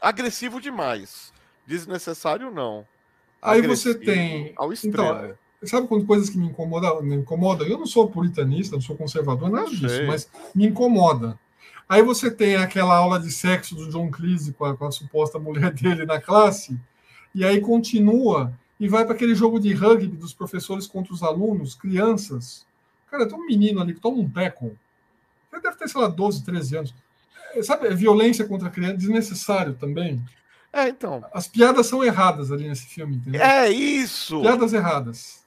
S2: agressivo demais. Desnecessário, não.
S1: Aí agressivo, você tem.
S2: Ao extremo.
S1: Então, sabe quando coisas que me incomodam? Me incomoda? Eu não sou puritanista, não sou conservador, nada disso, mas me incomoda. Aí você tem aquela aula de sexo do John Cleese com a, com a suposta mulher dele na classe, e aí continua e vai para aquele jogo de rugby dos professores contra os alunos, crianças. Cara, tem um menino ali que toma um peco. Ele deve ter, sei lá, 12, 13 anos. É, sabe, é violência contra a criança, desnecessário também.
S2: É, então.
S1: As piadas são erradas ali nesse filme, entendeu?
S2: É isso!
S1: Piadas erradas.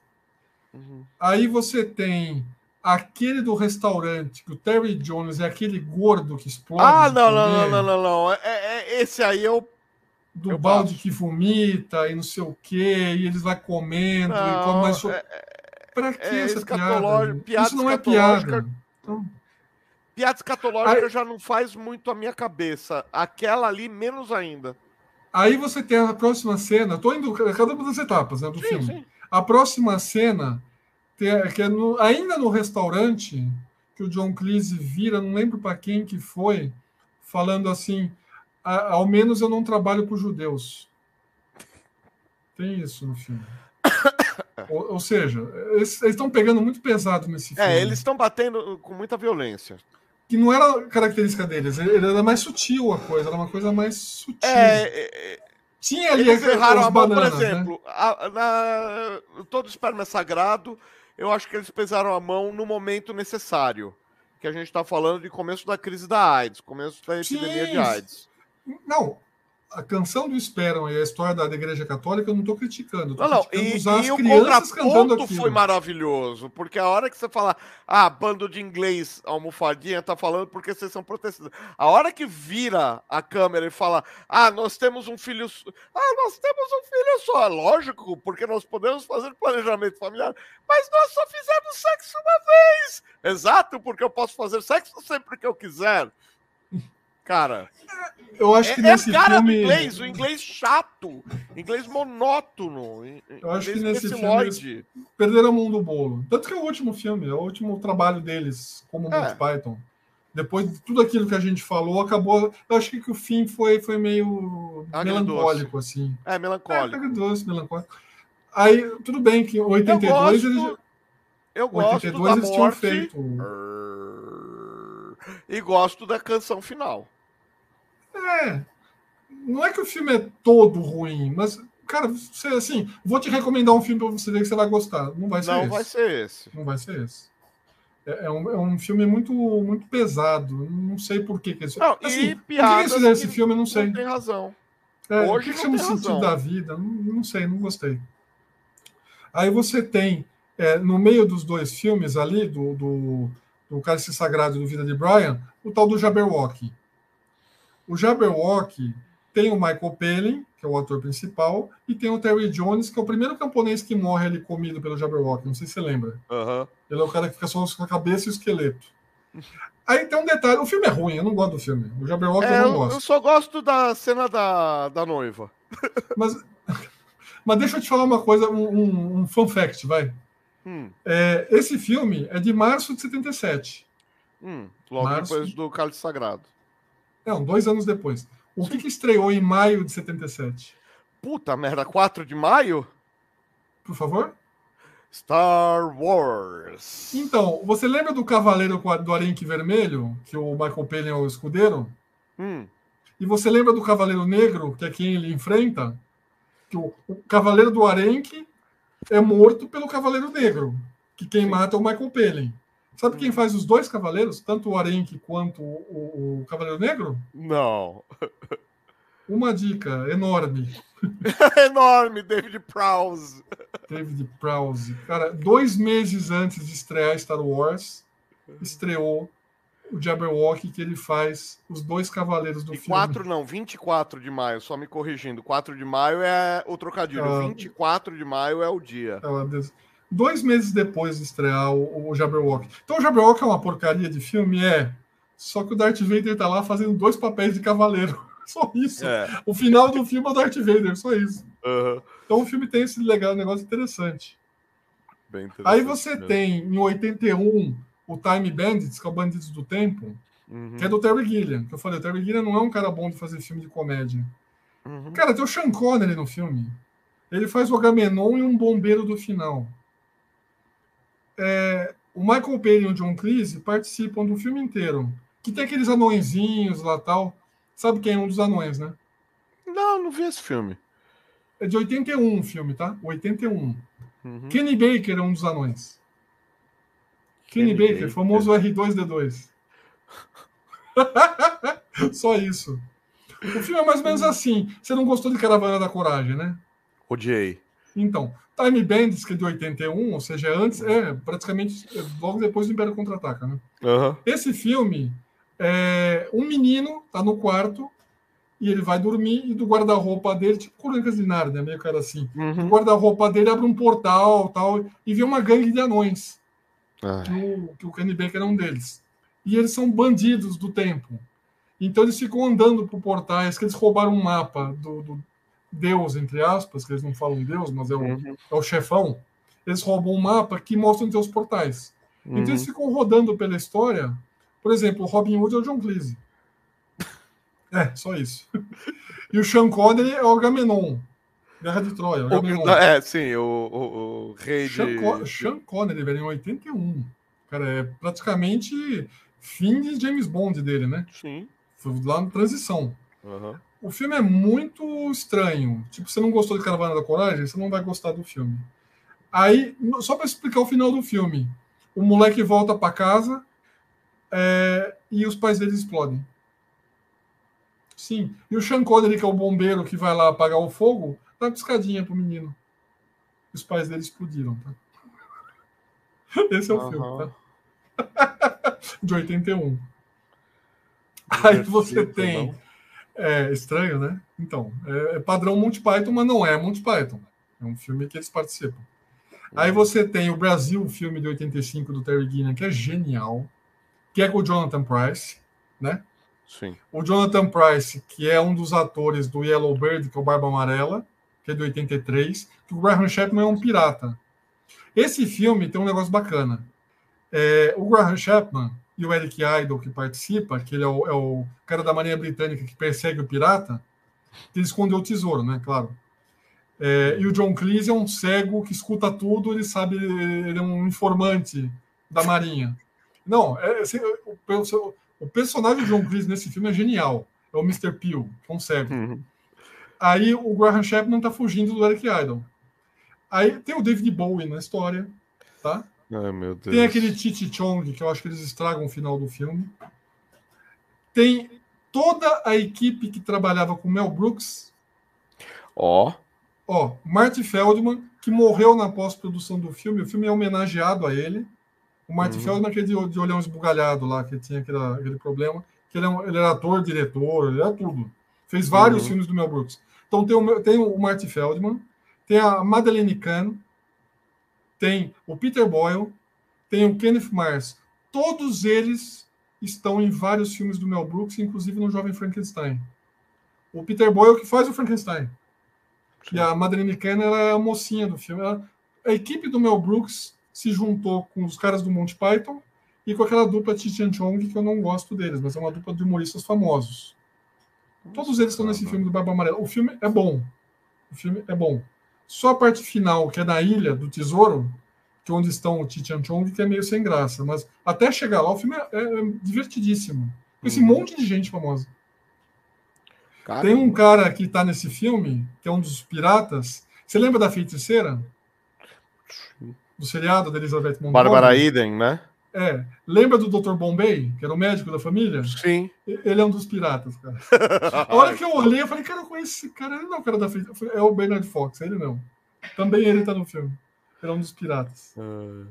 S1: Uhum. Aí você tem aquele do restaurante, que o Terry Jones é aquele gordo que explode.
S2: Ah, não, não, não, não, não, não, É, é, esse aí eu.
S1: Do eu balde que vomita e não sei o quê, e eles vão comendo não, e come mais. É, é, pra que é, essa piada? piada? Isso não é piada. Então...
S2: Piada escatológica aí... já não faz muito a minha cabeça. Aquela ali, menos ainda.
S1: Aí você tem a próxima cena, tô indo cada uma das etapas né, do sim, filme. Sim. A próxima cena, que é no, ainda no restaurante, que o John Cleese vira, não lembro para quem que foi, falando assim: ao menos eu não trabalho com judeus. Tem isso no filme. ou, ou, seja, eles estão pegando muito pesado nesse é,
S2: filme. É, eles estão batendo com muita violência
S1: que não era característica deles, ele era mais sutil a coisa, era uma coisa mais sutil.
S2: É, é, é
S1: Tinha ali eles erraram a mão, bananas,
S2: por né? exemplo, né? a, na, todo esperma é sagrado, eu acho que eles pesaram a mão no momento necessário, que a gente está falando de começo da crise da AIDS, começo da epidemia Sim. de AIDS.
S1: Não, a canção do Esperam e a história da, Igreja Católica, eu não estou criticando. Tô
S2: não, não, e, e o contraponto foi maravilhoso, porque a hora que você fala, ah, bando de inglês, almofadinha, tá falando porque vocês são protestantes. A hora que vira a câmera e fala, ah, nós temos um filho, ah, nós temos um filho só, é lógico, porque nós podemos fazer planejamento familiar, mas nós só fizemos sexo uma vez. Exato, porque eu posso fazer sexo sempre que eu quiser. Cara,
S1: eu acho que é, nesse
S2: é cara
S1: filme...
S2: do inglês, o inglês chato, inglês monótono,
S1: eu acho que nesse filme perderam a mão do bolo. Tanto que é o último filme, é o último trabalho deles como é. Monty Python. Depois de tudo aquilo que a gente falou, acabou. Eu acho que o fim foi, foi meio melancólico, assim.
S2: É, melancólico.
S1: É, doce, melancólico. Aí, tudo bem que em 82 eu gosto, eles.
S2: Eu gosto 82 da eles tinham morte, feito. E gosto da canção final.
S1: É. Não é que o filme é todo ruim, mas, cara, você, assim, vou te recomendar um filme para você ver que você vai gostar. Não vai ser
S2: não
S1: esse.
S2: Não vai ser esse.
S1: Não vai ser esse. É, é, um, é um filme muito, muito pesado. Não sei por que. que
S2: não, assim, e piadas
S1: por que esse filme, eu não sei.
S2: Não tem razão.
S1: É, Hoje o que, que chama o sentido da vida? Não, não, sei, não gostei. Aí você tem, é, no meio dos dois filmes ali, do, do, do Cálice Sagrado do Vida de Brian, o tal do Jabberwock. O Jabberwock tem o Michael Palin, que é o ator principal, e tem o Terry Jones, que é o primeiro camponês que morre ali comido pelo Jabberwock. Não sei se você lembra.
S2: Uhum.
S1: Ele é o cara que fica só com a cabeça e o esqueleto. Aí tem um detalhe: o filme é ruim, eu não gosto do filme. O Jabberwock é, eu não gosto.
S2: Eu só gosto da cena da, da noiva.
S1: Mas, mas deixa eu te falar uma coisa, um, um, um fun fact, vai. Hum. É, esse filme é de março de 77.
S2: Hum, logo março... depois do Cálice Sagrado.
S1: Não, dois anos depois. O que, que, estreou em maio de 77?
S2: Puta merda, 4 de maio?
S1: Por favor?
S2: Star Wars.
S1: Então, você lembra do Cavaleiro do Arenque Vermelho, que o Michael Palin é o escudeiro?
S2: Hum.
S1: E você lembra do Cavaleiro Negro, que é quem ele enfrenta? Que o, o Cavaleiro do Arenque é morto pelo Cavaleiro Negro, que quem Sim. mata é o Michael Palin. Sabe quem faz os dois cavaleiros, tanto o Arenque quanto o, o Cavaleiro Negro?
S2: Não.
S1: Uma dica enorme.
S2: enorme, David Prowse.
S1: David Prowse. Cara, dois meses antes de estrear Star Wars, estreou o Jabberwock que ele faz os dois cavaleiros do e filme.
S2: 4 não, 24 de maio, só me corrigindo. 4 de maio é o trocadilho, ah, 24 de maio é o dia.
S1: É dois meses depois de estrear o, o Jabberwock. Então o Jabberwock é uma porcaria de filme? É. Só que o Darth Vader tá lá fazendo dois papéis de cavaleiro. Só isso. É. O final do filme é o Darth Vader, só isso.
S2: Uhum.
S1: Então o filme tem esse legal, negócio interessante. interessante Aí você mesmo. tem, em 81, o Time Bandits, que é o Bandidos do Tempo, uhum. que é do Terry Gilliam. Que eu falei, o Terry Gilliam não é um cara bom de fazer filme de comédia. Uhum. Cara, tem o Sean Connery no filme. Ele faz o Agamenon e um bombeiro do final é, o Michael Palin e o John Cleese participam do filme inteiro. que tem aqueles anõezinhos lá tal. Sabe quem é um dos anões, né?
S2: Não, não vi esse filme.
S1: É de 81 o filme, tá? 81. Uhum. Kenny Baker é um dos anões. Kenny, Kenny Baker, Baker, famoso R2D2. Só isso. O filme é mais ou menos assim. Você não gostou de Caravana da Coragem, né?
S2: Odiei.
S1: Então, Time Bandits, que é de 81, ou seja, é antes, é praticamente é logo depois do Império Contra-Ataca, né?
S2: Uhum.
S1: Esse filme, é, um menino tá no quarto e ele vai dormir e do guarda-roupa dele, tipo Crônicas de Nárnia, meio cara assim, uhum. o guarda-roupa dele abre um portal tal e vê uma gangue de anões. Que o, que o Kenny Baker é um deles. E eles são bandidos do tempo. Então eles ficam andando por portais, que eles roubaram um mapa do, do Deus, entre aspas, que eles não falam Deus, mas é o, uhum. é o chefão. Eles roubam um mapa que mostra onde os portais. Uhum. Então eles uhum. ficam rodando pela história. Por exemplo, o Robin Hood é o John Cleese. É, só isso. E o Sean Connery é o Agamenon. Guerra de Troia.
S2: O, é, sim, o, o, o rei
S1: Sean
S2: de...
S1: Co Sean Connery, velho, em 81. Cara, é praticamente fim de James Bond dele, né?
S2: Sim.
S1: Foi lá na transição.
S2: Uhum.
S1: O filme é muito estranho. Tipo, você não gostou de Caravana da Coragem, você não vai gostar do filme. Aí, só para explicar o final do filme, o moleque volta para casa é, e os pais dele explodem. Sim. E o Sean Connery, que é o bombeiro que vai lá apagar o fogo, dá uma piscadinha pro menino. Os pais dele explodiram, tá? Esse é o uhum. filme, tá? De 81. Aí você tem. É estranho, né? Então, é, é padrão Monty Python, mas não é Monty Python. É um filme que eles participam. Aí uhum. você tem o Brasil, o filme de 85 do Terry Gilliam, que é genial, que é com o Jonathan Price, né?
S2: Sim.
S1: O Jonathan Price, que é um dos atores do Yellow Bird, que é o Barba Amarela, que é de 83, que o Graham Chapman é um pirata. Esse filme tem um negócio bacana. É, o Graham Chapman e o Eric Idle, que participa, que ele é o, é o cara da Marinha Britânica que persegue o pirata, que ele escondeu o tesouro, né? Claro. É, e o John Cleese é um cego que escuta tudo, ele sabe, ele é um informante da Marinha. Não, é, assim, o, o, personagem do John Cleese nesse filme é genial. É o Mr. Peel, é um cego. Uhum. Aí o Graham Chapman tá fugindo do Eric Idle. Aí tem o David Bowie na história, tá?
S2: Ai, meu Deus.
S1: Tem aquele Titi Chong, que eu acho que eles estragam o final do filme. Tem toda a equipe que trabalhava com Mel Brooks.
S2: Ó. Oh.
S1: Ó, Marty Feldman, que morreu na pós-produção do filme. O filme é homenageado a ele. O Marty uhum. Feldman, aquele de, de olhão esbugalhado lá, que tinha aquele, aquele problema. Que ele, é um, ele era ator, diretor, ele era tudo. Fez vários uhum. filmes do Mel Brooks. Então tem o, tem o Marty Feldman, tem a Madeleine Kahn, tem o Peter Boyle, tem o Kenneth Mars. Todos eles estão em vários filmes do Mel Brooks, inclusive no Jovem Frankenstein. O Peter Boyle que faz o Frankenstein. E a Madeleine Kahn é a mocinha do filme. Ela, a equipe do Mel Brooks se juntou com os caras do Monty Python e com aquela dupla Tichan Chong, que eu não gosto deles, mas é uma dupla de humoristas famosos. Todos eles estão nesse filme do Barba Amarela. O filme é bom. O filme é bom. Só a parte final, que é na ilha do tesouro, que é onde estão o Tichan Chong, que é meio sem graça. Mas até chegar lá, o filme é, é divertidíssimo. Esse uhum. monte de gente famosa. Caramba. Tem um cara que está nesse filme, que é um dos piratas. Você lembra da feiticeira? Do seriado da Elizabeth Montgomery?
S2: Bárbara Eden, né?
S1: É. Lembra do Dr. Bombay, que era o médico da família?
S2: Sim.
S1: Ele é um dos piratas, cara. A hora que eu olhei, eu falei, cara, eu conheço esse cara. Ele não é o cara da frente. É o Bernard Fox, ele não. Também ele tá no filme. Ele é um dos piratas. Uh...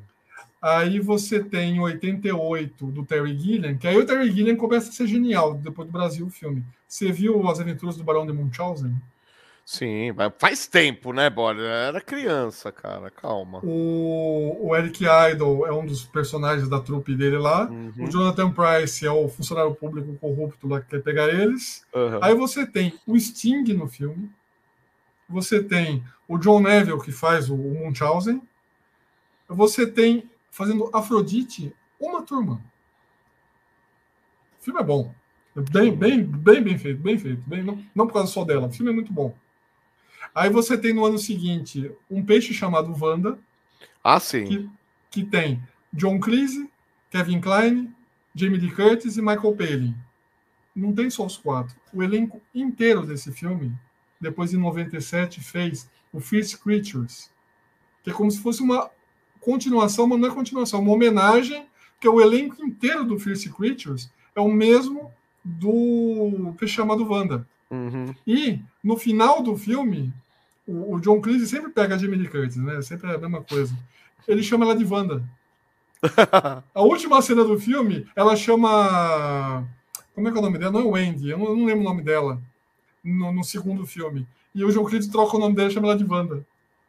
S1: Aí você tem 88 do Terry Gilliam, que aí o Terry Gilliam começa a ser genial depois do Brasil o filme. Você viu As Aventuras do Barão de Munchausen?
S2: Sim, faz tempo, né, Bora? Era criança, cara, calma.
S1: O, o Eric Idle é um dos personagens da trupe dele lá. Uhum. O Jonathan Price é o funcionário público corrupto lá que quer pegar eles. Uhum. Aí você tem o Sting no filme. Você tem o John Neville, que faz o, o Munchausen. Você tem, fazendo Afrodite, uma turma. O filme é bom. Bem, bem, bem, bem feito, bem feito. Bem, não, não por causa só dela. O filme é muito bom. Aí você tem no ano seguinte um peixe chamado Wanda.
S2: Ah, sim.
S1: Que, que tem John Cleese, Kevin Kline, Jamie Lee Curtis e Michael Palin. Não tem só os quatro. O elenco inteiro desse filme, depois em 97, fez o Fierce Creatures, que é como se fosse uma continuação, mas não é continuação, uma homenagem, que o elenco inteiro do Fierce Creatures é o mesmo do que chama do Wanda.
S2: Uhum.
S1: E no final do filme, o, o John Cleese sempre pega a Jamie Curtis, né? Sempre é a mesma coisa. Ele chama ela de Wanda. a última cena do filme, ela chama. Como é que é o nome dela? Não é Wendy, eu não, eu não lembro o nome dela. No, no, segundo filme. E o John Cleese troca o nome dela e chama ela de Wanda.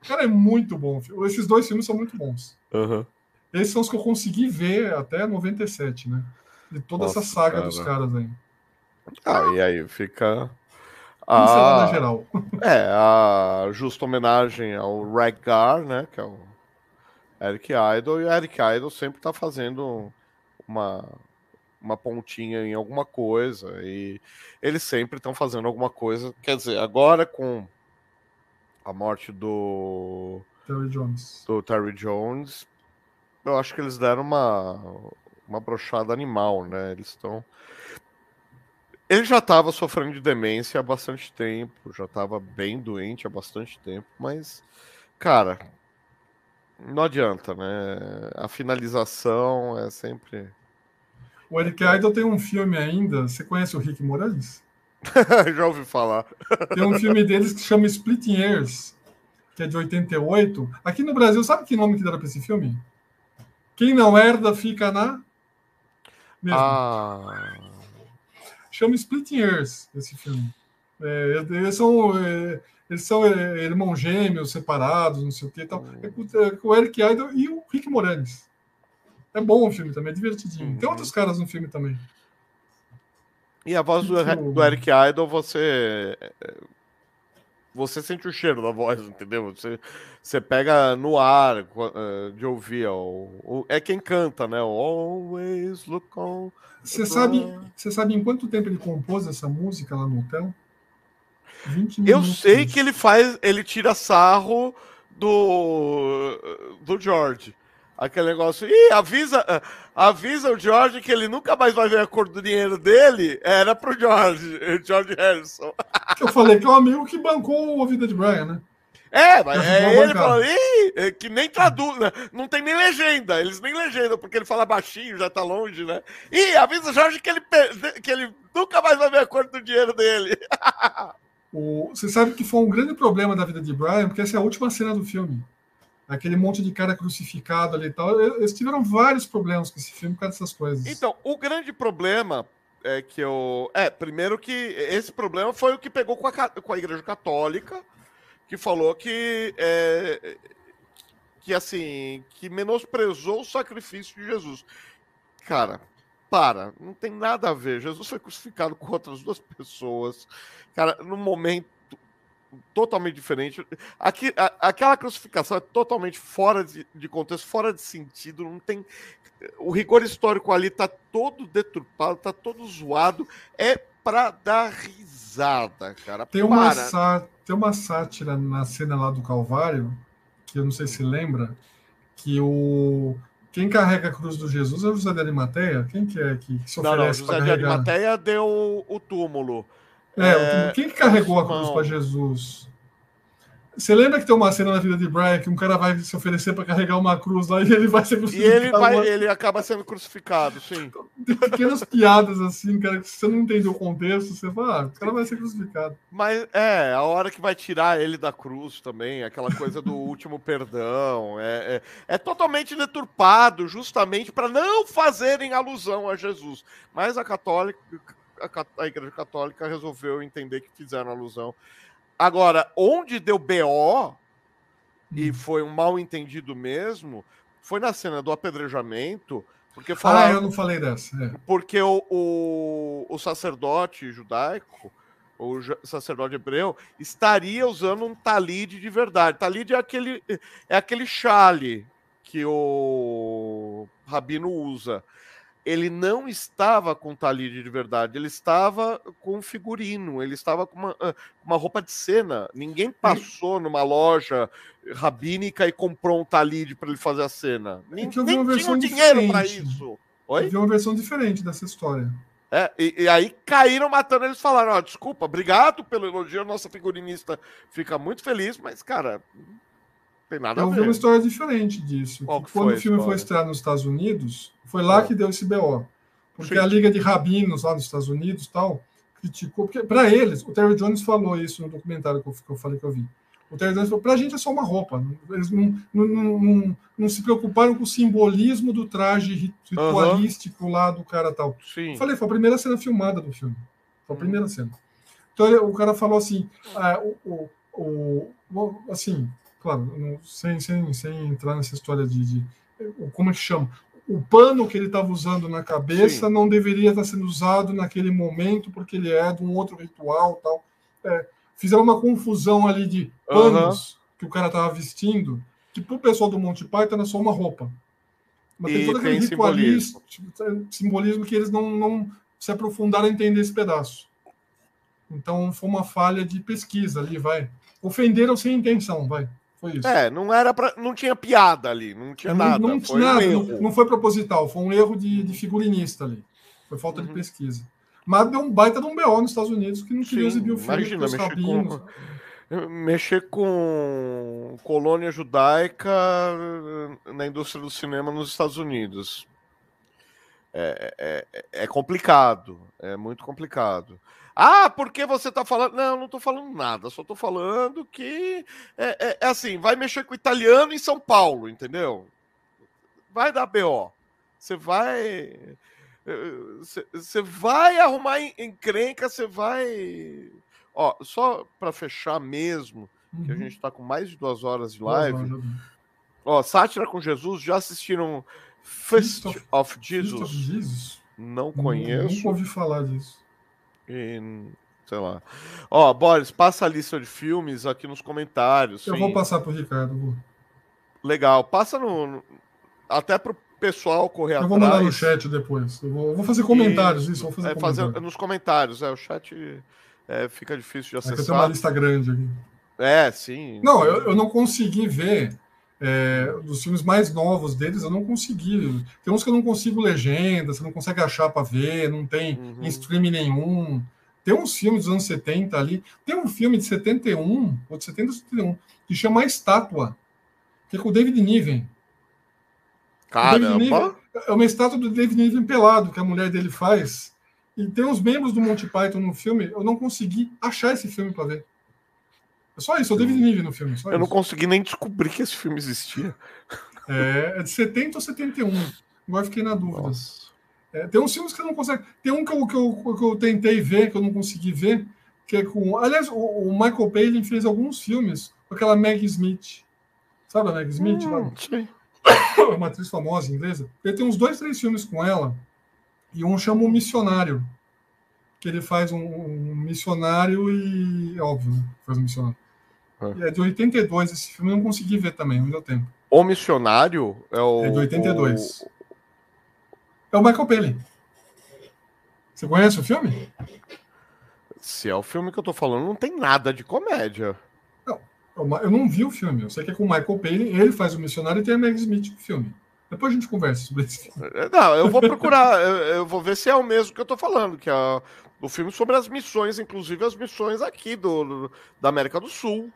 S1: Cara, é muito bom. Esses dois filmes são muito bons.
S2: Uhum.
S1: Esses são os que eu consegui ver até 97, né? De toda Nossa, essa saga cara. dos caras aí.
S2: Ah, e aí fica.
S1: A, geral.
S2: É, a justa homenagem ao Raggar, né? Que é o Eric Idle. E o Eric Idle sempre tá fazendo uma, uma pontinha em alguma coisa. E eles sempre estão fazendo alguma coisa. Quer dizer, agora com a morte do.
S1: Terry Jones.
S2: Do Terry Jones, eu acho que eles deram uma, uma brochada animal, né? Eles estão. Ele já estava sofrendo de demência há bastante tempo, já estava bem doente há bastante tempo, mas, cara, não adianta, né? A finalização é sempre.
S1: O Eric Idle tem um filme ainda. Você conhece o Rick Morales?
S2: Já ouvi falar.
S1: Tem um filme deles que chama Splitting Years, que é de 88. Aqui no Brasil, sabe que nome que deram para esse filme? Quem não herda fica na.
S2: Mesmo. Ah.
S1: Chama Splitting Years esse filme. É, eles são, é, eles são é, irmãos gêmeos separados, não sei o que. Então, é com, é com o Eric Idle e o Rick Moranis. É bom o filme também, é divertidinho. Uhum. Tem outros caras no filme também.
S2: E a voz do, do Eric Idle, você você sente o cheiro da voz, entendeu? Você, você pega no ar uh, de ouvir. O, o, é quem canta, né? O Always look on.
S1: Você sabe, você sabe em quanto tempo ele compôs essa música lá no hotel?
S2: 20 minutos. Eu sei que ele faz, ele tira sarro do do George. Aquele negócio, ih, avisa, avisa o George que ele nunca mais vai ver a cor do dinheiro dele. Era pro George, George Harrison.
S1: Eu falei que é um amigo que bancou a vida de Brian, né?
S2: É, mas é, ele falou, ih, é que nem traduz, né? não tem nem legenda, eles nem legendam, porque ele fala baixinho, já tá longe, né? Ih, avisa o Jorge que ele, que ele nunca mais vai ver a cor do dinheiro dele.
S1: o, você sabe que foi um grande problema da vida de Brian, porque essa é a última cena do filme aquele monte de cara crucificado ali e tal. Eles tiveram vários problemas com esse filme por causa dessas coisas.
S2: Então, o grande problema é que eu. É, primeiro que esse problema foi o que pegou com a, com a Igreja Católica, que falou que. É, que assim. que menosprezou o sacrifício de Jesus. Cara, para, não tem nada a ver. Jesus foi crucificado com outras duas pessoas. Cara, no momento totalmente diferente. Aqui, a, aquela crucificação é totalmente fora de, de, contexto, fora de sentido, não tem. O rigor histórico ali tá todo deturpado, tá todo zoado. É para dar risada, cara.
S1: Tem uma, sá, tem uma sátira na cena lá do Calvário, que eu não sei se lembra, que o. Quem carrega a cruz do Jesus é o José de Arimateia? Quem que é que, que se oferece
S2: Não, não, José de Arimateia deu o túmulo.
S1: É, é, quem que carregou a cruz para Jesus? Você lembra que tem uma cena na vida de Brian que um cara vai se oferecer para carregar uma cruz lá e ele vai ser
S2: crucificado? E ele, vai, ele acaba sendo crucificado, sim.
S1: Tem pequenas piadas assim, cara, que se você não entendeu o contexto, você fala, ah, o cara vai ser crucificado.
S2: Mas é, a hora que vai tirar ele da cruz também, aquela coisa do último perdão, é, é, é totalmente deturpado justamente para não fazerem alusão a Jesus. Mas a católica a, a Igreja Católica resolveu entender que fizeram alusão. Agora, onde deu BO, hum. e foi um mal entendido mesmo, foi na cena do apedrejamento. Porque
S1: falaram, ah, eu não falei dessa. É.
S2: Porque o, o, o, sacerdote judaico, o sacerdote hebreu, estaria usando um talide de verdade. Talide é aquele, é aquele chale que o rabino usa ele não estava com talide de verdade, ele estava com figurino, ele estava com uma, uma roupa de cena. Ninguém passou numa loja rabínica e comprou um talide para ele fazer a cena. Nem, nem tinha dinheiro para isso.
S1: Oi? Eu vi uma versão diferente dessa história.
S2: É, e, e, aí caíram matando, eles falaram, ó, desculpa, obrigado pelo elogio, nossa figurinista fica muito feliz, mas, cara, tem nada
S1: eu
S2: a ver.
S1: Vi uma história diferente disso. Quando foi o filme foi estrear nos Estados Unidos, foi lá é. que deu esse BO. Porque Sim. a Liga de Rabinos lá nos Estados Unidos tal, criticou, porque para eles, o Terry Jones falou isso no documentário que eu, que eu falei que eu vi. O Terry Jones falou, para a gente é só uma roupa. Eles não, não, não, não, se preocuparam com o simbolismo do traje ritualístico uhum. lá do cara tal. Sim. Eu falei, foi a primeira cena filmada do filme. Foi a primeira cena. Então ele, o cara falou assim, ah, o, o, o, assim, claro, sem, sem, sem entrar nessa história de, de como é que chama? O pano que ele estava usando na cabeça Sim. não deveria estar sendo usado naquele momento porque ele é de um outro ritual tal. É, fizeram uma confusão ali de panos uhum. que o cara estava vestindo, que para o pessoal do Monty Python é só uma roupa. Mas e tem todo aquele ritualismo, simbolismo. simbolismo que eles não, não se aprofundaram a entender esse pedaço. Então foi uma falha de pesquisa ali, vai. Ofenderam sem intenção, vai. Foi isso.
S2: É, não era para, não tinha piada ali, não tinha não, nada.
S1: Não,
S2: foi
S1: nada, um não, não, foi proposital, foi um erro de, de figurinista ali. Foi falta uhum. de pesquisa. Mas deu um baita de um BO nos Estados Unidos que não queria exibir o filme.
S2: Imagina, mexer com, mexer com colônia judaica na indústria do cinema nos Estados Unidos. É, é, é, é complicado, é muito complicado. Ah, porque você está falando? Não, não estou falando nada, só estou falando que é, é, é, assim, vai mexer com italiano em São Paulo, entendeu? Vai dar BO. Você vai. Você vai arrumar encrenca, você vai. Ó, só para fechar mesmo, uhum. que a uhum. gente está com mais de duas horas de live. Uhum. Ó, Sátira com Jesus, já assistiram Fist of, of, Jesus? of
S1: Jesus?
S2: Não conheço.
S1: Nunca ouvi falar disso.
S2: E, sei lá. Ó, Boris, passa a lista de filmes aqui nos comentários.
S1: Eu sim. vou passar pro Ricardo. Vou.
S2: Legal. Passa no. Até pro pessoal correr
S1: atrás.
S2: Eu
S1: vou mandar no chat depois. Eu vou, eu vou fazer comentários, e, isso. Vou fazer,
S2: é, fazer nos comentários. É, o chat é, fica difícil de acessar. É
S1: eu tenho uma lista grande aqui.
S2: É, sim.
S1: Não, eu, eu não consegui ver. É, dos filmes mais novos deles, eu não consegui. Tem uns que eu não consigo legenda, você não consegue achar para ver, não tem uhum. em streaming nenhum. Tem uns filmes dos anos 70 ali. Tem um filme de 71, ou de 70 ou 71, que chama A Estátua, que é com o David Niven.
S2: Caramba!
S1: é uma estátua do David Niven pelado que a mulher dele faz. E tem uns membros do Monty Python no filme. Eu não consegui achar esse filme para ver. É só isso, é o David Niven no filme. eu
S2: isso. não consegui nem descobrir que esse filme existia.
S1: É, é de 70 ou 71. Agora fiquei na dúvida. É, tem uns filmes que eu não consigo. Tem um que eu, que, eu, que eu tentei ver, que eu não consegui ver, que é com. Aliás, o, o Michael Palin fez alguns filmes com aquela Meg Smith. Sabe a Meg Smith? Hum, sim. uma atriz famosa inglesa. Ele tem uns dois, três filmes com ela, e um chama O Missionário, que ele faz um, um missionário e. Óbvio, né? faz um missionário. É. é de 82 esse filme, eu não consegui ver também, não deu tempo.
S2: O Missionário é o.
S1: É de 82. O... É o Michael Palin. Você conhece o filme?
S2: Se é o filme que eu tô falando, não tem nada de comédia.
S1: Eu não vi o filme, eu sei que é com o Michael Palin, ele faz o missionário e tem a Meg Smith no filme. Depois a gente conversa sobre isso.
S2: É, não, eu vou procurar, eu, eu, vou ver se é o mesmo que eu tô falando, que é o filme sobre as missões, inclusive as missões aqui do, do da América do Sul.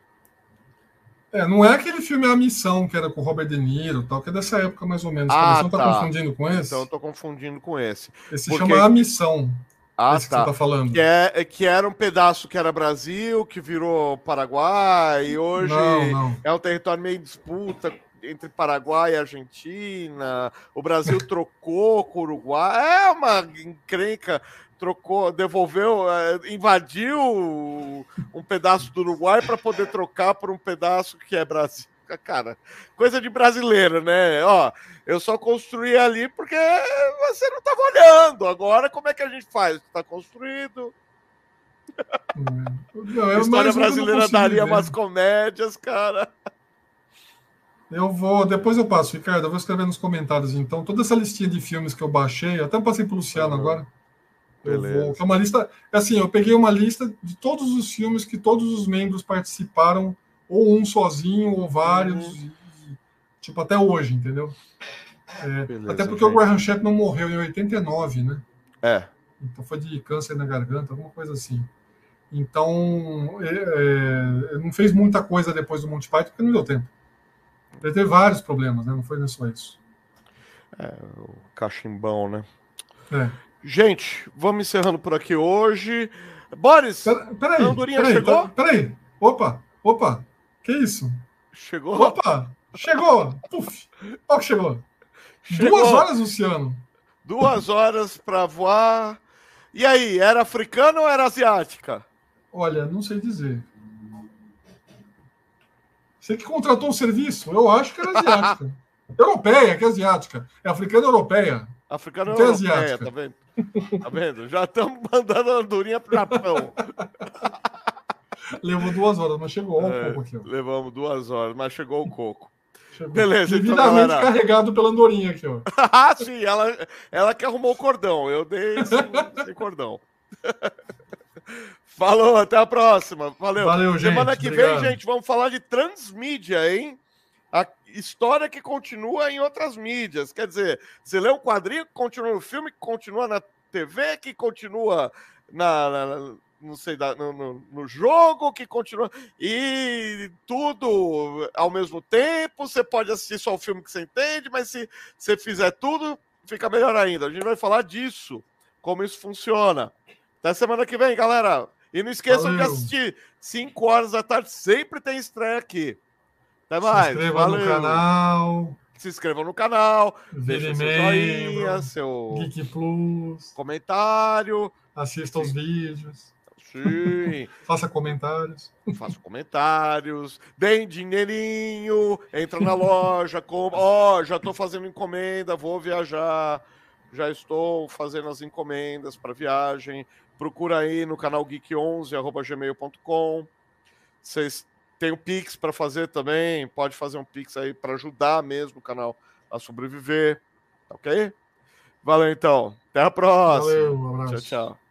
S1: É, não é aquele filme A Missão, que era com o Robert De Niro tal, que é dessa época mais ou menos. Ah, você não tá, tá confundindo com esse?
S2: Então eu tô confundindo com esse.
S1: Esse Porque... chama A Missão.
S2: Ah, Esse tá.
S1: Que você tá falando.
S2: Que, é, que era um pedaço que era Brasil, que virou Paraguai, e hoje não, não. é um território meio em disputa entre Paraguai e Argentina. O Brasil trocou com o Uruguai. É uma encrenca. Trocou, devolveu, é, invadiu um pedaço do Uruguai para poder trocar por um pedaço que é Brasil cara, coisa de brasileiro, né? Ó, eu só construí ali porque você não estava olhando. Agora, como é que a gente faz? Está construído. Não, a história brasileira daria ver. umas comédias, cara.
S1: Eu vou, depois eu passo, Ricardo. Eu vou escrever nos comentários, então, toda essa listinha de filmes que eu baixei, até passei para o Luciano uhum. agora. Vou, é uma lista. Assim, eu peguei uma lista de todos os filmes que todos os membros participaram ou um sozinho, ou vários, uhum. tipo, até hoje, entendeu? É, Beleza, até porque gente. o Graham Chapman morreu em 89, né?
S2: É.
S1: Então foi de câncer na garganta, alguma coisa assim. Então, é, é, não fez muita coisa depois do Monty Python porque não deu tempo. Ele teve vários problemas, né? Não foi só isso.
S2: É, o cachimbão, né?
S1: É.
S2: Gente, vamos encerrando por aqui hoje. Boris,
S1: peraí, peraí, Andorinha peraí, chegou? Peraí, opa, opa, que isso?
S2: Chegou?
S1: Opa, chegou, puf, ó que chegou. chegou. Duas horas, Luciano.
S2: Duas horas para voar. E aí, era africana ou era asiática?
S1: Olha, não sei dizer. Você que contratou o serviço, eu acho que era asiática. europeia, que é asiática. É africana europeia.
S2: Africana europeia, asiática. tá vendo? Tá vendo? Já estamos mandando a andorinha pro Japão.
S1: Levou duas horas, mas chegou um é, pouco aqui. Ó.
S2: Levamos duas horas, mas chegou o coco. Chegou. Beleza,
S1: então, Devidamente então, carregado pela andorinha aqui, ó.
S2: ah, sim, ela, ela que arrumou o cordão. Eu dei sem, sem cordão. Falou, até a próxima. Valeu.
S1: Valeu,
S2: gente. Semana que obrigado. vem, gente, vamos falar de transmídia, hein? História que continua em outras mídias. Quer dizer, você lê um quadrinho que continua no filme, que continua na TV, que continua na, na não sei, no, no, no, jogo, que continua. E tudo ao mesmo tempo. Você pode assistir só o filme que você entende, mas se você fizer tudo, fica melhor ainda. A gente vai falar disso, como isso funciona. Até semana que vem, galera. E não esqueçam Valeu. de assistir 5 horas da tarde, sempre tem estreia aqui. Até mais. Se
S1: inscreva Valeu. no canal.
S2: Se inscrevam no canal, deixem seu joinha, seu
S1: Geek Plus,
S2: comentário.
S1: Assista os vídeos.
S2: Sim.
S1: Faça comentários.
S2: Faça comentários. Deem dinheirinho. Entra na loja. Com... Ó, oh, já estou fazendo encomenda, vou viajar. Já estou fazendo as encomendas para viagem. Procura aí no canal geek11@gmail.com. Vocês têm o Pix para fazer também. Pode fazer um Pix aí para ajudar mesmo o canal a sobreviver. Tá ok? Valeu então. Até a próxima.
S1: Valeu, um abraço.
S2: Tchau, tchau.